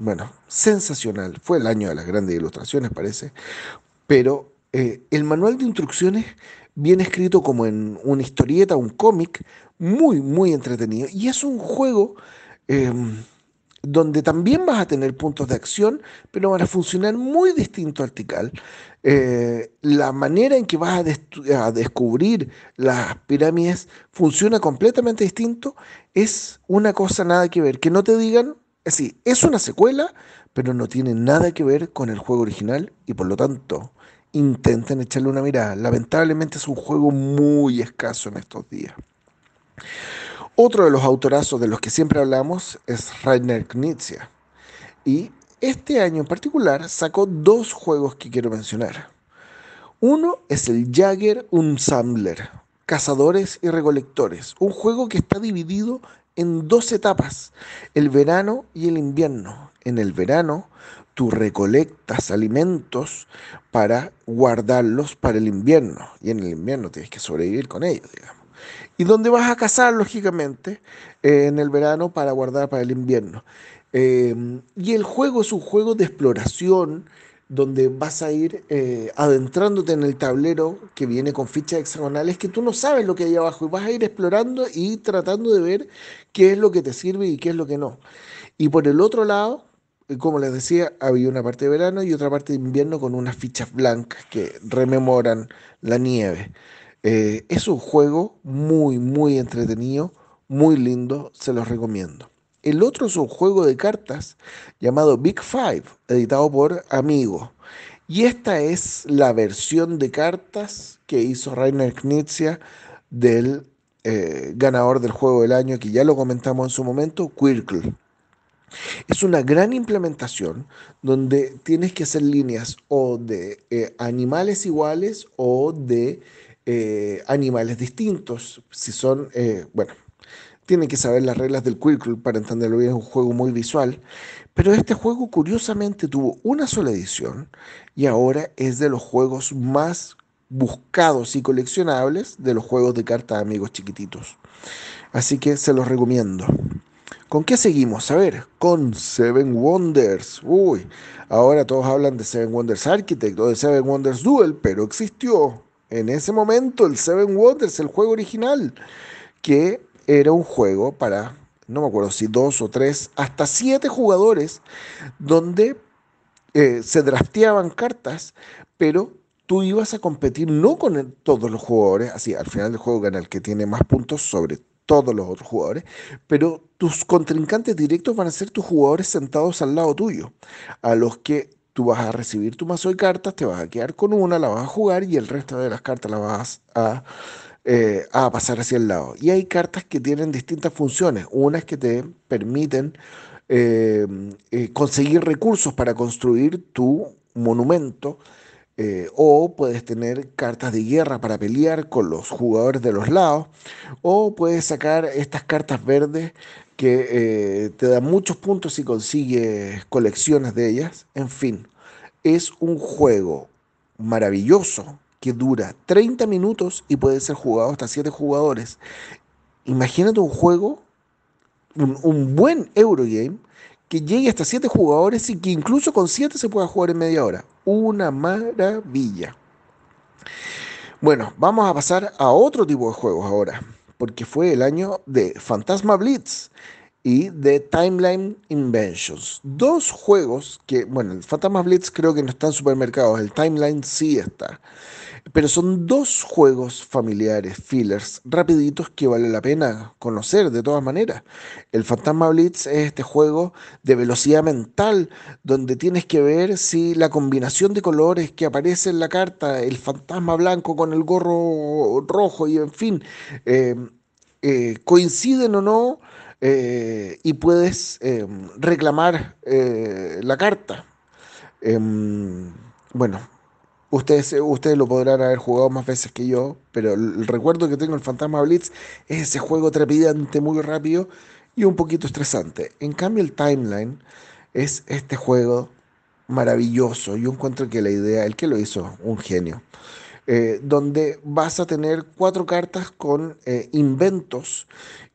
Speaker 4: bueno, sensacional, fue el año de las grandes ilustraciones parece, pero eh, el manual de instrucciones bien escrito como en una historieta, un cómic, muy, muy entretenido. Y es un juego em, donde también vas a tener puntos de acción, pero van a funcionar muy distinto al Tikal. Eh, la manera en que vas a, a, descubrir las pirámides funciona completamente distinto. Es una cosa nada que ver. Que no te digan, sí, es una secuela, pero no tiene nada que ver con el juego original y por lo tanto intenten echarle una mirada. Lamentablemente es un juego muy escaso en estos días. Otro de los autorazos de los que siempre hablamos es Rainer Knizia. Y este año en particular sacó dos juegos que quiero mencionar. Uno es el Jagger Unsambler, Cazadores y Recolectores, un juego que está dividido en dos etapas, el verano y el invierno. En el verano tú recolectas alimentos para guardarlos para el invierno. Y en el invierno tienes que sobrevivir con ellos, digamos. Y donde vas a cazar, lógicamente, eh, en el verano para guardar para el invierno. Eh, y el juego es un juego de exploración donde vas a ir eh, adentrándote en el tablero que viene con fichas hexagonales que tú no sabes lo que hay abajo y vas a ir explorando y tratando de ver qué es lo que te sirve y qué es lo que no. Y por el otro lado, como les decía, había una parte de verano y otra parte de invierno con unas fichas blancas que rememoran la nieve. Eh, es un juego muy, muy entretenido, muy lindo, se los recomiendo. El otro es un juego de cartas llamado Big Five, editado por Amigo. Y esta es la versión de cartas que hizo Rainer Knizia del eh, ganador del juego del año, que ya lo comentamos en su momento, Quirkle. Es una gran implementación donde tienes que hacer líneas o de eh, animales iguales o de eh, animales distintos. Si son, eh, bueno, tienen que saber las reglas del Quirkle para entenderlo bien, es un juego muy visual. Pero este juego curiosamente tuvo una sola edición y ahora es de los juegos más buscados y coleccionables de los juegos de cartas amigos chiquititos. Así que se los recomiendo. ¿Con qué seguimos? A ver, con Seven Wonders. Uy, ahora todos hablan de Seven Wonders Architect o de Seven Wonders Duel, pero existió en ese momento el Seven Wonders, el juego original, que era un juego para, no me acuerdo si dos o tres, hasta siete jugadores, donde eh, se drafteaban cartas, pero tú ibas a competir no con todos los jugadores, así al final del juego gana el que tiene más puntos sobre todos los otros jugadores, pero tus contrincantes directos van a ser tus jugadores sentados al lado tuyo, a los que tú vas a recibir tu mazo de cartas, te vas a quedar con una, la vas a jugar y el resto de las cartas las vas a, eh, a pasar hacia el lado. Y hay cartas que tienen distintas funciones, unas que te permiten eh, eh, conseguir recursos para construir tu monumento, o puedes tener cartas de guerra para pelear con los jugadores de los lados, o puedes sacar estas cartas verdes que eh, te dan muchos puntos si consigues colecciones de ellas. En fin, es un juego maravilloso que dura 30 minutos y puede ser jugado hasta 7 jugadores. Imagínate un juego, un, un buen Eurogame que llegue hasta 7 jugadores y que incluso con 7 se pueda jugar en media hora. Una maravilla. Bueno, vamos a pasar a otro tipo de juegos ahora, porque fue el año de Fantasma Blitz y de Timeline Inventions. Dos juegos que, bueno, el Fantasma Blitz creo que no está en supermercados, el Timeline sí está. Pero son dos juegos familiares, fillers, rapiditos que vale la pena conocer de todas maneras. El Fantasma Blitz es este juego de velocidad mental donde tienes que ver si la combinación de colores que aparece en la carta, el fantasma blanco con el gorro rojo y en fin, eh, eh, coinciden o no eh, y puedes reclamar la carta. Em, bueno, Ustedes, ustedes lo podrán haber jugado más veces que yo, pero el recuerdo que tengo del Fantasma Blitz es ese juego trepidante, muy rápido y un poquito estresante. En cambio, el Timeline es este juego maravilloso. Yo encuentro que la idea, el que lo hizo, un genio. Eh, donde vas a tener cuatro cartas con eh, inventos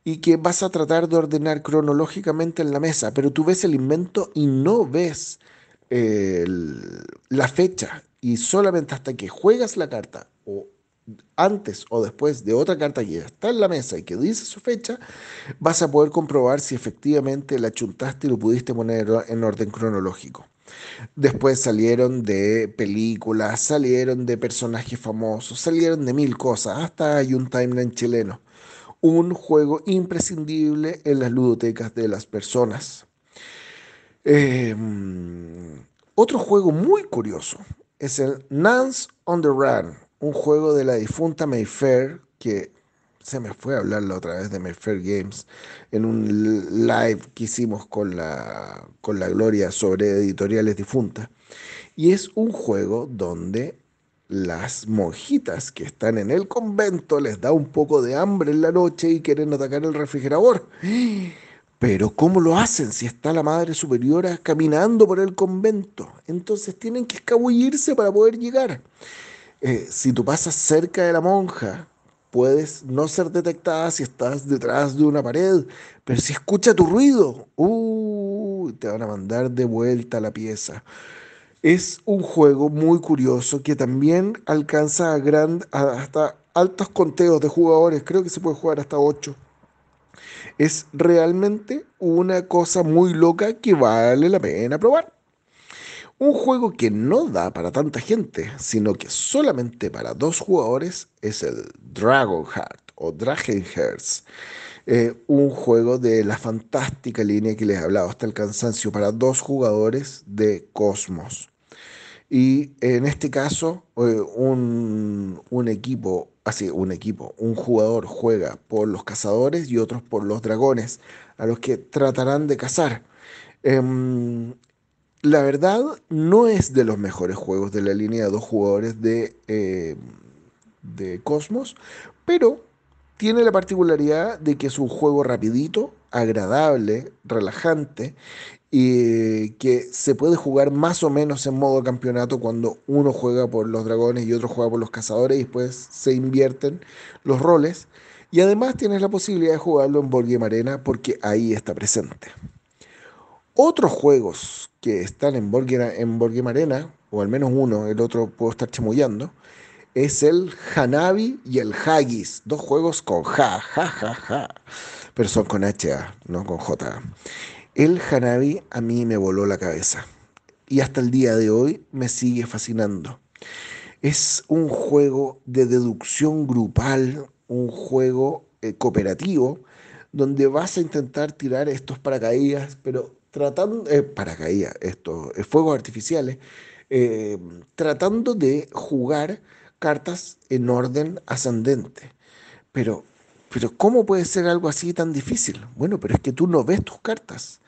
Speaker 4: y que vas a tratar de ordenar cronológicamente en la mesa, pero tú ves el invento y no ves eh, el- la fecha y solamente hasta que juegas la carta o antes o después de otra carta que está en la mesa y que dice su fecha, vas a poder comprobar si efectivamente la chuntaste y lo pudiste poner en orden cronológico. Después salieron de películas, salieron de personajes famosos, salieron de mil cosas, hasta hay un timeline chileno. Un juego imprescindible en las ludotecas de las personas. Eh, otro juego muy curioso es el Nance on the Run, un juego de la difunta Mayfair que se me fue a hablar la otra vez de Mayfair Games en un live que hicimos con la, con la Gloria sobre editoriales difuntas. Y es un juego donde las monjitas que están en el convento les da un poco de hambre en la noche y quieren atacar el refrigerador. Pero ¿cómo lo hacen si está la Madre Superiora caminando por el convento? Entonces tienen que escabullirse para poder llegar. Eh, si tú pasas cerca de la monja, puedes no ser detectada si estás detrás de una pared, pero si escucha tu ruido, uh, te van a mandar de vuelta a la pieza. Es un juego muy curioso que también alcanza a gran, hasta altos conteos de jugadores. Creo que se puede jugar hasta 8. Es realmente una cosa muy loca que vale la pena probar. Un juego que no da para tanta gente, sino que solamente para dos jugadores, es el Dragonheart o Dragonhearts. Eh, un juego de la fantástica línea que les he hablado hasta el cansancio para dos jugadores de Cosmos. Y en este caso, eh, un, un equipo, así, un equipo, un jugador juega por los cazadores y otros por los dragones, a los que tratarán de cazar. Em, la verdad, no es de los mejores juegos de la línea de dos jugadores de, eh, de Cosmos, pero tiene la particularidad de que es un juego rapidito, agradable, relajante y que se puede jugar más o menos en modo campeonato cuando uno juega por los dragones y otro juega por los cazadores y después se invierten los roles. Y además tienes la posibilidad de jugarlo en Board Game Arena porque ahí está presente. Otros juegos que están en Board Game, en Board Game Arena, o al menos uno, el otro puedo estar chamullando, es el Hanabi y el Haggis. Dos juegos con ja, ja, ja, ja. Pero son con HA, no con J. El Hanabi a mí me voló la cabeza. Y hasta el día de hoy me sigue fascinando. Es un juego de deducción grupal, un juego eh, cooperativo donde vas a intentar tirar estos paracaídas, pero tratando, eh, paracaídas, estos eh, fuegos artificiales, eh, tratando de jugar cartas en orden ascendente. Pero, pero ¿cómo puede ser algo así tan difícil? Bueno, pero es que tú no ves tus cartas,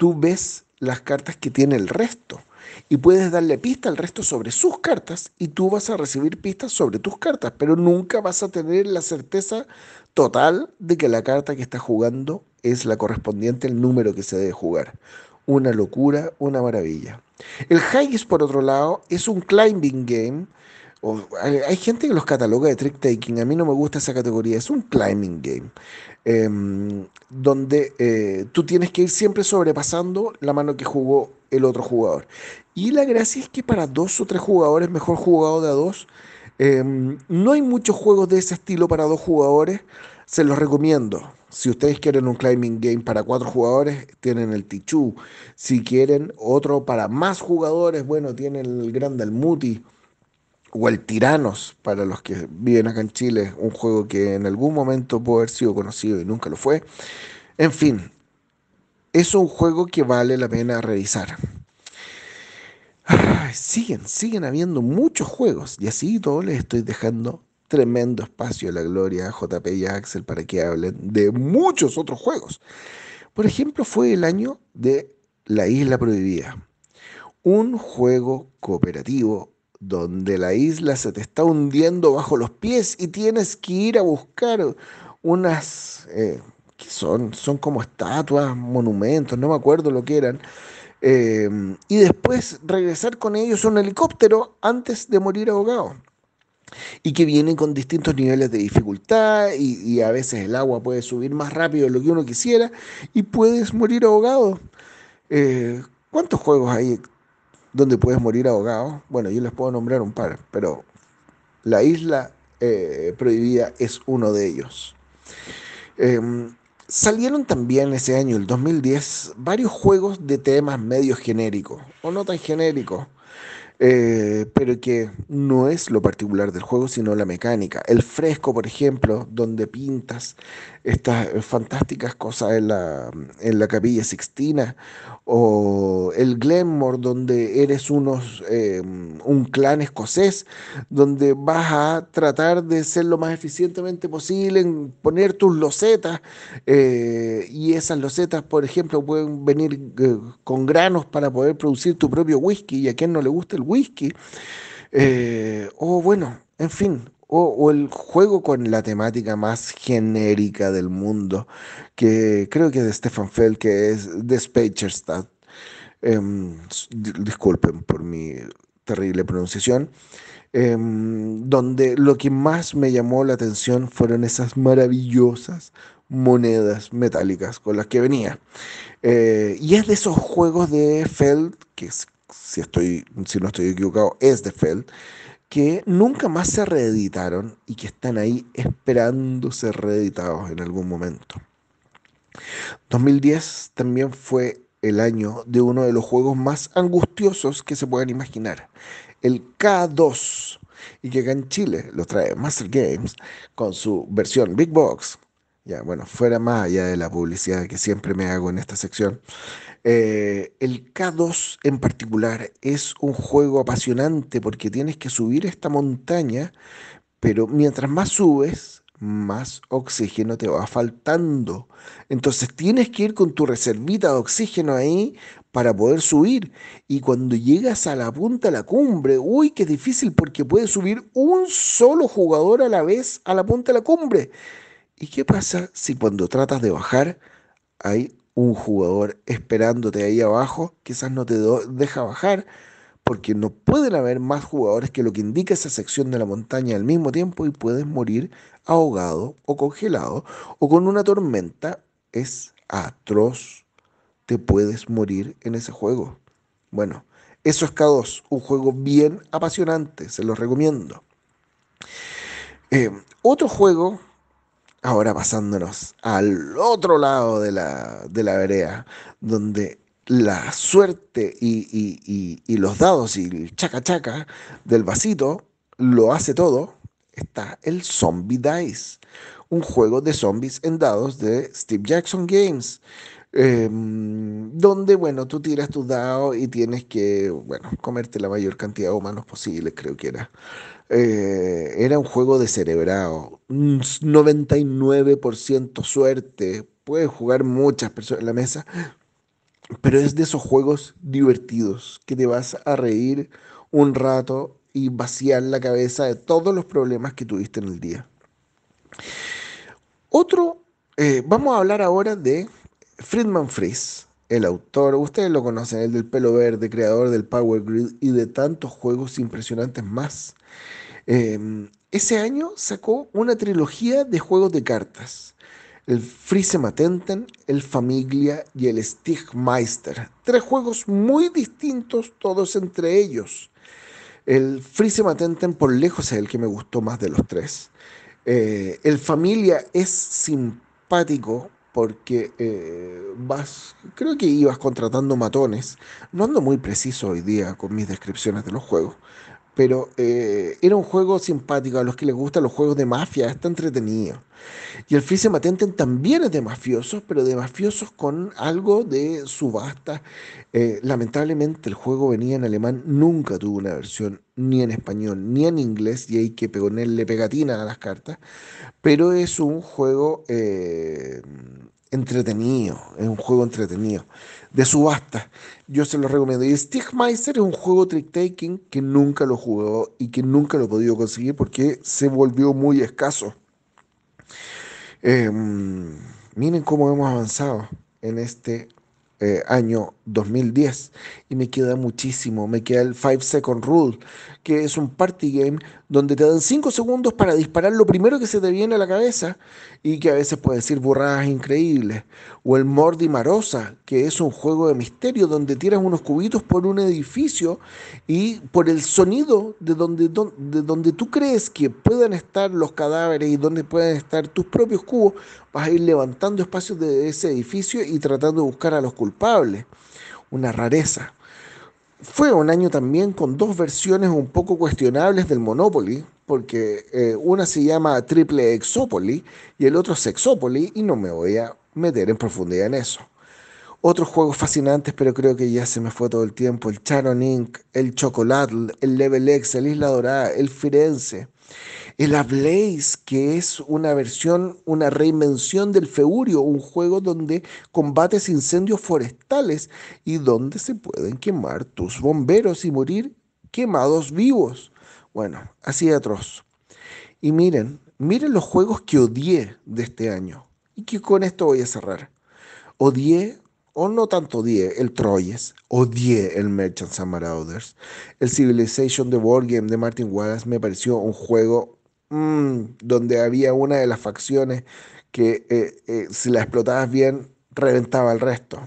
Speaker 4: tú ves las cartas que tiene el resto y puedes darle pista al resto sobre sus cartas y tú vas a recibir pistas sobre tus cartas, pero nunca vas a tener la certeza total de que la carta que estás jugando es la correspondiente al número que se debe jugar. Una locura, una maravilla. El Haggis, por otro lado, es un climbing game. Hay, gente que los cataloga de trick taking. A mí no me gusta esa categoría. Es un climbing game. Eh, donde eh, tú tienes que ir siempre sobrepasando la mano que jugó el otro jugador. Y la gracia es que para dos o tres jugadores, mejor jugado de a dos, eh, no hay muchos juegos de ese estilo para dos jugadores. Se los recomiendo. Si ustedes quieren un climbing game para cuatro jugadores, tienen el Tichu. Si quieren otro para más jugadores, bueno, tienen el Gran Dalmuti o el Tiranos para los que viven acá en Chile, un juego que en algún momento pudo haber sido conocido y nunca lo fue. En fin, es un juego que vale la pena revisar. Siguen, siguen habiendo muchos juegos y así todo les estoy dejando tremendo espacio a la gloria a JP y a Axel para que hablen de muchos otros juegos. Por ejemplo, fue el año de La Isla Prohibida, un juego cooperativo donde la isla se te está hundiendo bajo los pies y tienes que ir a buscar unas eh, que son, son como estatuas, monumentos, no me acuerdo lo que eran, eh, y después regresar con ellos a un helicóptero antes de morir ahogado. Y que vienen con distintos niveles de dificultad y, a veces el agua puede subir más rápido de lo que uno quisiera y puedes morir ahogado. Eh, ¿Cuántos juegos hay donde puedes morir ahogado? Bueno, yo les puedo nombrar un par, pero la isla eh, prohibida es uno de ellos. Eh, salieron también ese año, el 2010, varios juegos de temas medio genéricos, o no tan genéricos, eh, pero que no es lo particular del juego, sino la mecánica. El fresco, por ejemplo, donde pintas estas fantásticas cosas en la, en la capilla sixtina, o el Glenmore, donde eres unos, eh, un clan escocés, donde vas a tratar de ser lo más eficientemente posible en poner tus losetas, eh, y esas losetas, por ejemplo, pueden venir con granos para poder producir tu propio whisky, y a quien no le gusta el whisky, eh, o bueno, en fin, o, el juego con la temática más genérica del mundo, que creo que es de Stefan Feld, que es The Spacerstad. Eh, disculpen por mi terrible pronunciación. Eh, donde lo que más me llamó la atención fueron esas maravillosas monedas metálicas con las que venía. Eh, y es de esos juegos de Feld, que si, estoy, si no estoy equivocado, es de Feld, que nunca más se reeditaron y que están ahí esperando ser reeditados en algún momento. 2010 también fue el año de uno de los juegos más angustiosos que se puedan imaginar, el K2, y que acá en Chile lo trae Master Games con su versión Big Box. Ya, bueno, fuera más allá de la publicidad que siempre me hago en esta sección. Eh, el K2 en particular es un juego apasionante porque tienes que subir esta montaña, pero mientras más subes, más oxígeno te va faltando. Entonces tienes que ir con tu reservita de oxígeno ahí para poder subir. Y cuando llegas a la punta de la cumbre, uy, qué difícil porque puede subir un solo jugador a la vez a la punta de la cumbre. ¿Y qué pasa si cuando tratas de bajar hay un jugador esperándote ahí abajo, quizás no te deja bajar, porque no pueden haber más jugadores que lo que indica esa sección de la montaña al mismo tiempo y puedes morir ahogado o congelado o con una tormenta. Es atroz. Te puedes morir en ese juego. Bueno, eso es K2, un juego bien apasionante, se los recomiendo. Eh, otro juego Ahora pasándonos al otro lado de la, de la vereda, donde la suerte y, y, y, los dados y el chaca chaca del vasito lo hace todo, está el Zombie Dice. un juego de zombies en dados de Steve Jackson Games. em, donde, bueno, tú tiras tus dados y tienes que, bueno, comerte la mayor cantidad de humanos posible, creo que era. Eh, era un juego de cerebrado, 99% suerte, puedes jugar muchas personas en la mesa, pero es de esos juegos divertidos que te vas a reír un rato y vaciar la cabeza de todos los problemas que tuviste en el día. Otro, eh, vamos a hablar ahora de Friedman Fries, el autor, ustedes lo conocen, el del pelo verde, creador del Power Grid y de tantos juegos impresionantes más. Eh, ese año sacó una trilogía de juegos de cartas. El Frise Matenten, el Familia y el Stigmeister. Tres juegos muy distintos todos entre ellos. El Frise Matenten por lejos es el que me gustó más de los tres. Eh, el Familia es simpático porque eh, vas, creo que ibas contratando matones. No ando muy preciso hoy día con mis descripciones de los juegos, pero eh, era un juego simpático. A los que les gustan los juegos de mafia, está entretenido. Y el Freeze Matenten también es de mafiosos, pero de mafiosos con algo de subasta. Eh, lamentablemente el juego venía en alemán, nunca tuvo una versión ni en español ni en inglés, y hay que ponerle pegatina a las cartas. Pero es un juego eh, entretenido, es un juego entretenido, de subasta. Yo se lo recomiendo. Y Stigmeister es un juego trick-taking que nunca lo jugó y que nunca lo he podido conseguir porque se volvió muy escaso. Eh, miren cómo hemos avanzado en este eh, año 2010 y me queda muchísimo. Me queda el 5 Second Rule, que es un party game donde te dan 5 segundos para disparar lo primero que se te viene a la cabeza y que a veces puede decir burradas increíbles. O el Mordi Marosa, que es un juego de misterio donde tiras unos cubitos por un edificio y por el sonido de donde, don- de donde tú crees que puedan estar los cadáveres y donde pueden estar tus propios cubos, vas a ir levantando espacios de ese edificio y tratando de buscar a los culpables. Una rareza. Fue un año también con dos versiones un poco cuestionables del Monopoly, porque eh, una se llama Triple Exopoly y el otro Sexopoly, y no me voy a meter en profundidad en eso. Otros juegos fascinantes, pero creo que ya se me fue todo el tiempo. El Charon Inc., el Chocolatl, el Level X, el Isla Dorada, el Firenze. El Ablaze, que es una versión, una reinvención del Feurio, un juego donde combates incendios forestales y donde se pueden quemar tus bomberos y morir quemados vivos. Bueno, así de atroz. Y miren, miren los juegos que odié de este año. Y que con esto voy a cerrar. Odié, o no tanto odié, el Troyes. Odié el Merchants and Marauders. El Civilization The Board Game de Martin Wallace me pareció un juego mm, donde había una de las facciones que eh, eh, si la explotabas bien reventaba el resto.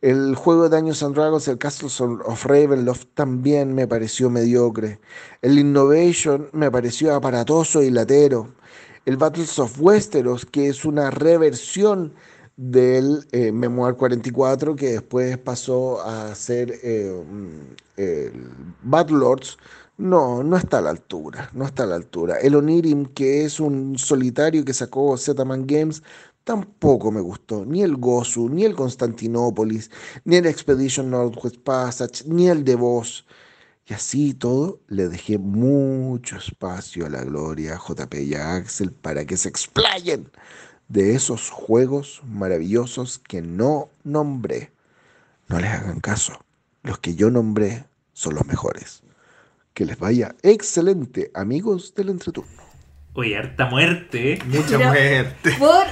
Speaker 4: El juego de Dungeons and Dragons, el Castles of Ravenloft, también me pareció mediocre. El Innovation me pareció aparatoso y latero. El Battles of Westeros, que es una reversión del eh, Memoir 44, que después pasó a ser eh, mm, el Lords, no, no está a la altura, no está a la altura. El Onirim, que es un solitario que sacó Z-Man Games, tampoco me gustó. Ni el Gozu, ni el Constantinópolis, ni el Expedition Northwest Passage, ni el de Voss. Y así todo, le dejé mucho espacio a la gloria, JP y a Axel para que se explayen de esos juegos maravillosos que no nombré. No les hagan caso. Los que yo nombré son los mejores. Que les vaya excelente, amigos del entreturno.
Speaker 3: Oye, harta muerte. ¿eh?
Speaker 1: Mucha
Speaker 2: Pero-
Speaker 1: muerte.
Speaker 2: Por,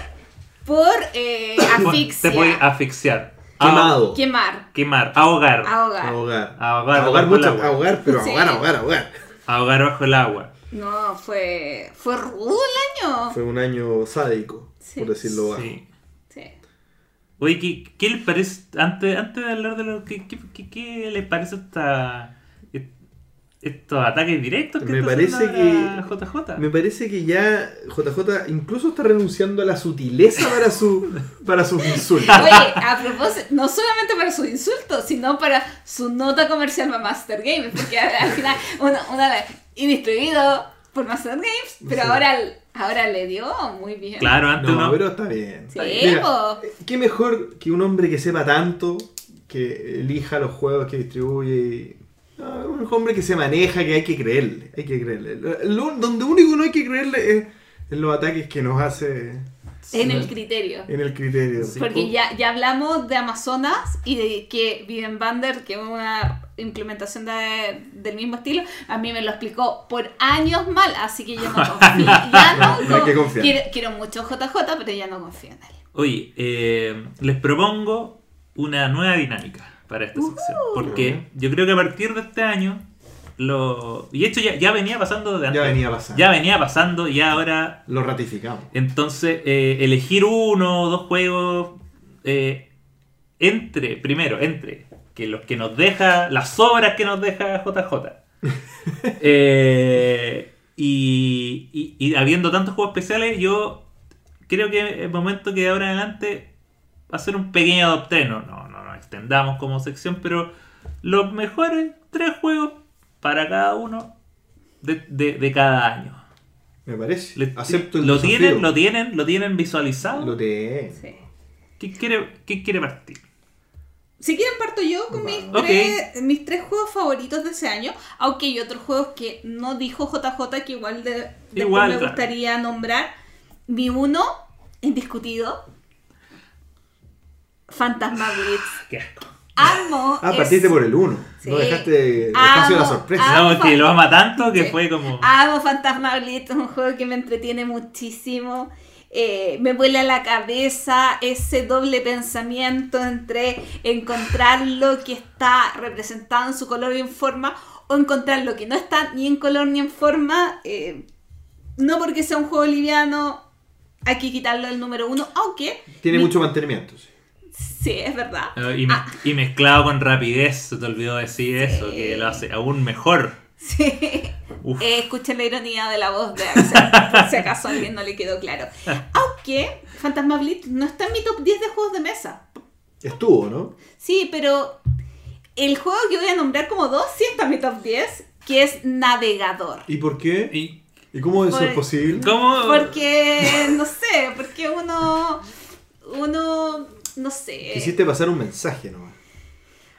Speaker 2: por eh, asfixia.
Speaker 3: Te puede asfixiar.
Speaker 1: Quemado.
Speaker 2: Quemar.
Speaker 3: Quemar. Ahogar.
Speaker 2: Ahogar.
Speaker 1: Ahogar.
Speaker 3: Ahogar
Speaker 1: Ahogar mucho.
Speaker 3: agua.
Speaker 1: Ahogar, pero
Speaker 2: Sí.
Speaker 1: ahogar, ahogar, ahogar.
Speaker 3: Ahogar bajo el agua.
Speaker 2: No, fue, fue rudo el año.
Speaker 1: Fue un año sádico,
Speaker 2: Sí.
Speaker 1: por decirlo bajo.
Speaker 3: Sí.
Speaker 2: Sí.
Speaker 3: Oye, ¿qué, qué les parece? Antes, antes de hablar de lo que. ¿Qué, qué, qué les parece esta, estos ataques directos que
Speaker 1: Me
Speaker 3: está
Speaker 1: parece que-
Speaker 3: JJ?
Speaker 1: Me parece que ya JJ incluso está renunciando a la sutileza para, su, para sus insultos.
Speaker 2: Oye, a propósito, no solamente para sus insultos, sino para su nota comercial para Master Games, porque al al final, una, una vez, y distribuido por Master Games, pero
Speaker 1: Sí.
Speaker 2: ahora, ahora le dio muy bien.
Speaker 3: Claro, antes
Speaker 1: No,
Speaker 3: uno-
Speaker 1: pero está bien.
Speaker 2: Sí,
Speaker 1: Mira,
Speaker 2: po.
Speaker 1: qué mejor que un hombre que sepa tanto, que elija los juegos que distribuye. y- no, un hombre que se maneja, que hay que creerle. Hay que creerle. Lo- donde único no hay que creerle es en los ataques que nos hace
Speaker 2: En el criterio.
Speaker 1: en el criterio.
Speaker 3: Sí.
Speaker 2: Porque ya, ya hablamos de Amazonas y de que Viven Bander, que es una implementación de- del mismo estilo, a mí me lo explicó por años mal, así que yo no *laughs* confío. Ya no,
Speaker 1: No hay que confiar.
Speaker 2: Quiero, quiero mucho JJ, pero ya no confío en él.
Speaker 3: Oye, eh, les propongo una nueva dinámica para esta sección. Porque yo creo que a partir de este año, lo y esto ya, ya venía pasando de antes.
Speaker 1: Ya venía pasando.
Speaker 3: Ya venía pasando y ahora,
Speaker 1: Lo ratificamos.
Speaker 3: entonces, eh, elegir uno o dos juegos eh, entre, primero, entre que los que nos deja, las obras que nos deja JJ. *laughs* Eh, y, y- y habiendo tantos juegos especiales, yo creo que es momento que de ahora en adelante hacer un pequeño 3. No, extendamos como sección, pero los mejores tres juegos para cada uno de, de- de cada año.
Speaker 1: Me parece.
Speaker 3: Le-
Speaker 1: Acepto el
Speaker 3: lo
Speaker 1: desafío.
Speaker 3: tienen, lo tienen, lo tienen visualizado.
Speaker 1: Lo tienen.
Speaker 2: Sí.
Speaker 3: ¿Quién quiere, quién quiere partir?
Speaker 2: Si quieren parto yo con mis, tres, mis tres juegos favoritos de ese año, aunque hay otros juegos que no dijo JJ que igual de, después
Speaker 3: Igual,
Speaker 2: me gustaría nombrar. Mi uno, indiscutido, Fantasma Blitz. *laughs*
Speaker 3: Qué asco.
Speaker 2: Amo.
Speaker 1: Ah,
Speaker 2: es-
Speaker 1: partiste por el 1.
Speaker 2: Sí.
Speaker 1: No dejaste espacio a la sorpresa.
Speaker 2: amo.
Speaker 3: No, que lo ama tanto que
Speaker 2: Sí.
Speaker 3: fue como.
Speaker 2: Amo Fantasma Blitz, es un juego que me entretiene muchísimo. Eh, me vuela la cabeza ese doble pensamiento entre encontrar lo que está representado en su color y en forma o encontrar lo que no está ni en color ni en forma. Eh, no porque sea un juego liviano, hay que quitarlo del número uno, aunque
Speaker 1: Tiene
Speaker 2: mi-
Speaker 1: mucho mantenimiento. sí.
Speaker 2: Sí, es verdad.
Speaker 3: Y, me-
Speaker 2: Ah,
Speaker 3: y mezclado con rapidez, se te olvidó decir
Speaker 2: Sí.
Speaker 3: eso, que lo hace aún mejor.
Speaker 2: sí. Eh, escuchen la ironía de la voz de Axel, por si acaso a alguien no le quedó claro. Aunque Fantasma Blitz no está en mi top 10 de juegos de mesa.
Speaker 1: Estuvo, ¿no?
Speaker 2: Sí, pero el juego que voy a nombrar como dos sí está en mi top 10, que es Navegador.
Speaker 1: ¿Y por qué?
Speaker 3: ¿Y
Speaker 1: ¿Y cómo eso
Speaker 2: Por-
Speaker 1: es posible?
Speaker 3: cómo?
Speaker 2: Porque, no sé, porque uno, uno, no sé.
Speaker 1: Quisiste pasar un mensaje nomás.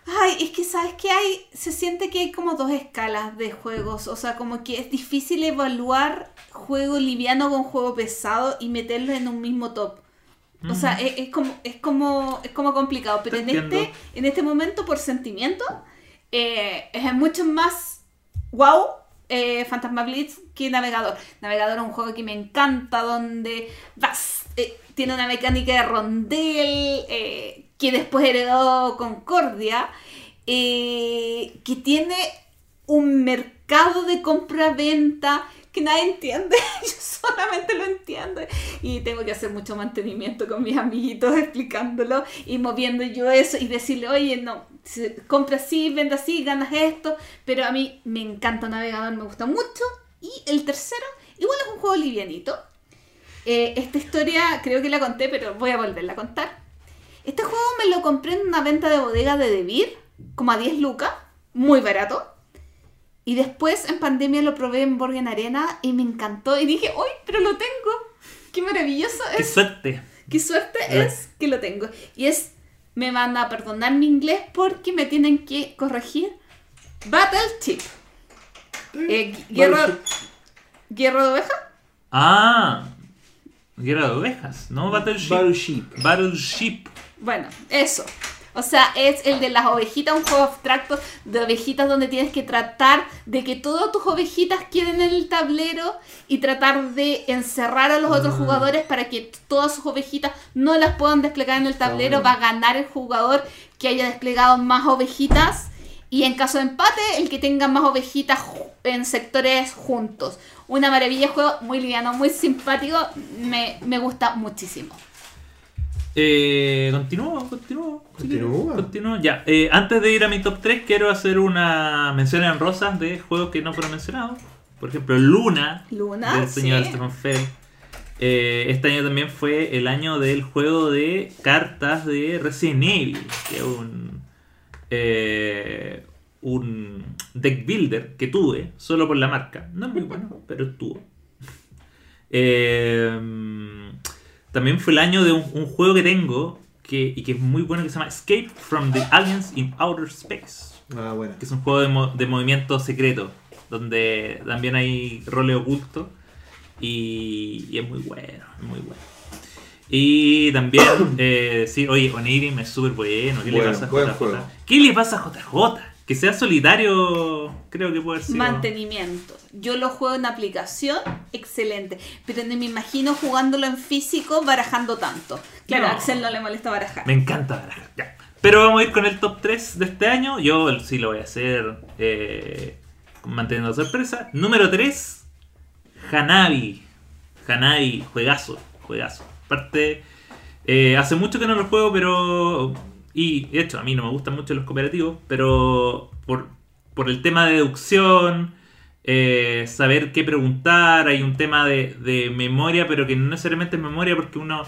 Speaker 2: Ay, es que sabes que hay, se siente que hay como dos escalas de juegos, o sea, como que es difícil evaluar juego liviano con juego pesado y meterlo en un mismo top. O sea, es, es como, es como, es como complicado, pero
Speaker 3: Te
Speaker 2: en
Speaker 3: entiendo.
Speaker 2: este, en este momento, por sentimiento, eh, es mucho más wow eh, Fantasma Blitz que Navegador. Navegador es un juego que me encanta, donde vas, eh, tiene una mecánica de rondel, eh, que después heredó Concordia, eh, que tiene un mercado de compra-venta que nadie entiende, *laughs* yo solamente lo entiendo. Y tengo que hacer mucho mantenimiento con mis amiguitos explicándolo y moviendo yo eso y decirle, oye, no, compra así, vende así, ganas esto, pero a mí me encanta Navegador, me gusta mucho. Y el tercero, igual es un juego livianito. Eh, esta historia creo que la conté, pero voy a volverla a contar. Este juego me lo compré en una venta de bodega de Debir, como a 10 lucas, muy barato. Y después en pandemia lo probé en Borgen Arena y me encantó. Y dije, ¡uy, pero lo tengo! ¡Qué maravilloso
Speaker 3: ¡Qué
Speaker 2: es!
Speaker 3: suerte!
Speaker 2: ¡Qué suerte
Speaker 3: Eh.
Speaker 2: es que lo tengo! Y es, me van a perdonar mi inglés porque me tienen que corregir. Battle Chip. Eh, guerra, ¿Guerra de oveja?
Speaker 3: Ah, Guerra de Ovejas, ¿no? Battleship.
Speaker 1: Battleship.
Speaker 3: Battleship.
Speaker 2: Bueno, eso. O sea, es el de las ovejitas, un juego abstracto de ovejitas donde tienes que tratar de que todas tus ovejitas queden en el tablero y tratar de encerrar a los otros
Speaker 1: Ah.
Speaker 2: jugadores para que todas sus ovejitas no las puedan desplegar en el tablero. Va a ganar el jugador que haya desplegado más ovejitas. Y en caso de empate, el que tenga más ovejitas en sectores juntos. Una maravilla de juego, muy liviano, muy simpático. Me, me gusta muchísimo.
Speaker 3: Eh, continúo, continúo.
Speaker 1: Continúa.
Speaker 3: Continúo. Ya, eh, antes de ir a mi top 3, quiero hacer una mención en rosas de juegos que no fueron mencionados. Por ejemplo, Luna,
Speaker 2: Luna,
Speaker 3: del señor
Speaker 2: sí.
Speaker 3: Stefan Feld. Eh, este año también fue el año del juego de cartas de Resident Evil, que es un, eh, un deck builder que tuve, solo por la marca. No es muy bueno, pero tuvo. Eh, también fue el año de un, un juego que tengo que, y que es muy bueno que se llama Escape from the Aliens in Outer Space.
Speaker 1: Ah, bueno.
Speaker 3: Que es un juego de, mo- de movimiento secreto, donde también hay roles ocultos y, y es muy bueno, es muy bueno. Y también, *coughs* eh, sí, oye, Onirim es súper bueno. ¿Qué le pasa a JJ? ¿Qué le pasa a JJ? Que sea solitario, creo que puede ser.
Speaker 2: Mantenimiento. Yo lo juego en aplicación, excelente. Pero no me imagino jugándolo en físico barajando tanto. Claro,
Speaker 3: No.
Speaker 2: a Axel no le molesta barajar.
Speaker 3: Me encanta barajar. Ya. Pero vamos a ir con el top 3 de este año. Yo sí lo voy a hacer eh, manteniendo sorpresa. Número 3, Hanabi. Hanabi, juegazo, juegazo. Aparte, eh, hace mucho que no lo juego, pero... Y de hecho, a mí no me gustan mucho los cooperativos, pero por, por el tema de deducción, eh, saber qué preguntar, hay un tema de, de memoria, pero que no necesariamente es memoria porque uno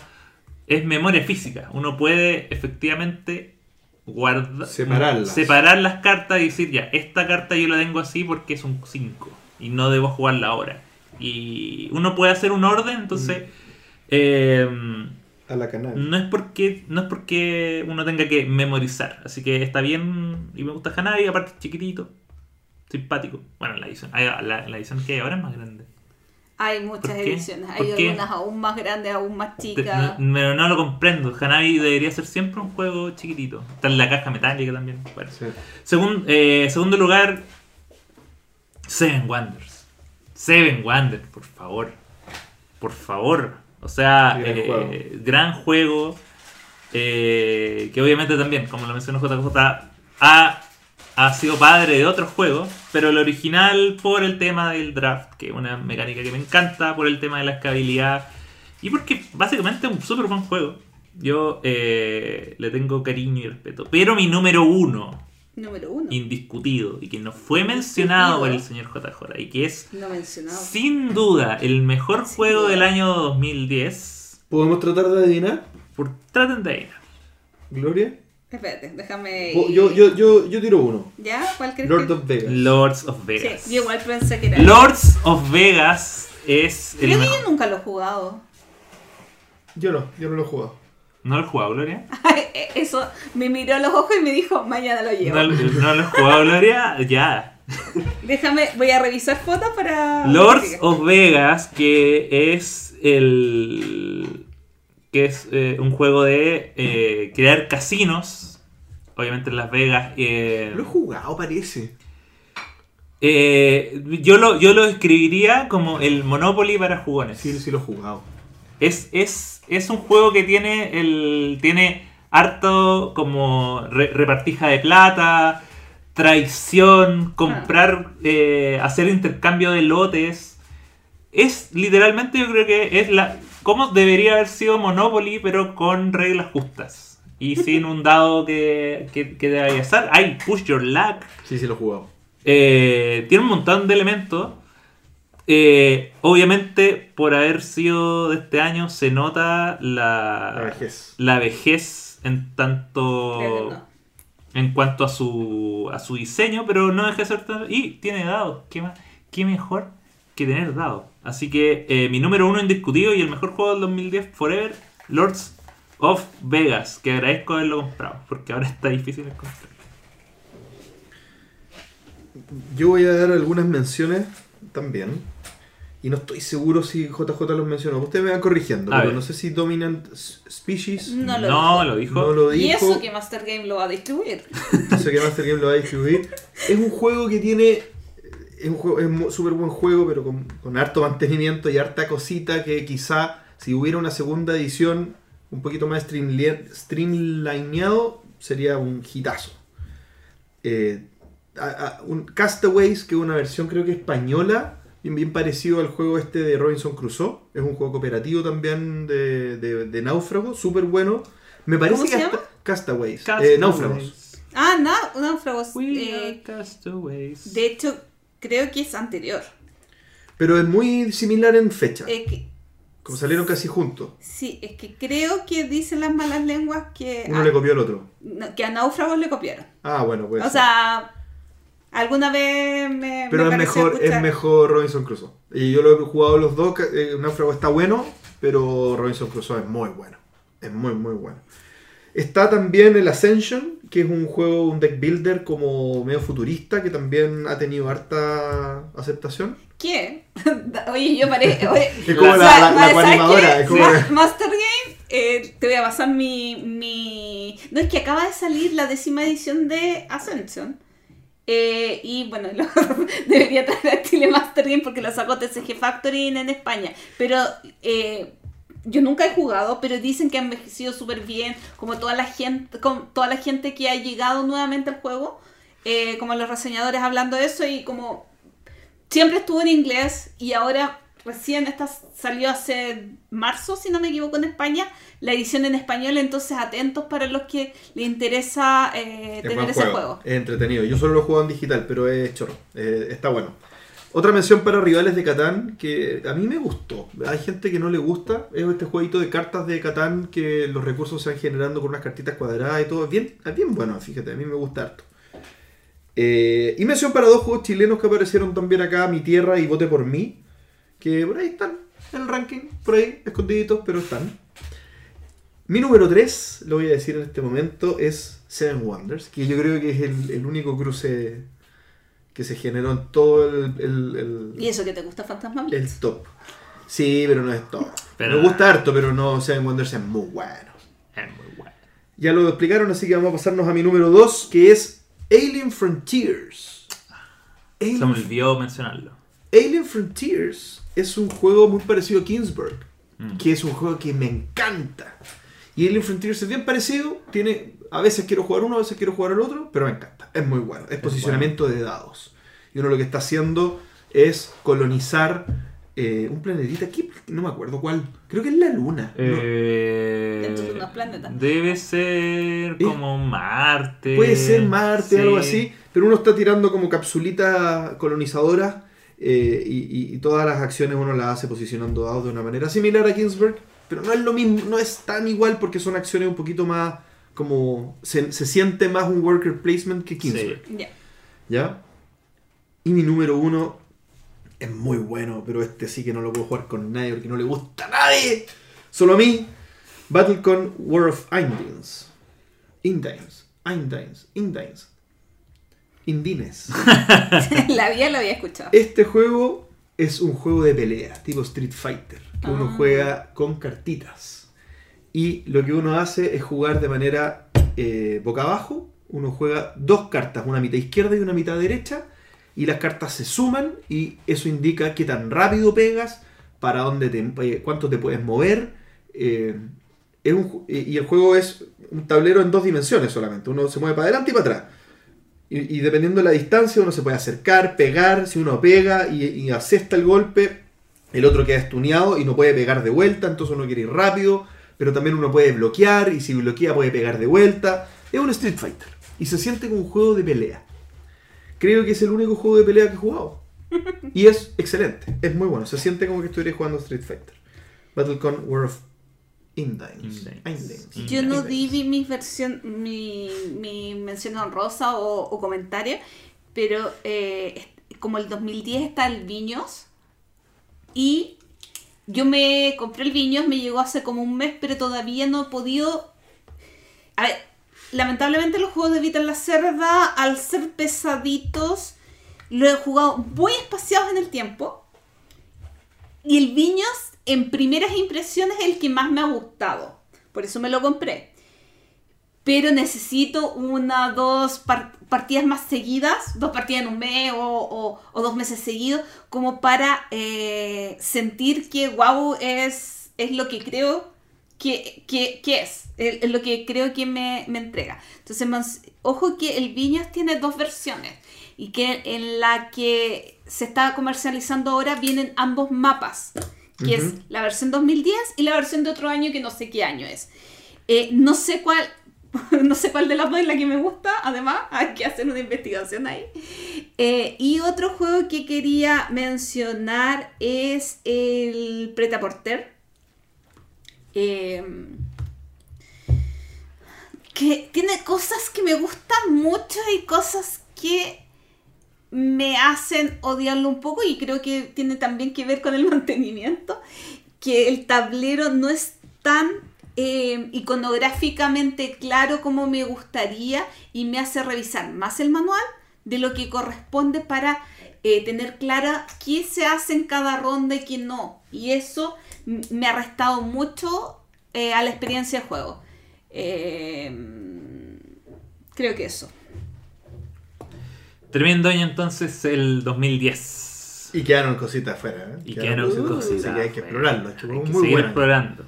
Speaker 3: es memoria física. Uno puede efectivamente guardar,
Speaker 1: Separarlas.
Speaker 3: separar las cartas y decir, ya, esta carta yo la tengo así porque es un 5 y no debo jugarla ahora. Y uno puede hacer un orden, entonces... eh,
Speaker 1: A la canal.
Speaker 3: no es porque no es porque uno tenga que memorizar. Así que está bien y me gusta Hanabi, aparte es chiquitito, simpático. Bueno, la edición, ah, la, la edición que hay ahora es más grande.
Speaker 2: Hay muchas ediciones.
Speaker 3: ¿Por
Speaker 2: Hay
Speaker 3: qué?
Speaker 2: algunas aún más grandes, aún más chicas.
Speaker 3: Pero no lo comprendo. Hanabi debería ser siempre un juego chiquitito. Está en la caja metálica también. Bueno.
Speaker 1: Sí.
Speaker 3: Eh, segundo lugar, Seven Wonders. Seven Wonders, por favor. Por favor. O sea,
Speaker 1: Gran
Speaker 3: eh,
Speaker 1: juego.
Speaker 3: gran juego. eh, que obviamente también, como lo mencionó JJ, ha, ha sido padre de otros juegos. Pero el original por el tema del draft, que es una mecánica que me encanta, por el tema de la escalabilidad. Y porque básicamente es un súper buen juego. Yo eh, le tengo cariño y respeto. Pero mi número uno
Speaker 2: Número uno.
Speaker 3: indiscutido y que no fue mencionado por el señor JJ y que es
Speaker 2: No mencionado.
Speaker 3: sin duda el mejor
Speaker 2: Sin
Speaker 3: juego
Speaker 2: duda.
Speaker 3: del año 2010.
Speaker 1: ¿Podemos tratar de adivinar?
Speaker 3: Por, traten de ir.
Speaker 1: Gloria.
Speaker 2: Espérate, déjame.
Speaker 1: Yo, yo, yo, yo tiro uno.
Speaker 2: ¿Ya? ¿Cuál crees
Speaker 1: Lord
Speaker 2: que-
Speaker 1: of Vegas.
Speaker 3: Lords of Vegas.
Speaker 2: Sí, yo igual pensé que era.
Speaker 3: Lords of Vegas es el
Speaker 2: Creo que
Speaker 3: mejor.
Speaker 2: yo nunca lo he jugado.
Speaker 1: Yo no, yo no lo he jugado.
Speaker 3: ¿No lo he jugado, Gloria? *laughs*
Speaker 2: Eso me miró a los ojos y me dijo, mañana lo llevo.
Speaker 3: ¿No, no lo he jugado, Gloria? Ya. *laughs*
Speaker 2: Déjame, voy a revisar fotos para.
Speaker 3: Lords of Vegas, que es el. que es eh, un juego de eh, crear casinos. Obviamente en Las Vegas. eh,
Speaker 1: Lo he jugado, parece.
Speaker 3: eh, yo, lo, yo lo describiría como el Monopoly para jugones.
Speaker 1: Sí, sí lo he jugado.
Speaker 3: Es, es, es un juego que tiene el tiene harto como re- repartija de plata, traición, comprar, eh, hacer intercambio de lotes. Es literalmente yo creo que es la como debería haber sido Monopoly pero con reglas justas y *laughs* sin un dado que, que, que estar. Hay Push Your Luck,
Speaker 1: Sí, sí lo he jugado.
Speaker 3: eh, tiene un montón de elementos. Eh, obviamente, por haber sido de este año, se nota la,
Speaker 1: La vejez.
Speaker 3: la vejez en tanto.
Speaker 2: No.
Speaker 3: En cuanto a su, a su diseño, pero no deja de ser tan- Y tiene dados. ¿Qué, más? ¿Qué mejor que tener dados? Así que eh, mi número uno indiscutido y el mejor juego del 2010 Forever, Lords of Vegas. Que agradezco haberlo comprado, porque ahora está difícil encontrar.
Speaker 1: Yo voy a dar algunas menciones también. Y no estoy seguro si JJ los mencionó. Ustedes me van corrigiendo,
Speaker 3: A
Speaker 1: pero
Speaker 3: ver.
Speaker 1: no sé si Dominant Species
Speaker 2: No lo
Speaker 3: no
Speaker 2: dijo.
Speaker 3: lo dijo.
Speaker 1: no lo
Speaker 2: Y eso que Master Game lo va a distribuir.
Speaker 1: Sé qué Master Game lo va a distribuir. Es un juego que tiene. Es un juego, es un súper buen juego, pero con, con harto mantenimiento y harta cosita que quizá si hubiera una segunda edición un poquito más streamli- streamlineado sería un hitazo. Eh, a- a- un Castaways, que es una versión creo que española, bien, bien parecido al juego este de Robinson Crusoe. Es un juego cooperativo también de, de, de náufrago, súper bueno. Me parece
Speaker 2: ¿Cómo
Speaker 1: que
Speaker 2: se
Speaker 1: hasta-
Speaker 2: llama?
Speaker 1: Castaways, eh,
Speaker 3: Castaways.
Speaker 1: náufragos.
Speaker 2: Ah, no, náufragos.
Speaker 3: We
Speaker 2: eh,
Speaker 3: are castaways.
Speaker 2: de hecho, creo que es anterior.
Speaker 1: Pero es muy similar en fecha.
Speaker 2: Eh, que-
Speaker 1: como salieron casi juntos.
Speaker 2: sí, es que creo que dicen las malas lenguas que,
Speaker 1: Uno
Speaker 2: a,
Speaker 1: le copió al otro.
Speaker 2: no, que a náufragos le copiaron.
Speaker 1: Ah, bueno, pues.
Speaker 2: o sea, Alguna vez me.
Speaker 1: Pero
Speaker 2: me
Speaker 1: es mejor, es mejor Robinson Crusoe. Y yo lo he jugado los dos. eh, Náufrago está bueno, pero Robinson Crusoe es muy bueno. Es muy, muy bueno. Está también el Ascension, que es un juego, un deck builder como medio futurista, que también ha tenido harta aceptación.
Speaker 2: ¿Qué? *laughs* Oye, yo. Oye, *laughs*
Speaker 1: Es como la- la-
Speaker 2: Master Game, eh, te voy a pasar mi, mi. No, es que acaba de salir la décima edición de Ascension. Eh, y bueno, *laughs* lo- debería traer a Chile Master Game porque lo sacó TCG Factory en España. Pero eh, yo nunca he jugado, pero dicen que ha envejecido súper bien. Como toda la gente, con toda la gente que ha llegado nuevamente al juego. eh, como los reseñadores hablando de eso y como siempre estuvo en inglés y ahora recién esta salió hace marzo, si no me equivoco, en España, la edición en español, entonces atentos para los que les interesa eh, tener ese
Speaker 1: juego,
Speaker 2: juego.
Speaker 1: Es entretenido. Yo solo lo he jugado en digital, pero es chorro. Eh, está bueno. Otra mención para rivales de Catán que a mí me gustó. Hay gente que no le gusta. Es este jueguito de cartas de Catán que los recursos se van generando con unas cartitas cuadradas y todo. Es bien, es bien bueno, fíjate. A mí me gusta harto. Eh, y mención para dos juegos chilenos que aparecieron también acá, Mi Tierra y Vote por mí. Que por ahí están en el ranking, por ahí, escondiditos, pero están. Mi número 3, lo voy a decir en este momento, es Seven Wonders, que yo creo que es el, el único cruce que se generó en todo el, el- el-
Speaker 2: ¿Y eso que te gusta Fantasma
Speaker 1: el top. Sí, pero no es top.
Speaker 3: Pero-
Speaker 1: Me gusta harto, pero no, Seven Wonders es muy bueno.
Speaker 3: Es muy bueno.
Speaker 1: Ya lo explicaron, así que vamos a pasarnos a mi número 2, que es Alien Frontiers.
Speaker 3: Se me
Speaker 1: Alien,
Speaker 3: olvidó mencionarlo.
Speaker 1: Alien Frontiers es un juego muy parecido a Kingsburg,
Speaker 3: Mm.
Speaker 1: que es un juego que me encanta. Y Alien Frontiers es bien parecido, tiene a veces quiero jugar uno, a veces quiero jugar el otro, pero me encanta, es muy bueno, es posicionamiento de dados. Y uno lo que está haciendo es colonizar eh, un planetita aquí, no me acuerdo cuál, creo que es la luna. ¿no?
Speaker 3: Eh,
Speaker 2: Dentro de unos planetas.
Speaker 3: Debe ser como Marte.
Speaker 1: Puede ser Marte,
Speaker 3: sí.
Speaker 1: algo así, pero uno está tirando como capsulitas colonizadoras eh, y, y- y todas las acciones uno las hace posicionando dados de una manera similar a Kingsburg, pero no es lo mismo, no es tan igual porque son acciones un poquito más como se, se siente más un worker placement que Kingsburg,
Speaker 2: Ya.
Speaker 1: ¿ya? Y mi número uno es muy bueno, pero este sí que no lo puedo jugar con nadie porque no le gusta a nadie, solo a mí. Battlecon War of Indines. Indines. Indines. Indines. Indines. *laughs* *laughs*
Speaker 2: la vida lo había escuchado.
Speaker 1: Este juego es un juego de pelea, tipo Street Fighter, que uno
Speaker 2: Ah.
Speaker 1: juega con cartitas. Y lo que uno hace es jugar de manera eh, boca abajo. Uno juega dos cartas, una mitad izquierda y una mitad derecha. Y las cartas se suman y eso indica qué tan rápido pegas, para dónde te, eh, cuánto te puedes mover. eh, es un y el juego es un tablero en dos dimensiones solamente. Uno se mueve para adelante y para atrás. Y, y dependiendo de la distancia, uno se puede acercar, pegar. Si uno pega y, y asesta el golpe, el otro queda estuneado y no puede pegar de vuelta. Entonces uno quiere ir rápido, pero también uno puede bloquear. Y si bloquea, puede pegar de vuelta. Es un Street Fighter. Y se siente como un juego de pelea. Creo que es el único juego de pelea que he jugado. *laughs* Y es excelente. Es muy bueno. Se siente como que estuviera jugando Street Fighter. Battlecon War of Indines.
Speaker 3: Indines.
Speaker 1: Indines.
Speaker 2: Yo no di mi, versión, mi, mi mención honrosa o, o comentario, pero eh, como el 2010 está el Viños y yo me compré el Viños, me llegó hace como un mes, pero todavía no he podido... A ver, lamentablemente los juegos de Vita en la Cerda, al ser pesaditos, lo he jugado muy espaciados en el tiempo. Y el Viños, en primeras impresiones, es el que más me ha gustado. Por eso me lo compré. Pero necesito una, dos par- partidas más seguidas, dos partidas en un mes o, dos meses seguidos, como para eh, sentir que wow es, es lo que creo que, que- es, es lo que creo que me, me entrega. Entonces, ojo que el Viñas tiene dos versiones y que en la que se está comercializando ahora vienen ambos mapas, que es la versión 2010 y la versión de otro año que no sé qué año es. Eh, no sé cuál, *laughs* no sé cuál de las dos es la que me gusta, además hay que hacer una investigación ahí. Eh, y otro juego que quería mencionar es el Preta Porter. Eh, que tiene cosas que me gustan mucho y cosas que me hacen odiarlo un poco y creo que tiene también que ver con el *laughs* mantenimiento, que el tablero no es tan eh, iconográficamente claro como me gustaría y me hace revisar más el manual de lo que corresponde para eh, tener clara qué se hace en cada ronda y qué no. Y eso me ha restado mucho eh, a la experiencia de juego. Eh, creo que eso.
Speaker 3: Tremendo año entonces el 2010.
Speaker 1: Y quedaron cositas afuera. ¿eh?
Speaker 3: Y quedaron cositas
Speaker 1: Así que hay que
Speaker 3: afuera.
Speaker 1: explorarlo. Esto
Speaker 3: Hay que
Speaker 1: muy
Speaker 3: seguir
Speaker 1: bueno.
Speaker 3: explorando.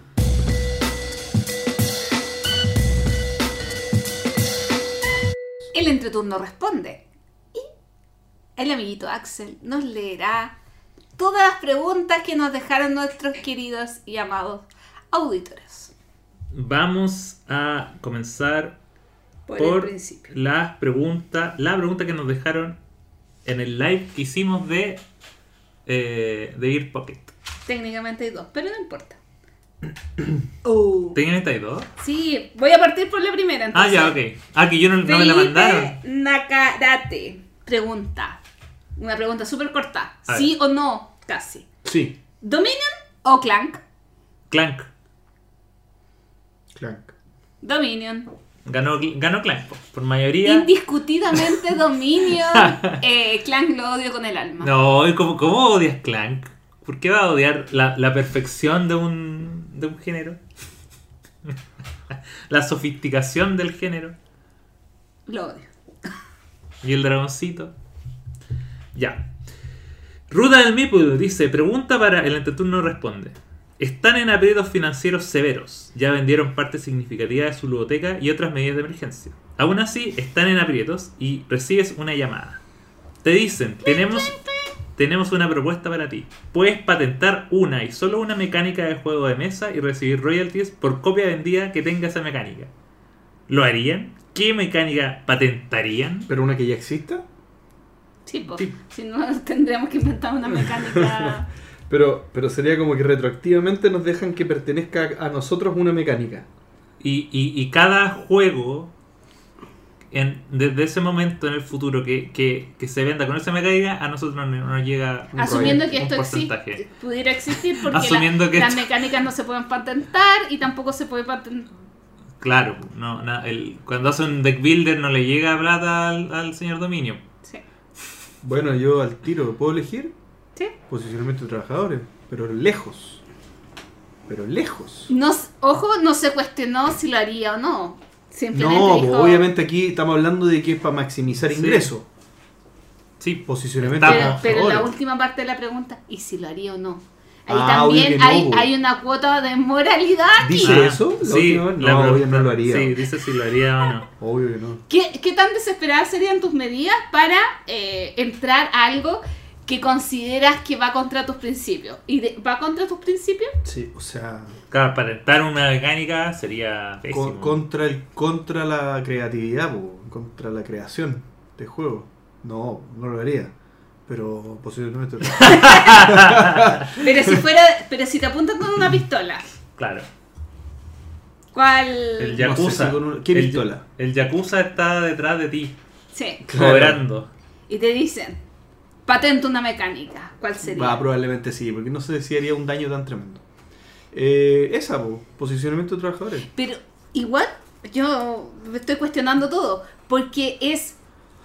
Speaker 2: El entreturno responde. Y el amiguito Axel nos leerá todas las preguntas que nos dejaron nuestros queridos y amados auditores.
Speaker 3: Vamos a comenzar
Speaker 2: Por,
Speaker 3: por
Speaker 2: el principio.
Speaker 3: las preguntas, la pregunta que nos dejaron en el live que hicimos de eh, de Ir Pocket.
Speaker 2: Técnicamente hay dos, pero no importa. *coughs* Oh.
Speaker 3: ¿Técnicamente hay dos?
Speaker 2: Sí, voy a partir por la primera.
Speaker 3: Ah,
Speaker 2: Entonces.
Speaker 3: ya, ok. Ah, que yo no, no me la mandaron.
Speaker 2: Nakarate pregunta. Una pregunta súper corta.
Speaker 3: A
Speaker 2: ¿Sí o no? Casi.
Speaker 1: Sí.
Speaker 2: ¿Dominion o Clank?
Speaker 3: Clank.
Speaker 1: Clank.
Speaker 2: Dominion.
Speaker 3: Ganó, ganó Clank po, por mayoría.
Speaker 2: Indiscutidamente *laughs* Dominion. *laughs* eh, Clank lo odio con el alma.
Speaker 3: No, ¿y ¿cómo, cómo odias Clank? ¿Por qué va a odiar la, la perfección de un, de un género? *laughs* la sofisticación del género.
Speaker 2: Lo odio.
Speaker 3: Y el dragoncito. Ya. Ruda del Meeple dice, pregunta para el entreturno responde. Están en aprietos financieros severos. Ya vendieron parte significativa de su ludoteca y otras medidas de emergencia. Aún así, están en aprietos y recibes una llamada. Te dicen, tenemos, tenemos una propuesta para ti. Puedes patentar una y solo una mecánica de juego de mesa y recibir royalties por copia vendida que tenga esa mecánica. ¿Lo harían? ¿Qué mecánica patentarían?
Speaker 1: ¿Pero una que ya exista?
Speaker 2: Sí.
Speaker 3: Sí.
Speaker 2: Si no, tendríamos que inventar una mecánica. *laughs*
Speaker 1: Pero, pero sería como que retroactivamente nos dejan que pertenezca a nosotros una mecánica.
Speaker 3: Y, y- y cada juego, en, desde ese momento en el futuro que, que- que se venda con esa mecánica, a nosotros no, no nos llega
Speaker 1: Un
Speaker 2: Asumiendo que
Speaker 3: un
Speaker 2: esto
Speaker 3: porcentaje.
Speaker 2: existe, pudiera existir porque
Speaker 3: Asumiendo
Speaker 2: la-
Speaker 3: que
Speaker 2: las
Speaker 3: esto-
Speaker 2: mecánicas no se pueden patentar y tampoco se puede patentar.
Speaker 3: Claro, no, na- el- cuando hace un deck builder no le llega plata al, al señor Dominio.
Speaker 2: Sí.
Speaker 1: Bueno, yo al tiro, ¿puedo elegir?
Speaker 2: Sí.
Speaker 1: Posicionamiento de trabajadores, pero lejos. Pero lejos.
Speaker 2: No, s- ojo, no se cuestionó si lo haría o no. Simplemente
Speaker 1: No,
Speaker 2: dijo,
Speaker 1: pues, obviamente aquí estamos hablando de que es para maximizar
Speaker 3: Sí.
Speaker 1: ingresos.
Speaker 3: Sí,
Speaker 1: Posicionamiento
Speaker 2: Pero,
Speaker 1: de
Speaker 3: Estamos.
Speaker 2: pero la
Speaker 1: trabajadores.
Speaker 2: última parte de la pregunta, ¿y si lo haría o no? Ahí
Speaker 1: Ah,
Speaker 2: también
Speaker 1: no,
Speaker 2: hay,
Speaker 1: po.
Speaker 2: hay una cuota de moralidad. aquí.
Speaker 1: ¿Dice
Speaker 3: Ah,
Speaker 1: eso? La
Speaker 3: sí,
Speaker 1: vez?
Speaker 3: la
Speaker 1: No, obvio
Speaker 3: pregunta-
Speaker 1: no lo haría.
Speaker 3: Sí, dice si lo haría o no.
Speaker 1: Obvio que no.
Speaker 2: ¿Qué, qué tan desesperadas serían tus medidas para eh, entrar a algo que consideras que va contra tus principios? ¿Y de- va contra tus principios?
Speaker 1: Sí, o sea,
Speaker 3: Claro, patentar una mecánica sería
Speaker 1: con- contra el contra la creatividad, po, contra la creación de juego. No, no lo haría. Pero posicionamiento de *laughs*
Speaker 2: Pero si fuera, pero si te apuntan con una pistola,
Speaker 3: Claro.
Speaker 2: ¿cuál?
Speaker 3: El
Speaker 1: No
Speaker 3: Yakuza.
Speaker 1: sé una- ¿qué
Speaker 3: el,
Speaker 1: pistola?
Speaker 3: el Yakuza está detrás de ti,
Speaker 2: Sí.
Speaker 1: Claro.
Speaker 3: cobrando.
Speaker 2: Y te dicen, patenta una mecánica. ¿Cuál sería?
Speaker 1: Va, probablemente sí, porque no sé si haría un daño tan tremendo. Eh, esa, po, posicionamiento de trabajadores.
Speaker 2: Pero igual yo me estoy cuestionando todo, porque es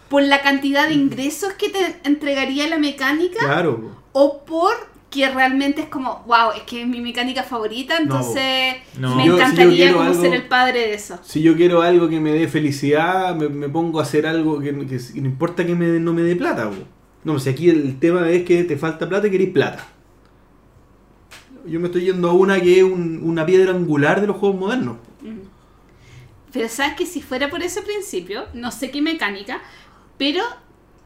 Speaker 2: por la cantidad de ingresos que te entregaría la mecánica
Speaker 1: Claro, po.
Speaker 2: o por que realmente es como, wow, es que es mi mecánica favorita, entonces
Speaker 3: No.
Speaker 2: me
Speaker 1: Si yo- si yo
Speaker 2: encantaría como
Speaker 1: algo-
Speaker 2: ser el padre de eso.
Speaker 1: Si yo quiero algo que me dé felicidad, me, me pongo a hacer algo que, que- que no importa que me, no me dé plata. po. No, si aquí el tema es que te falta plata y queréis plata. Yo me estoy yendo a una que es un- una piedra angular de los juegos modernos.
Speaker 2: Pero sabes que si fuera por ese principio, no sé qué mecánica, pero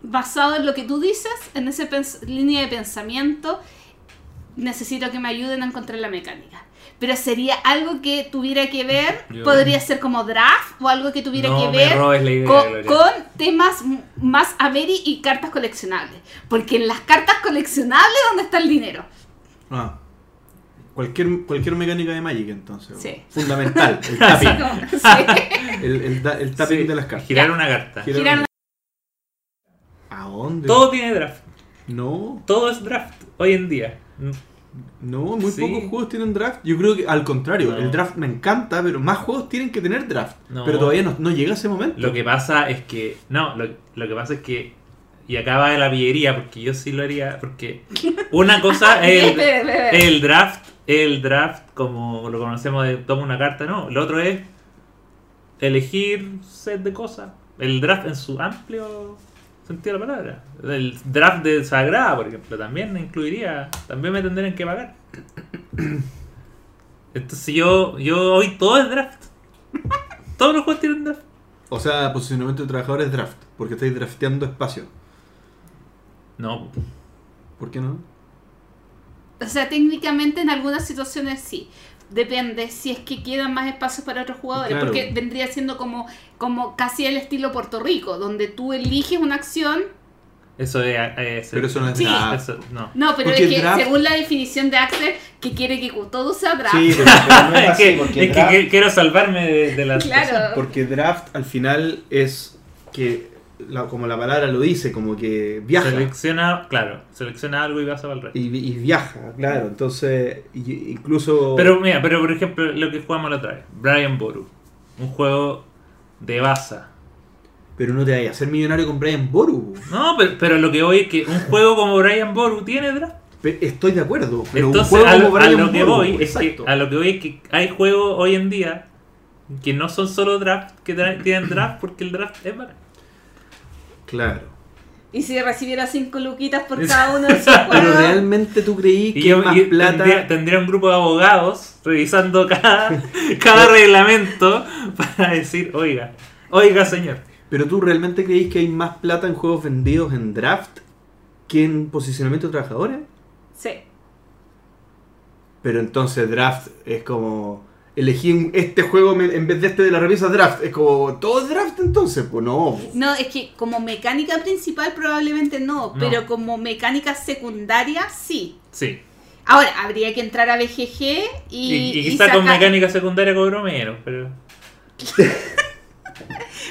Speaker 2: basado en lo que tú dices, en esa línea de pensamiento, necesito que me ayuden a encontrar la mecánica. Pero sería algo que tuviera que ver, *laughs*
Speaker 3: Yo-
Speaker 2: podría ser como draft o algo que tuviera
Speaker 3: No
Speaker 2: que ver
Speaker 3: idea,
Speaker 2: con, temas más Ameri y cartas coleccionables. Porque en las cartas coleccionables es donde está el dinero.
Speaker 1: Ah. Cualquier, cualquier mecánica de Magic entonces.
Speaker 2: Sí.
Speaker 1: Fundamental. El *laughs* tapping.
Speaker 2: como- *laughs* sí.
Speaker 1: el, el da- el tapping
Speaker 3: Sí,
Speaker 1: de las cartas.
Speaker 3: Girar una carta.
Speaker 1: Girar
Speaker 2: Girar
Speaker 1: una-
Speaker 2: una-
Speaker 1: ¿Dónde?
Speaker 3: Todo tiene draft.
Speaker 1: No,
Speaker 3: Todo es draft hoy en día.
Speaker 1: No, muy
Speaker 3: Sí.
Speaker 1: pocos juegos tienen draft. Yo creo que al contrario,
Speaker 3: No.
Speaker 1: el draft me encanta, pero más juegos tienen que tener draft.
Speaker 3: No.
Speaker 1: Pero todavía no, no llega ese momento.
Speaker 3: Lo que pasa es que. No, lo, lo que pasa es que. Y acaba de la pillería, porque yo sí lo haría. Porque *laughs* una cosa es el, el draft. El draft, como lo conocemos de toma una carta, no. Lo otro es elegir set de cosas. El draft en su amplio sentido de la palabra. El draft de Sagrada, por ejemplo, también me incluiría. También me tendrían que pagar. *coughs* Entonces yo, yo hoy todo es draft. *laughs* Todos los juegos tienen draft.
Speaker 1: O sea, posicionamiento de trabajadores draft, porque estáis drafteando espacio.
Speaker 3: No,
Speaker 1: ¿Por qué no?
Speaker 2: O sea, técnicamente en algunas situaciones sí. Depende si es que quedan más espacios para otros jugadores.
Speaker 1: Claro.
Speaker 2: Porque vendría siendo como, como casi el estilo Puerto Rico, donde tú eliges una acción.
Speaker 3: eso es. es-
Speaker 1: Pero eso no es
Speaker 2: Sí.
Speaker 1: draft.
Speaker 3: eso- no.
Speaker 2: No, pero
Speaker 1: Porque
Speaker 2: es que
Speaker 1: draft-
Speaker 2: según la definición de Axel, que quiere que todo sea draft.
Speaker 1: Sí, pero, *laughs* pero no es así, porque
Speaker 3: es que
Speaker 1: draft-
Speaker 3: que- quiero salvarme de, de la
Speaker 2: Claro.
Speaker 3: situación.
Speaker 1: Porque draft al final es que, la- como la palabra lo dice, como que viaja.
Speaker 3: Selecciona, claro, selecciona algo y vas a el resto.
Speaker 1: Y, y viaja, claro. Entonces, incluso.
Speaker 3: Pero mira, pero por ejemplo, lo que jugamos la otra vez, Brian Boru, un juego de baza.
Speaker 1: Pero no te vayas a ser millonario con Brian Boru.
Speaker 3: No, pero, pero lo que voy es que un juego como Brian Boru tiene draft.
Speaker 1: Estoy de acuerdo. Pero
Speaker 3: Entonces,
Speaker 1: un juego
Speaker 3: a, lo-
Speaker 1: como
Speaker 3: a
Speaker 1: Brian
Speaker 3: lo que
Speaker 1: Boru,
Speaker 3: voy es que, a lo que voy es que hay juegos hoy en día que no son solo draft, que tienen draft porque el draft es bacán.
Speaker 1: Claro.
Speaker 2: Y si recibiera cinco luquitas por *laughs* cada uno de esos
Speaker 1: Pero realmente tú creí que
Speaker 3: Y, yo,
Speaker 1: más
Speaker 3: y
Speaker 1: plata.
Speaker 3: tendría, tendría un grupo de abogados revisando cada, *laughs* cada reglamento *laughs* para decir, oiga, oiga señor.
Speaker 1: Pero tú realmente creís que hay más plata en juegos vendidos en draft que en posicionamiento de trabajadores.
Speaker 2: Sí.
Speaker 1: Pero entonces draft es como. Elegí un- este juego en vez de este de la revista draft. Es como. ¿Todo es draft entonces? Pues no.
Speaker 2: No, es que como mecánica principal probablemente no,
Speaker 3: No.
Speaker 2: pero como mecánica secundaria sí.
Speaker 3: Sí.
Speaker 2: Ahora, habría que entrar a BGG y.
Speaker 3: Y, y
Speaker 2: y
Speaker 3: quizá con mecánica secundaria cobró menos, pero... *laughs*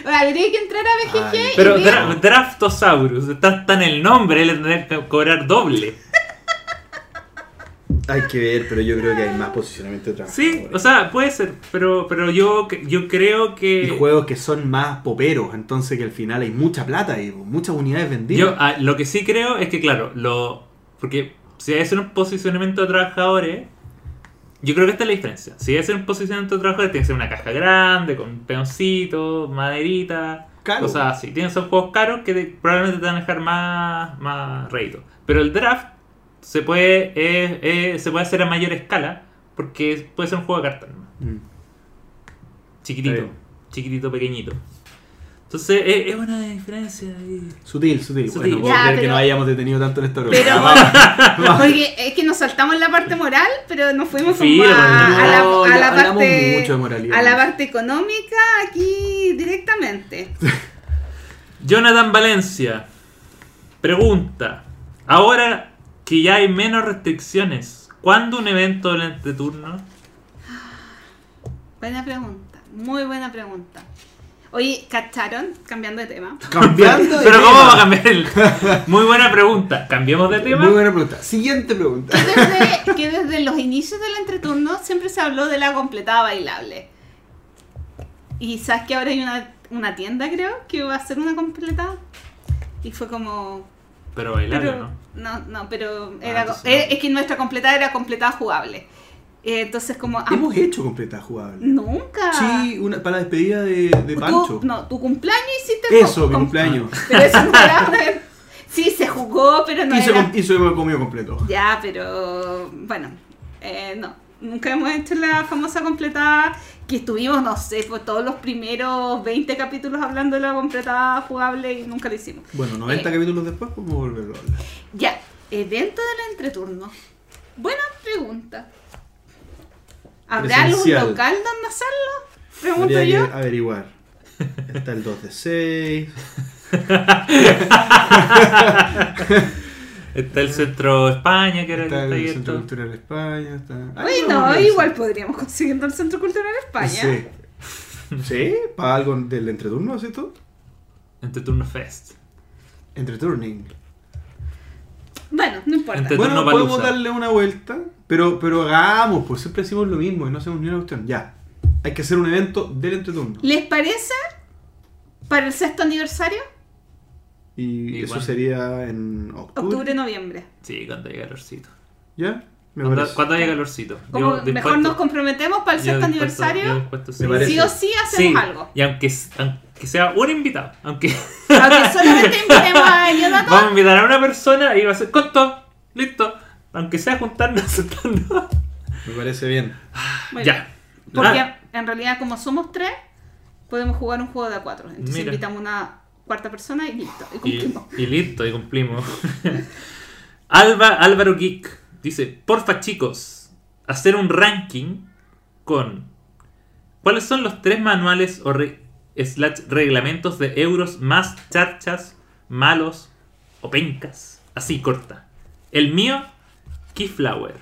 Speaker 2: Habría que entrar a BGG
Speaker 1: Ay,
Speaker 2: y
Speaker 3: Pero dra- Draftosaurus, está, está en el nombre, le tendría que cobrar doble.
Speaker 1: Hay que ver, pero yo creo que hay más posicionamiento de trabajadores.
Speaker 3: Sí, o sea, puede ser, pero, pero yo, yo creo que...
Speaker 1: Y juegos que son más poperos, entonces que al final hay mucha plata y muchas unidades vendidas.
Speaker 3: Yo ah, lo que sí creo es que, claro, lo porque si hay un posicionamiento de trabajadores, yo creo que esta es la diferencia. Si hay un posicionamiento de trabajadores, tiene que ser una caja grande, con peoncitos, maderita,
Speaker 1: Caro.
Speaker 3: cosas así. Tienen que ser juegos caros que te- probablemente te van a dejar más, más rédito. Pero el draft se puede, eh, eh, se puede hacer a mayor escala, porque puede ser un juego de cartas. nomás.
Speaker 1: Mm.
Speaker 3: Chiquitito, chiquitito, pequeñito. Entonces, es, es una diferencia. ahí.
Speaker 1: Sutil, sutil.
Speaker 3: Sutil.
Speaker 1: Bueno,
Speaker 2: Ya,
Speaker 1: puedo creer que
Speaker 2: pero-
Speaker 1: no hayamos detenido tanto en esta hora.
Speaker 2: Pero- *laughs*
Speaker 1: Vamos.
Speaker 2: Porque es que nos saltamos en la parte moral, pero nos fuimos como
Speaker 3: Sí,
Speaker 2: a, la,
Speaker 1: No,
Speaker 2: a parte
Speaker 1: mucho de moralidad.
Speaker 2: a la parte económica aquí directamente. *laughs*
Speaker 3: Jonathan Valencia pregunta: Ahora que ya hay menos restricciones, ¿cuándo un evento del entreturno?
Speaker 2: Buena pregunta, muy buena pregunta. Oye, ¿cacharon? Cambiando de tema. *laughs*
Speaker 1: Cambiando de
Speaker 3: Pero ¿cómo
Speaker 1: tema.
Speaker 3: va a cambiar el.? Muy buena pregunta. ¿Cambiemos de tema?
Speaker 1: Muy buena pregunta. Siguiente pregunta.
Speaker 2: Desde, que desde los inicios del entreturno siempre se habló de la completada bailable. Y sabes que ahora hay una, una tienda, creo, que va a ser una completada. Y fue como.
Speaker 3: Pero bailar,
Speaker 2: Pero,
Speaker 3: ¿no?
Speaker 2: No, no, pero era, eh,
Speaker 1: no.
Speaker 2: es que nuestra completada era completada jugable. Eh, entonces, como. ah,
Speaker 1: Hemos hecho completa jugable.
Speaker 2: Nunca.
Speaker 1: Sí, una, para la despedida de, Pancho.
Speaker 2: no, tu cumpleaños hiciste
Speaker 1: Eso, mi cumpleaños. *laughs*
Speaker 2: Pero eso no era *laughs* Sí, se jugó, pero no
Speaker 1: se,
Speaker 2: era.
Speaker 1: com- y se me comió completo.
Speaker 2: Ya, pero bueno, eh, no. Nunca hemos hecho la famosa completada que estuvimos, no sé, por todos los primeros 20 capítulos hablando de la completada jugable y nunca lo hicimos.
Speaker 1: Bueno, 90
Speaker 2: Eh.
Speaker 1: capítulos después podemos volverlo a hablar.
Speaker 2: Ya, evento del entreturno. Buena pregunta. ¿Habrá algún local donde hacerlo? Pregunto
Speaker 1: Habría
Speaker 2: yo.
Speaker 1: que averiguar. Está el 2 de 6. *laughs*
Speaker 3: Está el centro España, que era el
Speaker 1: Está Centro. Cultural España. Está... Ahí
Speaker 2: Bueno,
Speaker 1: vamos a ver,
Speaker 2: igual podríamos conseguir el Centro Cultural España.
Speaker 1: Sí. *laughs* ¿Sí? ¿Para algo del entreturno, así todo?
Speaker 3: Entreturno Fest.
Speaker 1: Entre turning.
Speaker 2: Bueno, no importa.
Speaker 3: Entre-
Speaker 1: Bueno, podemos darle una vuelta, pero, pero hagamos, pues siempre decimos lo mismo y no hacemos ni una cuestión. Ya. Hay que hacer un evento del entreturno.
Speaker 2: ¿Les parece para el sexto aniversario?
Speaker 1: Y
Speaker 3: ¿Y
Speaker 1: eso sería en octubre.
Speaker 2: Octubre, noviembre.
Speaker 3: Sí, cuando haya calorcito.
Speaker 1: ¿Ya? Me
Speaker 3: Cuando,
Speaker 1: parece.
Speaker 3: cuando haya calorcito.
Speaker 2: Como
Speaker 3: Yo
Speaker 2: mejor nos comprometemos para el sexto aniversario.
Speaker 3: sí.
Speaker 2: O sí hacemos
Speaker 3: Sí,
Speaker 2: algo.
Speaker 3: Y aunque, aunque sea un invitado, aunque *laughs*
Speaker 2: Aunque solamente invitemos a Jonathan.
Speaker 3: vamos a invitar a una persona y va a ser con todo, listo. Aunque sea juntarnos. *laughs*
Speaker 1: Me parece bien.
Speaker 2: Muy
Speaker 3: ya.
Speaker 2: bien. Porque
Speaker 3: Ah,
Speaker 2: en realidad, como somos tres, podemos jugar un juego de a cuatro. Entonces
Speaker 3: Mira.
Speaker 2: invitamos una cuarta persona y listo. Y cumplimos.
Speaker 3: y listo, y cumplimos. *laughs* Alba, Álvaro Geek dice: Porfa, chicos, hacer un ranking con. ¿Cuáles son los tres manuales o re- slash reglamentos de euros más charchas, malos o pencas? Así corta. El mío, Keyflower.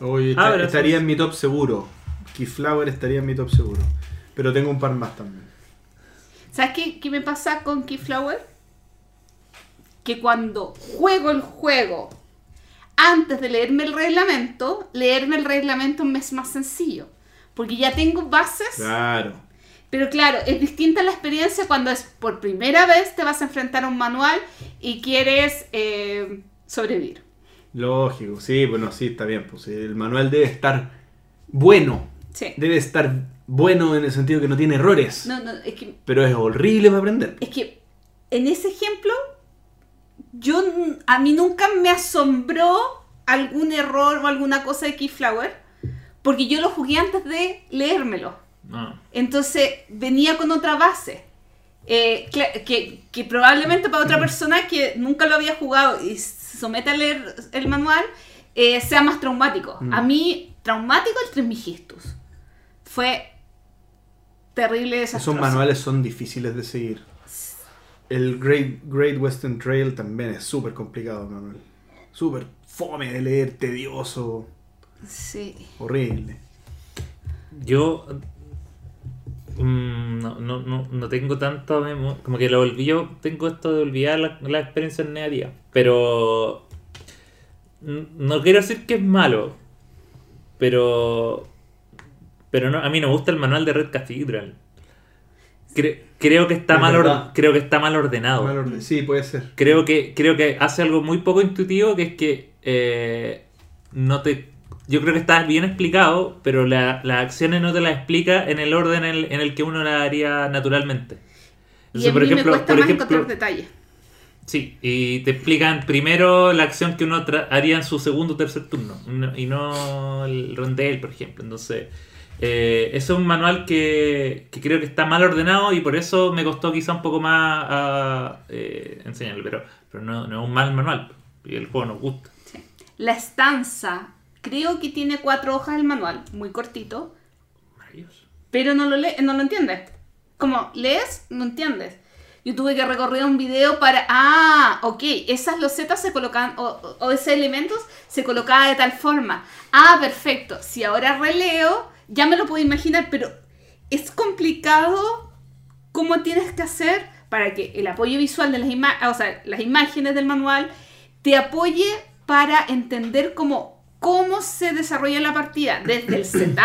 Speaker 1: Hoy
Speaker 3: pero
Speaker 1: estaría en mi top seguro. Keyflower estaría en mi top seguro. Pero tengo un par más también.
Speaker 2: ¿Sabes qué, qué me pasa con Keyflower? Que cuando juego el juego, antes de leerme el reglamento, leerme el reglamento me es más sencillo. Porque ya tengo bases,
Speaker 1: Claro.
Speaker 2: pero claro, es distinta la experiencia cuando es por primera vez te vas a enfrentar a un manual y quieres eh, sobrevivir.
Speaker 1: Lógico, sí, bueno, sí, está bien. Pues el manual debe estar bueno.
Speaker 2: Sí.
Speaker 1: Debe estar bueno en el sentido que no tiene errores.
Speaker 2: No, no, es que
Speaker 1: Pero es horrible para aprender.
Speaker 2: Es que en ese ejemplo, yo a mí nunca me asombró algún error o alguna cosa de Keyflower, porque yo lo jugué antes de leérmelo.
Speaker 3: No.
Speaker 2: Entonces venía con otra base. eh, que, que probablemente para otra persona que nunca lo había jugado y se somete a leer el manual eh, sea más traumático.
Speaker 1: Mm.
Speaker 2: A mí, traumático el Trismegistus. Fue terrible
Speaker 1: Esos
Speaker 2: desastroso.
Speaker 1: manuales son difíciles de seguir. El Great, Great Western Trail también es súper complicado, el manual. Súper fome de leer, tedioso,
Speaker 2: Sí.
Speaker 1: horrible.
Speaker 3: Yo mm, no, no, no, no tengo tanto memo- como que lo olvidé, yo tengo esto de olvidar la, la experiencia negativa, pero no quiero decir que es malo, pero pero no, a mí no me gusta el manual de Red Cathedral. Cre- creo que está
Speaker 1: Es
Speaker 3: mal or- creo que está mal ordenado.
Speaker 1: Mal orden. Sí, puede ser.
Speaker 3: Creo que, creo que hace algo muy poco intuitivo, que es que eh, no te... Yo creo que está bien explicado, pero la- las acciones no te las explica en el orden en el, en el que uno las haría naturalmente.
Speaker 2: Y a mí me cuesta más encontrar detalles.
Speaker 3: sí, y te explican primero la acción que uno haría en su segundo o tercer turno, no- y no el rondel, por ejemplo. Entonces, eh, es un manual que, que creo que está mal ordenado y por eso me costó quizá un poco más ah, eh, enseñarlo, pero, pero no, no es un mal manual, y el juego nos gusta.
Speaker 2: Sí. La estanza, creo que tiene cuatro hojas el manual, muy cortito,
Speaker 3: Maravilloso.
Speaker 2: pero no lo, le no lo entiendes. Como lees, no entiendes. Yo tuve que recorrer un video para... Ah, ok, esas losetas se colocaban, o, o- o ese elementos se colocaba de tal forma. Ah, perfecto. Si ahora releo, ya me lo puedo imaginar, pero es complicado cómo tienes que hacer para que el apoyo visual de las, ima- o sea, las imágenes del manual te apoye para entender cómo, cómo se desarrolla la partida, desde el setup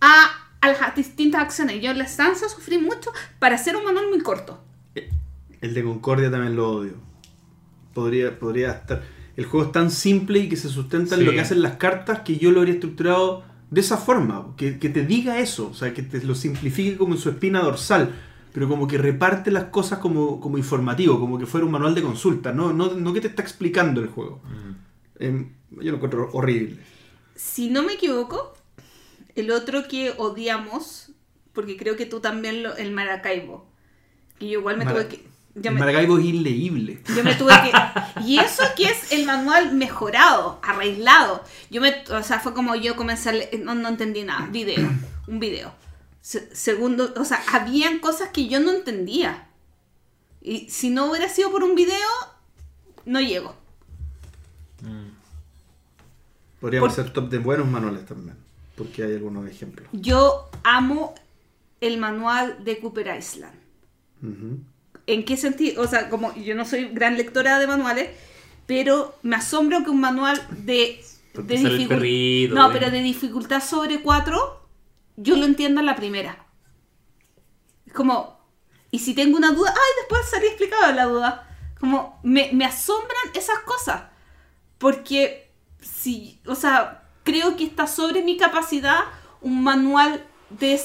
Speaker 2: a, a las distintas acciones. Yo en la estancia sufrí mucho para hacer un manual muy corto.
Speaker 1: El de Concordia también lo odio. Podría, podría estar. El juego es tan simple y que se sustenta en
Speaker 3: Sí.
Speaker 1: lo que hacen las cartas que yo lo habría estructurado de esa forma. Que, que te diga eso, o sea, que te lo simplifique como en su espina dorsal. Pero como que reparte las cosas como, como informativo, como que fuera un manual de consulta, no, no, no que te está explicando el juego. Em, yo lo encuentro horrible.
Speaker 2: Si no me equivoco, el otro que odiamos, porque creo que tú también, lo, el Maracaibo. Que yo igual me
Speaker 1: Mara-
Speaker 2: tuve que... Yo me,
Speaker 1: Maracaibo es inleíble.
Speaker 2: Yo me tuve que. *laughs* Y eso que es el manual mejorado, arreglado. Yo me. O sea, fue como yo comencé a leer- No, no entendí nada. Video. Un video. Se- segundo. O sea, habían cosas que yo no entendía. Y si no hubiera sido por un video, no llego.
Speaker 1: Podríamos
Speaker 2: Por-
Speaker 1: hacer top de buenos manuales también. Porque hay algunos ejemplos.
Speaker 2: Yo amo el manual de Cooper Island.
Speaker 1: Ujú.
Speaker 2: ¿En qué sentido? O sea, como yo no soy gran lectora de manuales, pero me asombro que un manual de, de
Speaker 3: sale el
Speaker 2: dificul-
Speaker 3: perrito,
Speaker 2: No,
Speaker 3: de-
Speaker 2: pero de dificultad sobre 4, yo lo entiendo en la primera. Es como, y si tengo una duda, ay, después salí explicado la duda. Como, me, me asombran esas cosas. Porque, si, o sea, creo que está sobre mi capacidad un manual de,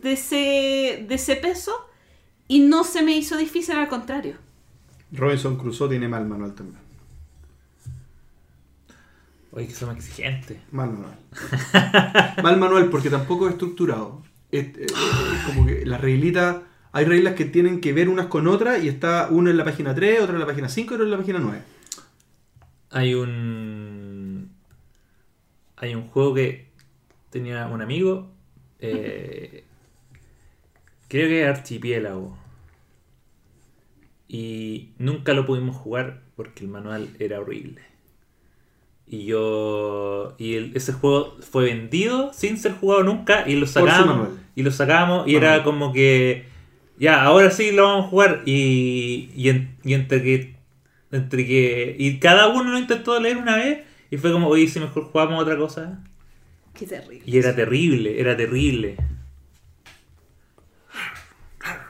Speaker 2: de, ese, de ese peso y no se me hizo difícil, al contrario.
Speaker 1: Robinson Crusoe tiene mal manual también.
Speaker 3: Oye, que somos exigentes.
Speaker 1: Mal manual. *laughs* mal manual porque tampoco es estructurado. Es, es- es como que las reglitas. Hay reglas que tienen que ver unas con otras y está una en la página 3, otra en la página 5 y otra en la página 9.
Speaker 3: Hay un. Hay un juego que tenía un amigo. eh, *laughs* creo que es Archipiélago. Y nunca lo pudimos jugar porque el manual era horrible. Y yo. Y el- ese juego fue vendido sin ser jugado nunca y lo sacamos. Y lo sacamos y
Speaker 1: Manual.
Speaker 3: era como que. Ya, ahora sí lo vamos a jugar. Y, y, en- y entre que. Entre que. Y cada uno lo intentó leer una vez. Y fue como, oye, si mejor jugamos otra cosa.
Speaker 2: Qué terrible.
Speaker 3: Y era terrible, era terrible.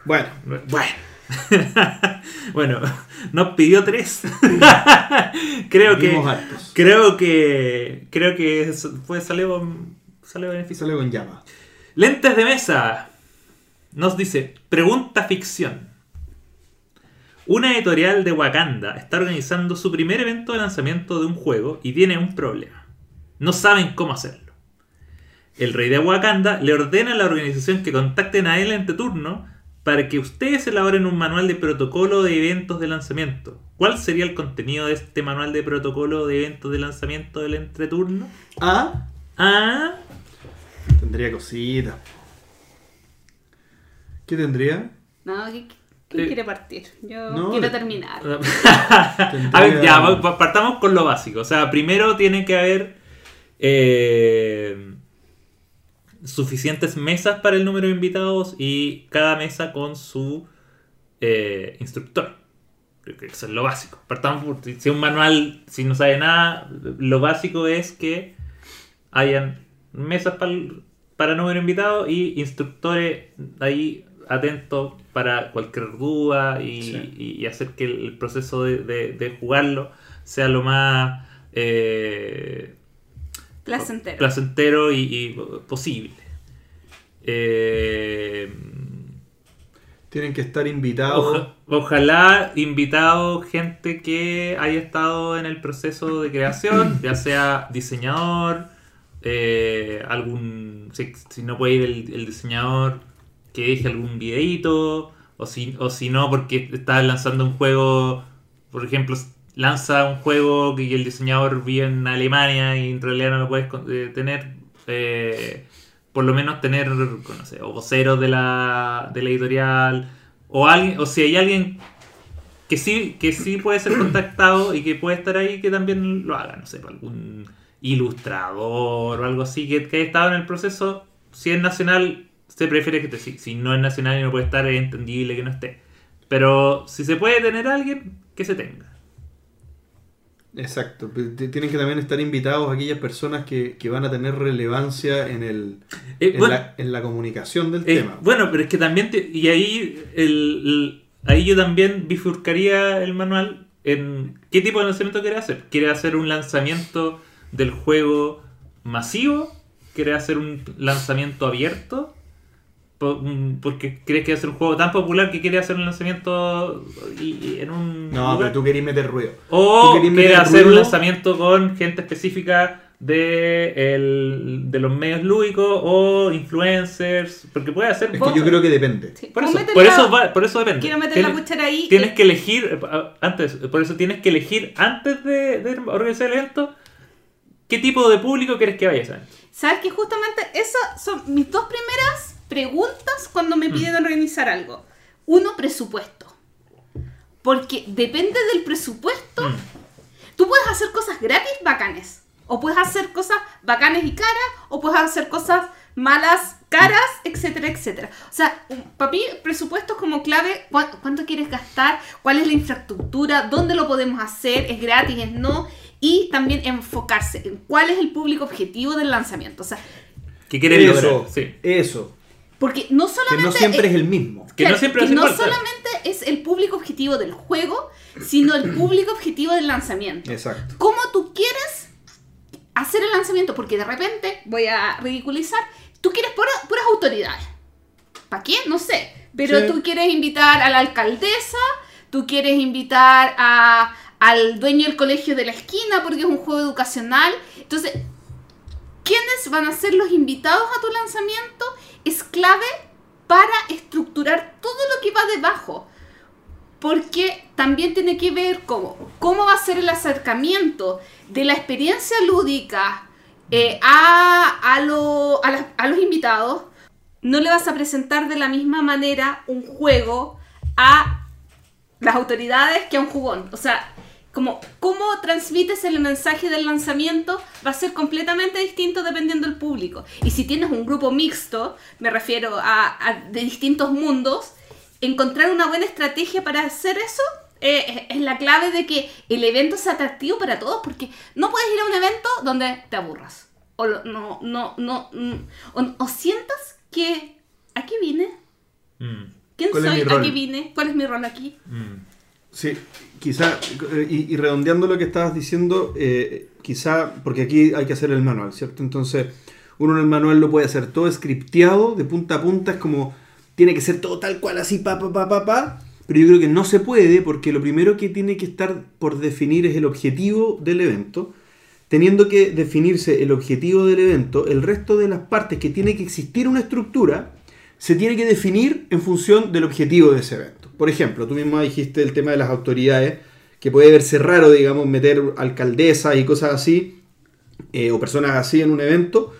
Speaker 1: Bueno,
Speaker 3: Bueno. *laughs* bueno, nos pidió tres. *laughs* creo que. Creo que. Creo que fue, salió, salió beneficio.
Speaker 1: Sale con llama.
Speaker 3: Lentes de mesa. Nos dice, pregunta ficción. Una editorial de Wakanda está organizando su primer evento de lanzamiento de un juego y tiene un problema. No saben cómo hacerlo. El rey de Wakanda le ordena a la organización que contacten a él en turno para que ustedes elaboren un manual de protocolo de eventos de lanzamiento. ¿Cuál sería el contenido de este manual de protocolo de eventos de lanzamiento del entreturno?
Speaker 1: Ah,
Speaker 3: Ah,
Speaker 1: tendría cositas. ¿Qué tendría?
Speaker 2: No, ¿qué- ¿quién
Speaker 3: Eh,
Speaker 2: quiere partir? Yo
Speaker 1: no,
Speaker 2: quiero
Speaker 1: eh,
Speaker 2: terminar. *laughs*
Speaker 3: A ver, ya, pa- pa- partamos con lo básico. O sea, primero tiene que haber eh, suficientes mesas para el número de invitados y cada mesa con su eh, instructor. Creo que eso es lo básico. Partamos por si un manual, si no sabe nada, lo básico es que hayan mesas pa'l- para número de invitados y instructores ahí atentos para cualquier duda y,
Speaker 1: Sí.
Speaker 3: y- y hacer que el proceso de, de- de jugarlo sea lo más eh,
Speaker 2: Placentero.
Speaker 3: placentero y, y posible. Eh,
Speaker 1: Tienen que estar invitados.
Speaker 3: Oja- ojalá invitado gente que haya estado en el proceso de creación, ya sea diseñador, eh, algún. Si, si no puede ir el, el diseñador, que deje algún videito, o si, o si no, porque está lanzando un juego, por ejemplo, lanza un juego que el diseñador vive en Alemania y en realidad no lo puedes eh, tener. eh, por lo menos tener, no sé, o voceros de la, de la editorial, o alguien, o si hay alguien que sí, que sí puede ser contactado y que puede estar ahí, que también lo haga, no sé, algún ilustrador o algo así, que, que haya estado en el proceso, si es nacional, se prefiere que esté, si, si no es nacional y no puede estar, es entendible que no esté. Pero si se puede tener alguien, que se tenga.
Speaker 1: Exacto. P- t- Tienen que también estar invitados aquellas personas que, que van a tener relevancia en, el,
Speaker 3: Eh,
Speaker 1: en,
Speaker 3: bueno,
Speaker 1: la, en la comunicación del
Speaker 3: Eh,
Speaker 1: tema.
Speaker 3: bueno, pero es que también, te- y ahí, el, el- ahí yo también bifurcaría el manual en qué tipo de lanzamiento quiere hacer. ¿Quiere hacer un lanzamiento del juego masivo? ¿Quiere hacer un lanzamiento abierto? Un- Porque crees que va a ser un juego tan popular que quiere hacer un lanzamiento y- y en un...
Speaker 1: No,
Speaker 3: lugar?
Speaker 1: pero tú querías meter ruido.
Speaker 3: O
Speaker 1: ¿Tú querías
Speaker 3: quiere
Speaker 1: meter
Speaker 3: hacer un lanzamiento con gente específica de, el- de los medios lúdicos o influencers. Porque puede hacer.
Speaker 1: Es que yo creo que depende.
Speaker 2: Sí.
Speaker 3: Por
Speaker 2: ¿Puedo
Speaker 3: eso, por,
Speaker 2: la-
Speaker 3: eso va- por eso depende.
Speaker 2: Quiero meter
Speaker 3: Tienes-
Speaker 2: la cuchara ahí.
Speaker 3: Tienes
Speaker 2: y-
Speaker 3: que elegir, eh, antes, por eso tienes que elegir antes de, de organizar el evento qué tipo de público quieres que vaya a.
Speaker 2: ¿Sabes que justamente esas son mis dos primeras preguntas cuando
Speaker 3: Mm.
Speaker 2: me piden organizar algo? Uno, presupuesto. Porque depende del presupuesto.
Speaker 3: Mm.
Speaker 2: Tú puedes hacer cosas gratis bacanes. O puedes hacer cosas bacanes y caras. O puedes hacer cosas malas caras, etcétera, etcétera. O sea, para mí, presupuesto es como clave. ¿Cuá- ¿Cuánto quieres gastar? ¿Cuál es la infraestructura? ¿Dónde lo podemos hacer? ¿Es gratis? ¿Es no? Y también enfocarse en cuál es el público objetivo del lanzamiento. O sea,
Speaker 3: ¿Qué quieres
Speaker 1: Eso,
Speaker 3: lograr? Sí.
Speaker 1: eso.
Speaker 2: Porque no
Speaker 1: Que
Speaker 2: solamente.
Speaker 1: no siempre
Speaker 2: es-
Speaker 1: es el mismo.
Speaker 3: Que no siempre
Speaker 2: que no solamente es el público objetivo del juego, sino el público objetivo del lanzamiento.
Speaker 1: Exacto.
Speaker 2: ¿Cómo tú quieres hacer el lanzamiento? Porque de repente, voy a ridiculizar, tú quieres pura- puras autoridades. ¿Para qué? No sé. Pero
Speaker 1: Sí.
Speaker 2: tú quieres invitar a la alcaldesa, tú quieres invitar a, al dueño del colegio de la esquina porque es un juego educacional. Entonces, ¿quiénes van a ser los invitados a tu lanzamiento? Es clave para estructurar todo lo que va debajo. Porque también tiene que ver cómo, cómo va a ser el acercamiento de la experiencia lúdica eh, a, a, a los invitados. No le vas a presentar de la misma manera un juego a las autoridades que a un jugón. O sea, como cómo transmites el mensaje del lanzamiento va a ser completamente distinto dependiendo del público. Y si tienes un grupo mixto, me refiero a, a- de distintos mundos, encontrar una buena estrategia para hacer eso eh, es, la clave de que el evento sea atractivo para todos, porque no puedes ir a un evento donde te aburras. O lo- no, no, no, mm, o, o sientas que aquí vine.
Speaker 3: Mm,
Speaker 2: ¿Quién
Speaker 1: ¿Cuál es
Speaker 2: soy?
Speaker 1: rol?
Speaker 2: Aquí vine. ¿Cuál es mi rol aquí?
Speaker 3: mm.
Speaker 1: Sí, quizá, eh, y, redondeando lo que estabas diciendo, eh, quizá, porque aquí hay que hacer el manual, ¿cierto? Entonces, uno en el manual lo puede hacer todo scripteado, de punta a punta, es como, tiene que ser todo tal cual, así, pa, pa, pa, pa, pa, pero yo creo que no se puede, porque lo primero que tiene que estar por definir es el objetivo del evento. Teniendo que definirse el objetivo del evento, el resto de las partes que tiene que existir una estructura, se tiene que definir en función del objetivo de ese evento. Por ejemplo, tú mismo dijiste el tema de las autoridades, que puede verse raro, digamos, meter alcaldesas y cosas así, eh, o personas así en un evento,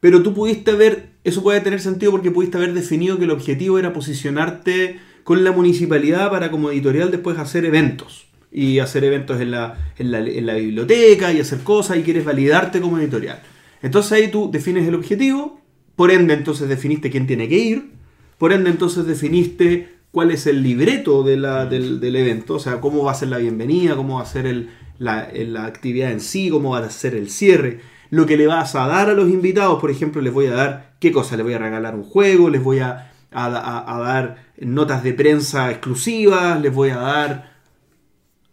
Speaker 1: pero tú pudiste haber, eso puede tener sentido porque pudiste haber definido que el objetivo era posicionarte con la municipalidad para como editorial después hacer eventos. Y hacer eventos en la, en la, en la biblioteca y hacer cosas y quieres validarte como editorial. Entonces ahí tú defines el objetivo, por ende entonces definiste quién tiene que ir, por ende entonces definiste cuál es el libreto de la- del, del evento, o sea, cómo va a ser la bienvenida, cómo va a ser el- la, la actividad en sí, cómo va a ser el cierre, lo que le vas a dar a los invitados, por ejemplo, les voy a dar, ¿qué cosa? Les voy a regalar un juego, les voy a, a- a- a dar notas de prensa exclusivas, les voy a dar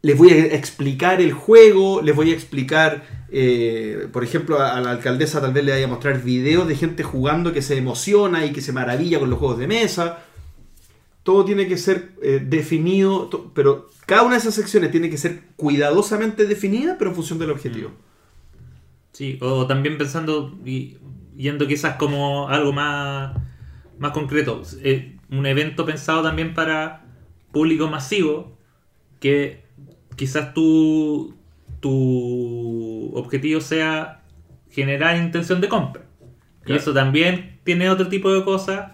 Speaker 1: les voy a explicar el juego, les voy a explicar, eh, por ejemplo, a, a la alcaldesa tal vez le vaya a mostrar videos de gente jugando que se emociona y que se maravilla con los juegos de mesa. Todo tiene que ser eh, definido, pero cada una de esas secciones tiene que ser cuidadosamente definida, pero en función del objetivo.
Speaker 3: Sí, o también pensando y yendo quizás como algo más, más concreto. Eh, un evento pensado también para público masivo que quizás tu, tu objetivo sea generar intención de compra. Y eso también tiene otro tipo de cosas.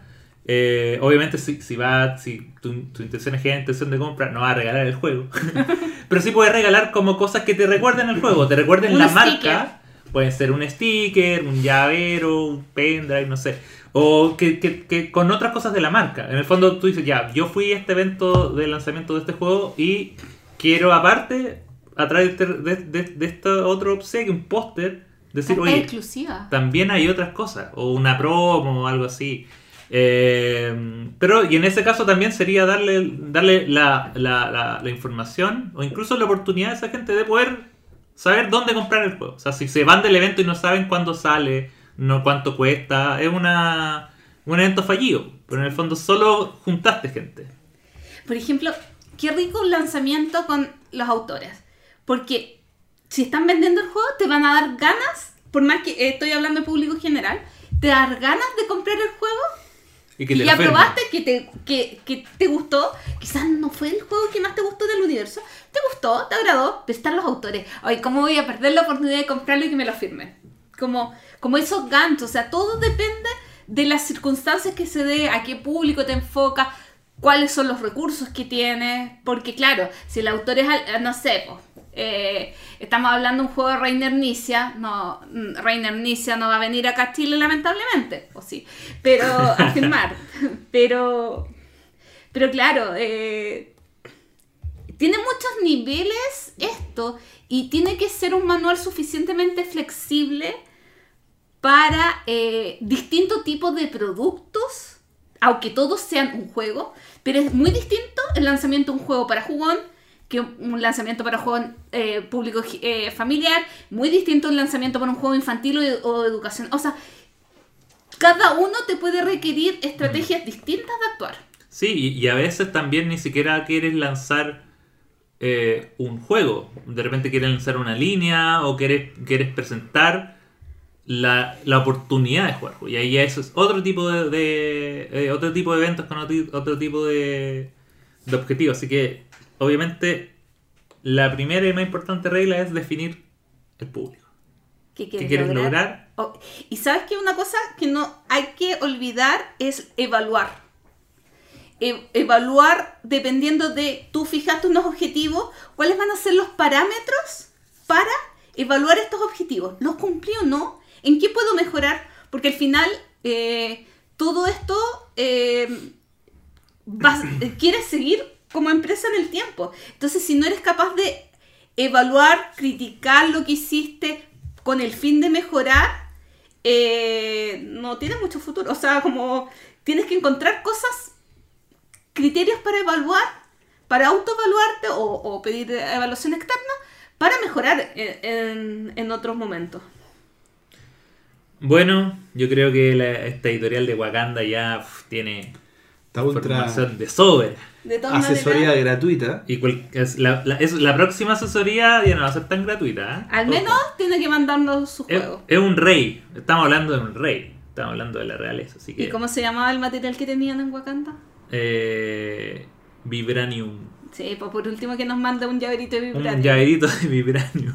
Speaker 3: Eh, obviamente si, si va, si tu, tu intención es generar intención de compra, no va a regalar el juego. *laughs* Pero sí puedes regalar como cosas que te recuerden el juego, te recuerden
Speaker 2: Un
Speaker 3: la
Speaker 2: sticker.
Speaker 3: marca. Pueden ser un sticker, un llavero, un pendrive, no sé. O que, que- que con otras cosas de la marca. En el fondo tú dices, ya, yo fui a este evento de lanzamiento de este juego y quiero aparte, a través de, de, de, este otro obsequio, un póster, decir, oye,
Speaker 2: exclusiva.
Speaker 3: también hay otras cosas, o una promo o algo así. Eh, pero, y en ese caso también sería darle, darle la, la- la- la información o incluso la oportunidad a esa gente de poder saber dónde comprar el juego. O sea, si se van del evento y no saben cuándo sale, no cuánto cuesta, es una, un evento fallido. Pero en el fondo solo juntaste gente.
Speaker 2: Por ejemplo, qué rico un lanzamiento con los autores. Porque si están vendiendo el juego, te van a dar ganas, por más que eh, estoy hablando de público general, te dar ganas de comprar el juego
Speaker 3: Y que
Speaker 2: y ya probaste que te, que, que te gustó. Quizás no fue el juego que más te gustó del universo. Te gustó, te agradó, pero están los autores. Ay, ¿cómo voy a perder la oportunidad de comprarlo y que me lo firmen? Como, como esos ganchos. O sea, todo depende de las circunstancias que se dé, a qué público te enfoca, cuáles son los recursos que tienes. Porque, claro, si el autor es, no sé, po, Eh, estamos hablando de un juego de Reiner Nicia. No, mm, Reiner Nicia no va a venir acá a Chile, lamentablemente. O sí. Pero a *laughs* firmar. pero. Pero claro, eh, tiene muchos niveles esto. Y tiene que ser un manual suficientemente flexible para eh, distintos tipos de productos. Aunque todos sean un juego. Pero es muy distinto el lanzamiento de un juego para jugón que un lanzamiento para un juego eh, público eh, familiar, muy distinto el lanzamiento para un juego infantil o, o de educación. O sea, cada uno te puede requerir estrategias distintas de actuar.
Speaker 3: Sí, y, y a veces también ni siquiera quieres lanzar eh, un juego. De repente quieres lanzar una línea o quieres, quieres presentar la, la oportunidad de jugar. Y ahí eso es otro tipo de, de- eh, otro tipo de eventos con otro, otro tipo de, de objetivos. Así que, obviamente, la primera y más importante regla es definir el público.
Speaker 2: ¿Qué
Speaker 3: ¿Qué
Speaker 2: quieres, lograr?
Speaker 3: lograr?
Speaker 2: Oh, y sabes que una cosa que no hay que olvidar es evaluar. E- evaluar dependiendo de tú fijaste unos objetivos, cuáles van a ser los parámetros para evaluar estos objetivos. ¿Los cumplí o no? ¿En qué puedo mejorar? Porque al final eh, todo esto eh, vas- eh, quieres seguir como empresa en el tiempo. Entonces, si no eres capaz de evaluar, criticar lo que hiciste con el fin de mejorar, eh, no tiene mucho futuro. O sea, como tienes que encontrar cosas, criterios para evaluar, para autoevaluarte o, pedir evaluación externa para mejorar en, otros momentos.
Speaker 3: Bueno, yo creo que la- esta editorial de Wakanda ya tiene
Speaker 1: Está ultra
Speaker 3: información de sobra.
Speaker 2: De todas
Speaker 1: asesoría
Speaker 2: maneras,
Speaker 1: gratuita.
Speaker 3: Y cual- es la, la- es- la próxima asesoría ya no va a ser tan gratuita. ¿eh?
Speaker 2: al
Speaker 3: Ojo.
Speaker 2: menos tiene que mandarnos su
Speaker 3: es,
Speaker 2: juego.
Speaker 3: es un rey. Estamos hablando de un rey. Estamos hablando de la realeza. Así que.
Speaker 2: ¿Y cómo se llamaba el material que tenían en Wakanda?
Speaker 3: eh, Vibranium.
Speaker 2: Sí, pues por último que nos mande un llaverito de
Speaker 3: Un
Speaker 2: vibranium.
Speaker 3: llaverito de Vibranium.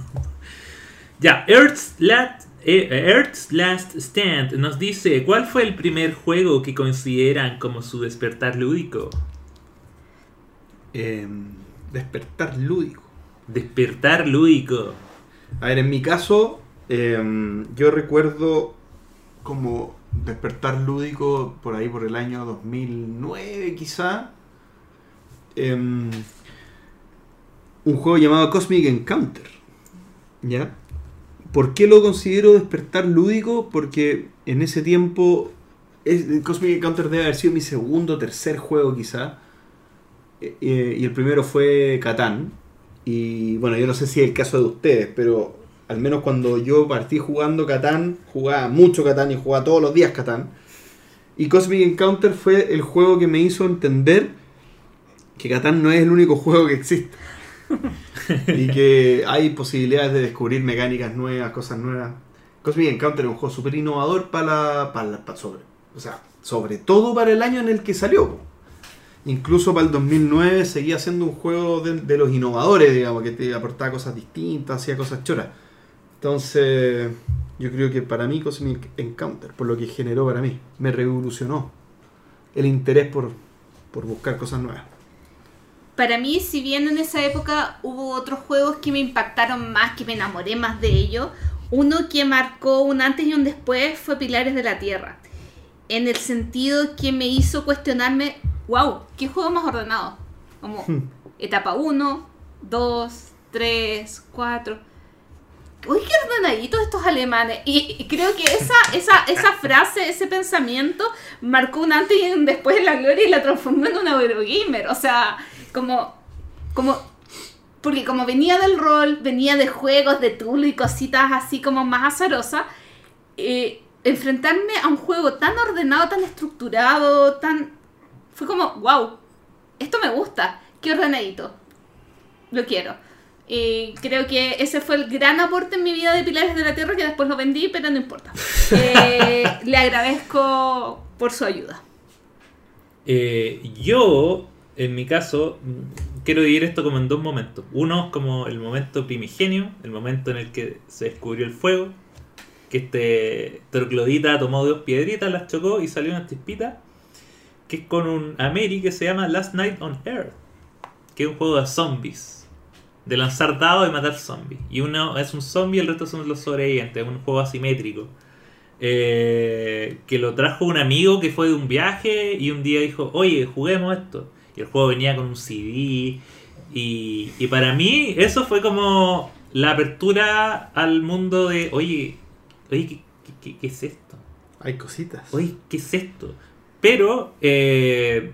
Speaker 3: *laughs* ya, Earth's Last, eh, Earth's Last Stand nos dice: ¿Cuál fue el primer juego que consideran como su despertar lúdico?
Speaker 1: Eh, despertar lúdico.
Speaker 3: Despertar lúdico.
Speaker 1: A ver, en mi caso, eh, yo recuerdo como despertar lúdico por ahí por el año 2009 quizá. Em, un juego llamado Cosmic Encounter. ¿Ya? ¿Por qué lo considero despertar lúdico? Porque en ese tiempo es- Cosmic Encounter debe haber sido mi segundo tercer juego quizá. Eh, eh, y el primero fue Catán. Y bueno, yo no sé si es el caso de ustedes, pero al menos cuando yo partí jugando Catán, jugaba mucho Catán y jugaba todos los días Catán. Y Cosmic Encounter fue el juego que me hizo entender que Catán no es el único juego que existe. *laughs* y que hay posibilidades de descubrir mecánicas nuevas, cosas nuevas. Cosmic Encounter es un juego súper innovador para, para, sobre, o sea, sobre todo para el año en el que salió. Incluso para el 2009 seguía siendo un juego de, de los innovadores, digamos, que te aportaba cosas distintas, hacía cosas choras. Entonces, yo creo que para mí Cosmic Encounter, por lo que generó para mí, me revolucionó el interés por, por buscar cosas nuevas.
Speaker 2: Para mí, si bien en esa época hubo otros juegos que me impactaron más, que me enamoré más de ellos, uno que marcó un antes y un después fue Pilares de la Tierra. En el sentido que me hizo cuestionarme, wow, ¿qué juego más ordenado? Como
Speaker 1: Hmm.
Speaker 2: etapa 1, 2, 3, 4. Uy, qué ordenaditos estos alemanes. Y, y creo que esa, esa, esa frase, ese pensamiento, marcó un antes y un después en la gloria y la transformó en una Eurogamer. O sea, como, como, porque como venía del rol, venía de juegos, de Tulu y cositas así como más azarosas, eh, enfrentarme a un juego tan ordenado, tan estructurado, tan... Fue como, wow, esto me gusta, qué ordenadito, lo quiero. Y creo que ese fue el gran aporte en mi vida de Pilares de la Tierra, que después lo vendí, pero no importa. Eh, *laughs* le agradezco por su ayuda.
Speaker 3: Eh, yo, en mi caso, mm, quiero dividir esto como en dos momentos. Uno es como el momento primigenio, el momento en el que se descubrió el fuego, que este troglodita tomó dos piedritas, las chocó y salió una chispita, que es con un Ameri que se llama Last Night on Earth, que es un juego de zombies. de lanzar dados y matar zombies. Y uno es un zombie y el resto son los sobrevivientes. Es un juego asimétrico. Eh, que lo trajo un amigo que fue de un viaje y un día dijo, oye, juguemos esto. Y el juego venía con un CD. Y, y para mí eso fue como la apertura al mundo de, oye, oye, ¿qué, qué- qué- es esto?
Speaker 1: Hay cositas.
Speaker 3: Oye, ¿qué es esto? Pero, eh,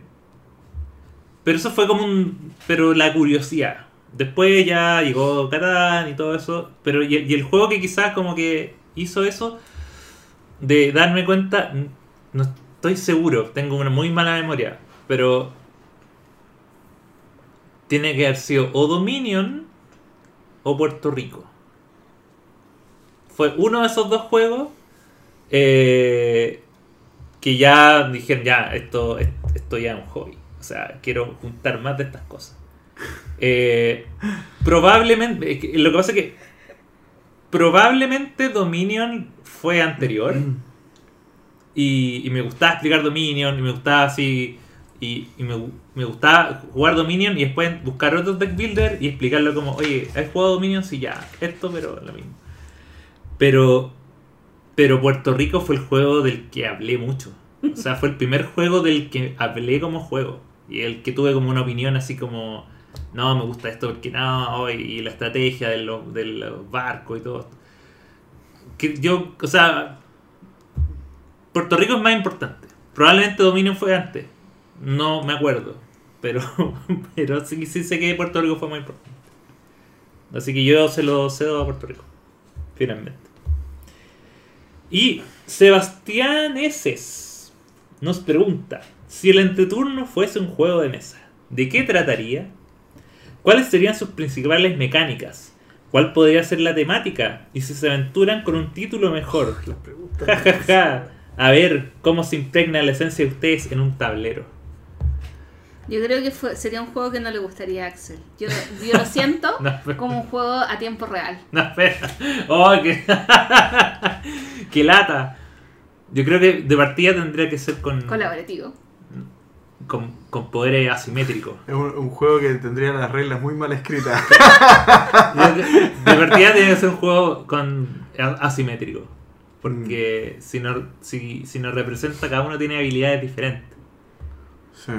Speaker 3: pero eso fue como un, pero la curiosidad. Después ya llegó Catán y todo eso, pero y, y el juego que quizás como que hizo eso, de darme cuenta, no estoy seguro, tengo una muy mala memoria, pero tiene que haber sido o Dominion o Puerto Rico. Fue uno de esos dos juegos eh, que ya dijeron, ya, esto, esto ya es un hobby. O sea, quiero juntar más de estas cosas. Eh, probablemente, lo que pasa es que probablemente Dominion fue anterior. Y, y me gustaba explicar Dominion, y me gustaba así. Y, me, gu- me gustaba jugar Dominion y después buscar otro deck builder y explicarlo como, oye, ¿has jugado Dominion? Sí, ya, esto, pero lo mismo. Pero, pero Puerto Rico fue el juego del que hablé mucho. O sea, fue el primer juego del que hablé como juego. Y el que tuve como una opinión así como, no, me gusta esto porque no, y la estrategia de los, de los barcos y todo esto. Yo, o sea, Puerto Rico es más importante. Probablemente Dominion fue antes. No me acuerdo. Pero, *laughs* pero sí, sí sé que Puerto Rico fue más importante. Así que yo se lo cedo a Puerto Rico. Finalmente. Y Sebastián Eses nos pregunta: si el entreturno fuese un juego de mesa, ¿de qué trataría? ¿Cuáles serían sus principales mecánicas? ¿Cuál podría ser la temática? Y si se aventuran con un título mejor. Ja, ja, ja. A ver cómo se impregna la esencia de ustedes en un tablero.
Speaker 2: Yo creo que fue- sería un juego que no le gustaría a Axel. Yo, yo lo *laughs* siento
Speaker 3: No, pero-
Speaker 2: como un juego a tiempo real.
Speaker 3: No, espera. Oh, qué... *laughs* qué lata. Yo creo que de partida tendría que ser con,
Speaker 2: Colaborativo.
Speaker 3: con, con poderes asimétricos.
Speaker 1: Es un, un juego que tendría las reglas muy mal escritas. *laughs*
Speaker 3: De partida tiene que ser un juego con a- asimétrico. Porque si, no, si, si nos representa, cada uno tiene habilidades diferentes.
Speaker 1: Sí.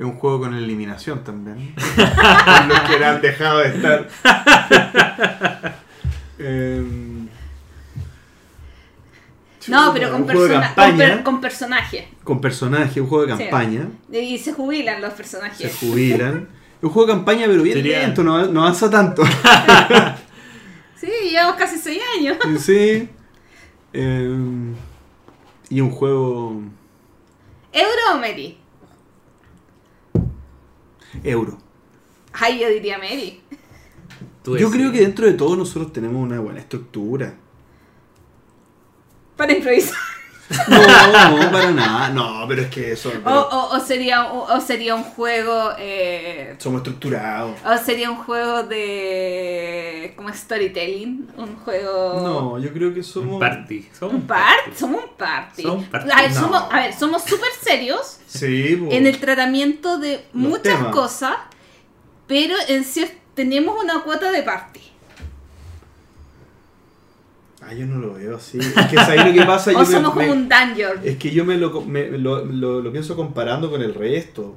Speaker 1: Es un juego con eliminación también. *laughs* Por los que han dejado de estar. *laughs* Em,
Speaker 2: No, pero con,
Speaker 1: un juego de
Speaker 2: persona- con,
Speaker 1: campaña.
Speaker 2: per- con personaje.
Speaker 1: con personaje, un juego de
Speaker 2: Sí.
Speaker 1: campaña.
Speaker 2: Y se jubilan los
Speaker 1: Se
Speaker 2: personajes.
Speaker 1: jubilan. Es *laughs* un juego de campaña, pero bien
Speaker 3: Sería-
Speaker 1: lento, no, no avanza tanto.
Speaker 2: Sí, llevamos casi 6 años.
Speaker 1: sí. Em, y un juego
Speaker 2: ¿Euro o Meri?
Speaker 1: Euro.
Speaker 2: Ay, yo diría.
Speaker 3: Tú
Speaker 1: Yo creo que dentro de todo nosotros tenemos una buena estructura.
Speaker 2: Para improvisar. *laughs*
Speaker 1: No, no, para nada. No, pero es que eso.
Speaker 2: O, o- o sería, o, o sería un juego. eh,
Speaker 1: Somos estructurados.
Speaker 2: o sería un juego de. como storytelling. Un juego.
Speaker 1: No, yo creo que somos.
Speaker 3: Un party. Somos
Speaker 2: Un party. Somos un party.
Speaker 3: Somos un party.
Speaker 2: A ver,
Speaker 1: No.
Speaker 2: somos, a ver, somos súper serios
Speaker 1: Sí, po.
Speaker 2: en el tratamiento de muchas
Speaker 1: temas.
Speaker 2: cosas, pero en cier- tenemos una cuota de party.
Speaker 1: Ah, yo no lo veo así. Es que ¿sabes lo que pasa? *laughs*
Speaker 2: O
Speaker 1: Yo me-
Speaker 2: somos
Speaker 1: me-
Speaker 2: como un dungeon.
Speaker 1: Es que yo me lo, me- lo, lo- lo pienso comparando con el resto.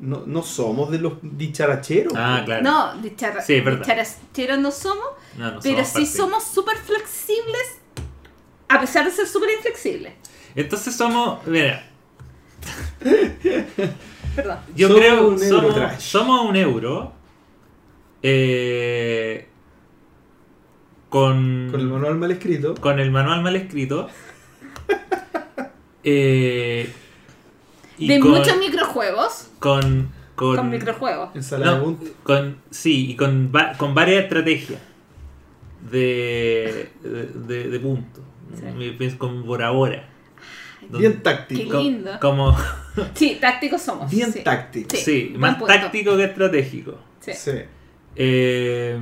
Speaker 1: No, no somos de los dicharacheros.
Speaker 3: Ah, claro.
Speaker 2: No,
Speaker 3: Sí,
Speaker 2: dicharacheros no somos,
Speaker 3: No, no
Speaker 2: pero
Speaker 3: somos
Speaker 2: sí somos súper flexibles, a pesar de ser súper inflexibles.
Speaker 3: Entonces somos. Mira, *laughs*
Speaker 2: Perdón.
Speaker 3: yo
Speaker 1: Somos
Speaker 3: creo que somos, somos un euro. eh, con,
Speaker 1: Con el manual mal escrito.
Speaker 3: con el manual mal escrito. *laughs* eh, y
Speaker 2: De
Speaker 3: con,
Speaker 2: muchos microjuegos,
Speaker 3: con, con,
Speaker 2: con microjuegos.
Speaker 3: No, con- sí, y con, va- con varias estrategias de, de, de, de puntos.
Speaker 2: Sí.
Speaker 3: Me pienso con Bora Bora.
Speaker 1: Bien
Speaker 2: Qué
Speaker 1: táctico.
Speaker 3: Co-
Speaker 2: lindo.
Speaker 3: Como, *laughs*
Speaker 2: Sí, tácticos somos.
Speaker 1: Bien
Speaker 2: sí.
Speaker 1: táctico.
Speaker 2: Sí,
Speaker 3: más
Speaker 2: punto.
Speaker 3: táctico que estratégico.
Speaker 2: Sí.
Speaker 1: Sí.
Speaker 3: Eh,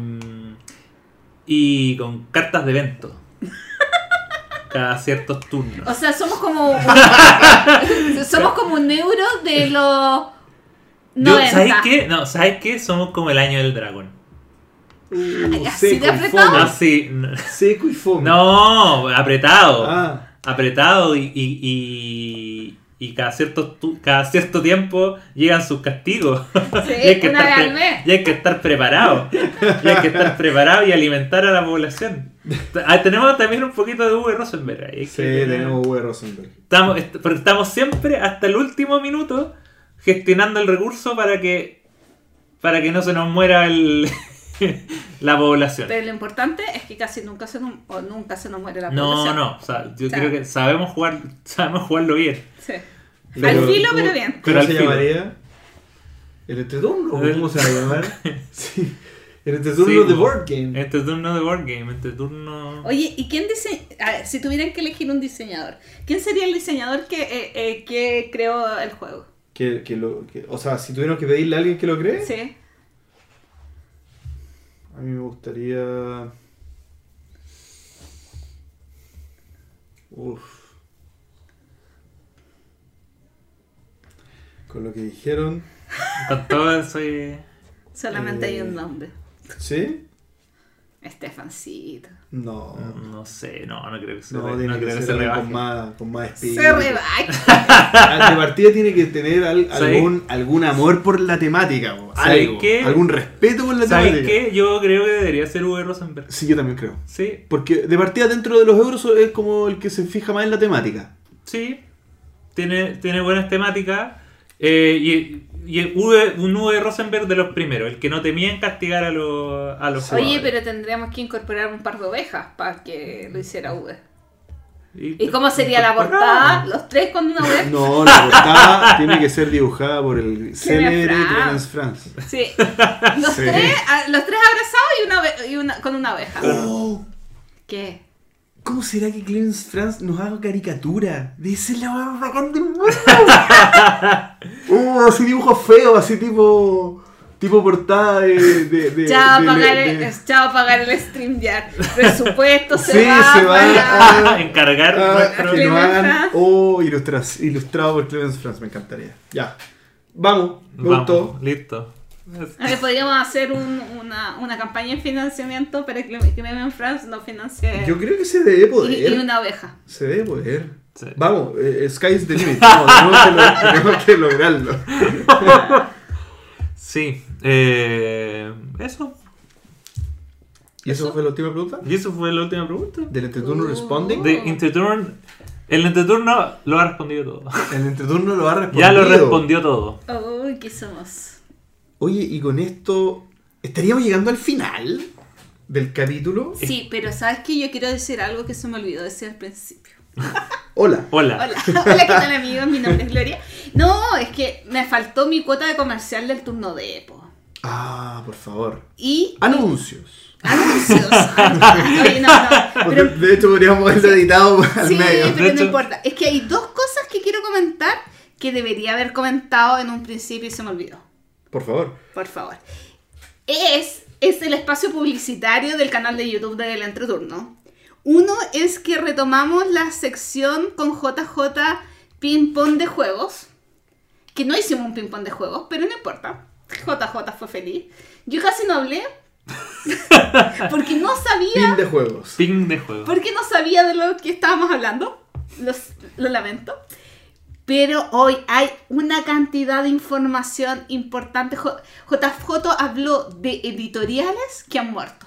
Speaker 3: y con cartas de evento. *laughs* Cada ciertos turnos.
Speaker 2: O sea, somos como un, *laughs* somos como un euro de los
Speaker 3: Yo,
Speaker 2: 90.
Speaker 3: ¿Sabes qué? No, ¿sabes qué? Somos como el año del dragón.
Speaker 1: Uh,
Speaker 2: así
Speaker 1: seco
Speaker 2: de
Speaker 1: y
Speaker 2: apretado.
Speaker 1: Seco y fome.
Speaker 3: No, apretado.
Speaker 1: Ah,
Speaker 3: Apretado y, y, y, y cada, cierto, tu- cada cierto tiempo llegan sus castigos.
Speaker 2: Sí, *laughs*
Speaker 3: y, hay que
Speaker 2: una
Speaker 3: estar
Speaker 2: vez al
Speaker 3: pre-
Speaker 2: mes.
Speaker 3: y hay que estar preparado. y hay que estar preparado y alimentar a la población. Ah, tenemos también un poquito de Uwe Rosenberg. ahí,
Speaker 1: sí,
Speaker 3: que
Speaker 1: tenemos Uwe Rosenberg.
Speaker 3: Estamos, est- pero estamos siempre hasta el último minuto gestionando el recurso para que para que no se nos muera el, *laughs* la población.
Speaker 2: Pero lo importante es que casi nunca se o nunca se nos muere la
Speaker 3: No,
Speaker 2: población.
Speaker 3: no, o sea, yo
Speaker 2: O sea-
Speaker 3: creo que sabemos jugar, sabemos jugarlo bien.
Speaker 2: Sí.
Speaker 1: Pero,
Speaker 2: al filo,
Speaker 1: ¿cómo-
Speaker 2: pero bien.
Speaker 1: ¿Cómo
Speaker 3: Pero al
Speaker 1: se
Speaker 3: filo.
Speaker 1: llamaría? ¿El entreturno? ¿Cómo se va a llamar? *laughs* sí. El entreturno
Speaker 3: Sí,
Speaker 1: de
Speaker 3: po.
Speaker 1: Board Game.
Speaker 3: Entre turno de board game, entre turno.
Speaker 2: Oye, ¿y quién dice, a ver, si tuvieran que elegir un diseñador, ¿quién sería el diseñador que, eh, eh, que creó el juego?
Speaker 1: Que, que lo, que- o sea, si tuviéramos que pedirle a alguien que lo cree,
Speaker 2: Sí.
Speaker 1: A mí me gustaría. Uf. Con lo que dijeron,
Speaker 3: Con todo eso y-
Speaker 2: Solamente hay
Speaker 1: Eh,
Speaker 2: un nombre.
Speaker 1: ¿sí?
Speaker 2: Estefancito.
Speaker 1: No.
Speaker 3: No sé, no, no creo que se,
Speaker 1: No,
Speaker 3: re-
Speaker 1: tiene
Speaker 3: no
Speaker 1: que
Speaker 3: creo que
Speaker 1: ser
Speaker 3: se
Speaker 1: alguien
Speaker 3: rebaje.
Speaker 1: con más, con más espíritu.
Speaker 2: Se rebaja. *laughs*
Speaker 1: Ah, De partida tiene que tener al-
Speaker 3: ¿Sabes?
Speaker 1: algún, algún amor por la temática,
Speaker 3: ¿Sabes
Speaker 1: algo,
Speaker 3: qué?
Speaker 1: algún respeto por la
Speaker 3: ¿Sabes
Speaker 1: temática.
Speaker 3: qué? Yo creo que debería ser Uwe Rosenberg.
Speaker 1: Sí, yo también creo.
Speaker 3: Sí,
Speaker 1: Porque de partida dentro de los euros es como el que se fija más en la temática.
Speaker 3: sí. Tiene, tiene buenas temáticas. eh, y y un Uwe Rosenberg de los primeros, el que no temía en castigar a los, a los
Speaker 2: Oye, pero tendríamos que incorporar un par de ovejas para que lo hiciera V.
Speaker 3: Y,
Speaker 2: ¿Y cómo sería la portada? ¿Los tres con una oveja?
Speaker 1: No, la portada *laughs* tiene que ser dibujada por el célebre. Clemens Franz.
Speaker 2: Sí. *laughs* Los,
Speaker 1: Sí.
Speaker 2: Tres, los tres abrazados y una, y una- con una oveja.
Speaker 1: Oh,
Speaker 2: ¿Qué?
Speaker 1: ¿Cómo será que Clemens Franz nos haga caricatura? De ser la más bacán del mundo. *laughs* oh, así dibujo feo, así tipo. Tipo portada de. de, de
Speaker 2: Ya va a
Speaker 1: de-
Speaker 2: pagar
Speaker 1: de-
Speaker 2: el, ya va a pagar el StreamYard. Presupuesto *laughs* se
Speaker 1: Sí,
Speaker 2: va,
Speaker 1: se va a- *laughs*
Speaker 3: encargar
Speaker 1: Ah,
Speaker 3: nuestro-
Speaker 1: que lo hagan. Oh, ilustras, ilustrado por Clemens Franz, me encantaría. Ya. Vamos, me
Speaker 3: Vamos,
Speaker 1: gustó.
Speaker 3: listo.
Speaker 2: Ver, podríamos hacer un- una, una campaña de financiamiento para que Clement France nos financie
Speaker 1: Yo creo que se debe poder.
Speaker 2: y una oveja.
Speaker 1: Se debe poder.
Speaker 3: Sí.
Speaker 1: Vamos, eh, sky's the limit. Vamos, *laughs* tenemos, que lo- tenemos que lograrlo. *laughs*
Speaker 3: Sí, eh, eso.
Speaker 1: ¿Y eso,
Speaker 2: ¿Eso?
Speaker 1: fue la última pregunta?
Speaker 3: Y eso fue la última pregunta.
Speaker 1: ¿Del entreturno
Speaker 2: Uh.
Speaker 1: responding?
Speaker 3: De el entreturno lo ha respondido todo.
Speaker 1: El entreturno lo ha respondido. *laughs*
Speaker 3: Ya lo respondió todo.
Speaker 2: Uy, ¿qué somos?
Speaker 1: Oye, y con esto. ¿Estaríamos llegando al final del capítulo?
Speaker 2: Sí, pero ¿sabes qué? Yo quiero decir algo que se me olvidó decir al principio. *laughs*
Speaker 1: Hola.
Speaker 3: Hola.
Speaker 2: Hola, *laughs* hola, ¿qué tal amigos? Mi nombre es Gloria. No, es que me faltó mi cuota de comercial del turno de Epo.
Speaker 1: Ah, por favor.
Speaker 2: Y
Speaker 1: Anuncios.
Speaker 2: anuncios. *laughs* Oye, no, no. Pero,
Speaker 1: de hecho, podríamos haberlo editado al
Speaker 2: sí,
Speaker 1: medio.
Speaker 2: pero
Speaker 3: De
Speaker 2: no importa. Es que hay dos cosas que quiero comentar que debería haber comentado en un principio y se me olvidó.
Speaker 1: Por favor.
Speaker 2: Por favor. Es, es el espacio publicitario del canal de YouTube del Entreturno. Uno es que retomamos la sección con JJ Ping Pong de juegos. Que no hicimos un ping pong de juegos, pero no importa. JJ fue feliz. Yo casi no hablé. *laughs* porque no sabía.
Speaker 1: Fin de juegos.
Speaker 3: Ping de juego.
Speaker 2: Porque no sabía de lo que estábamos hablando. Los- lo lamento. Pero hoy hay una cantidad de información importante. J- JJ habló de editoriales que han muerto.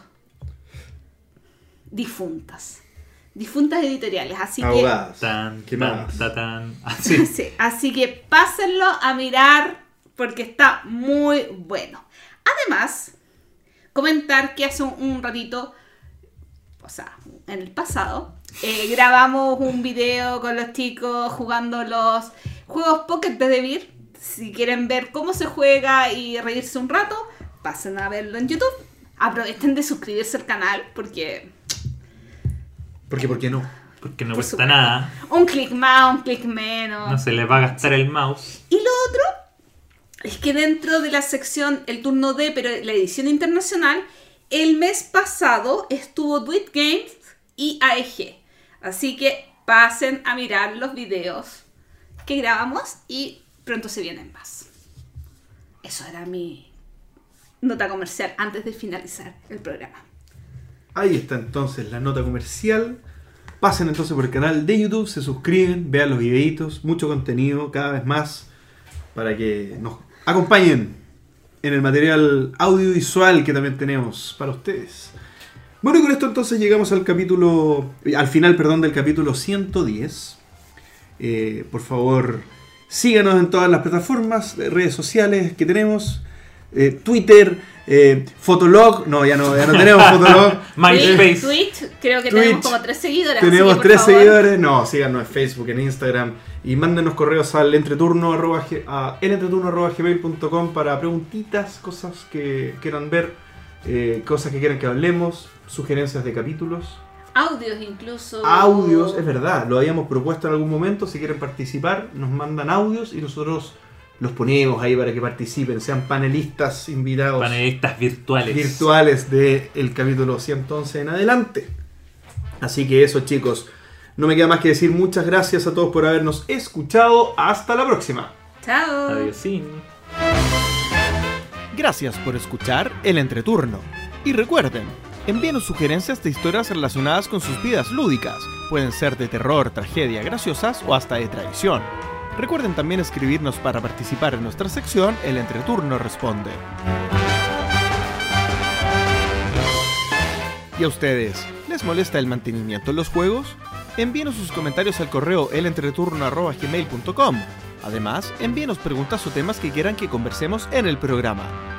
Speaker 2: Difuntas. Difuntas editoriales. Así
Speaker 1: Abogadas.
Speaker 3: Tan,
Speaker 1: ¿Qué
Speaker 3: tan,
Speaker 1: más?
Speaker 3: ta, tan. *laughs* Ah,
Speaker 2: que.
Speaker 3: sí.
Speaker 2: Sí, así que pásenlo a mirar porque está muy bueno. Además, comentar que hace un, un ratito, o sea, en el pasado, eh, grabamos un video con los chicos jugando los juegos Pocket de Devir. Si quieren ver cómo se juega y reírse un rato, pasen a verlo en YouTube. Aprovechen de suscribirse al canal porque
Speaker 1: Porque, ¿por qué no?
Speaker 3: Porque no
Speaker 2: Por
Speaker 3: cuesta
Speaker 2: supuesto.
Speaker 3: nada.
Speaker 2: un clic más, un clic menos.
Speaker 3: No se les va a gastar el mouse.
Speaker 2: Y lo otro es que dentro de la sección El turno D, pero la edición internacional, el mes pasado estuvo Tweet Games y AEG. Así que pasen a mirar los videos que grabamos y pronto se vienen más. Eso era mi nota comercial antes de finalizar el programa.
Speaker 1: Ahí está entonces la nota comercial. Pasen entonces por el canal de YouTube, se suscriben, vean los videitos, mucho contenido cada vez más para que nos acompañen en el material audiovisual que también tenemos para ustedes. Bueno, y con esto entonces llegamos al capítulo, al final, perdón, del capítulo 110. Eh, por favor, síganos en todas las plataformas, eh, redes sociales que tenemos. eh, Twitter, eh, Fotolog, no, ya no, ya no tenemos *laughs* Fotolog.
Speaker 3: MySpace.
Speaker 2: Twitch, creo que
Speaker 1: Twitch.
Speaker 2: tenemos como tres seguidores. que,
Speaker 1: Tenemos tres
Speaker 2: favor,
Speaker 1: seguidores. No, síganos en Facebook, en Instagram. Y mándenos correos al entreturno arroba a elentreturno.gmail.com para preguntitas, cosas que quieran ver, eh, cosas que quieran que hablemos, sugerencias de capítulos,
Speaker 2: Audios incluso.
Speaker 1: audios. Es verdad, lo habíamos propuesto en algún momento. Si quieren participar, nos mandan audios y nosotros los ponemos ahí para que participen, sean panelistas invitados
Speaker 3: Panelistas virtuales.
Speaker 1: virtuales del capítulo 111 en adelante. Así que eso chicos, no me queda más que decir muchas gracias a todos por habernos escuchado. Hasta la próxima.
Speaker 2: Chao.
Speaker 3: Adiós.
Speaker 5: Gracias por escuchar El Entreturno. Y recuerden, envíenos sugerencias de historias relacionadas con sus vidas lúdicas. Pueden ser de terror, tragedia, graciosas o hasta de traición. Recuerden también escribirnos para participar en nuestra sección El Entreturno Responde. ¿Y a ustedes? ¿Les molesta el mantenimiento en los juegos? Envíenos sus comentarios al correo elentreturno.gmail.com. Además, envíenos preguntas o temas que quieran que conversemos en el programa.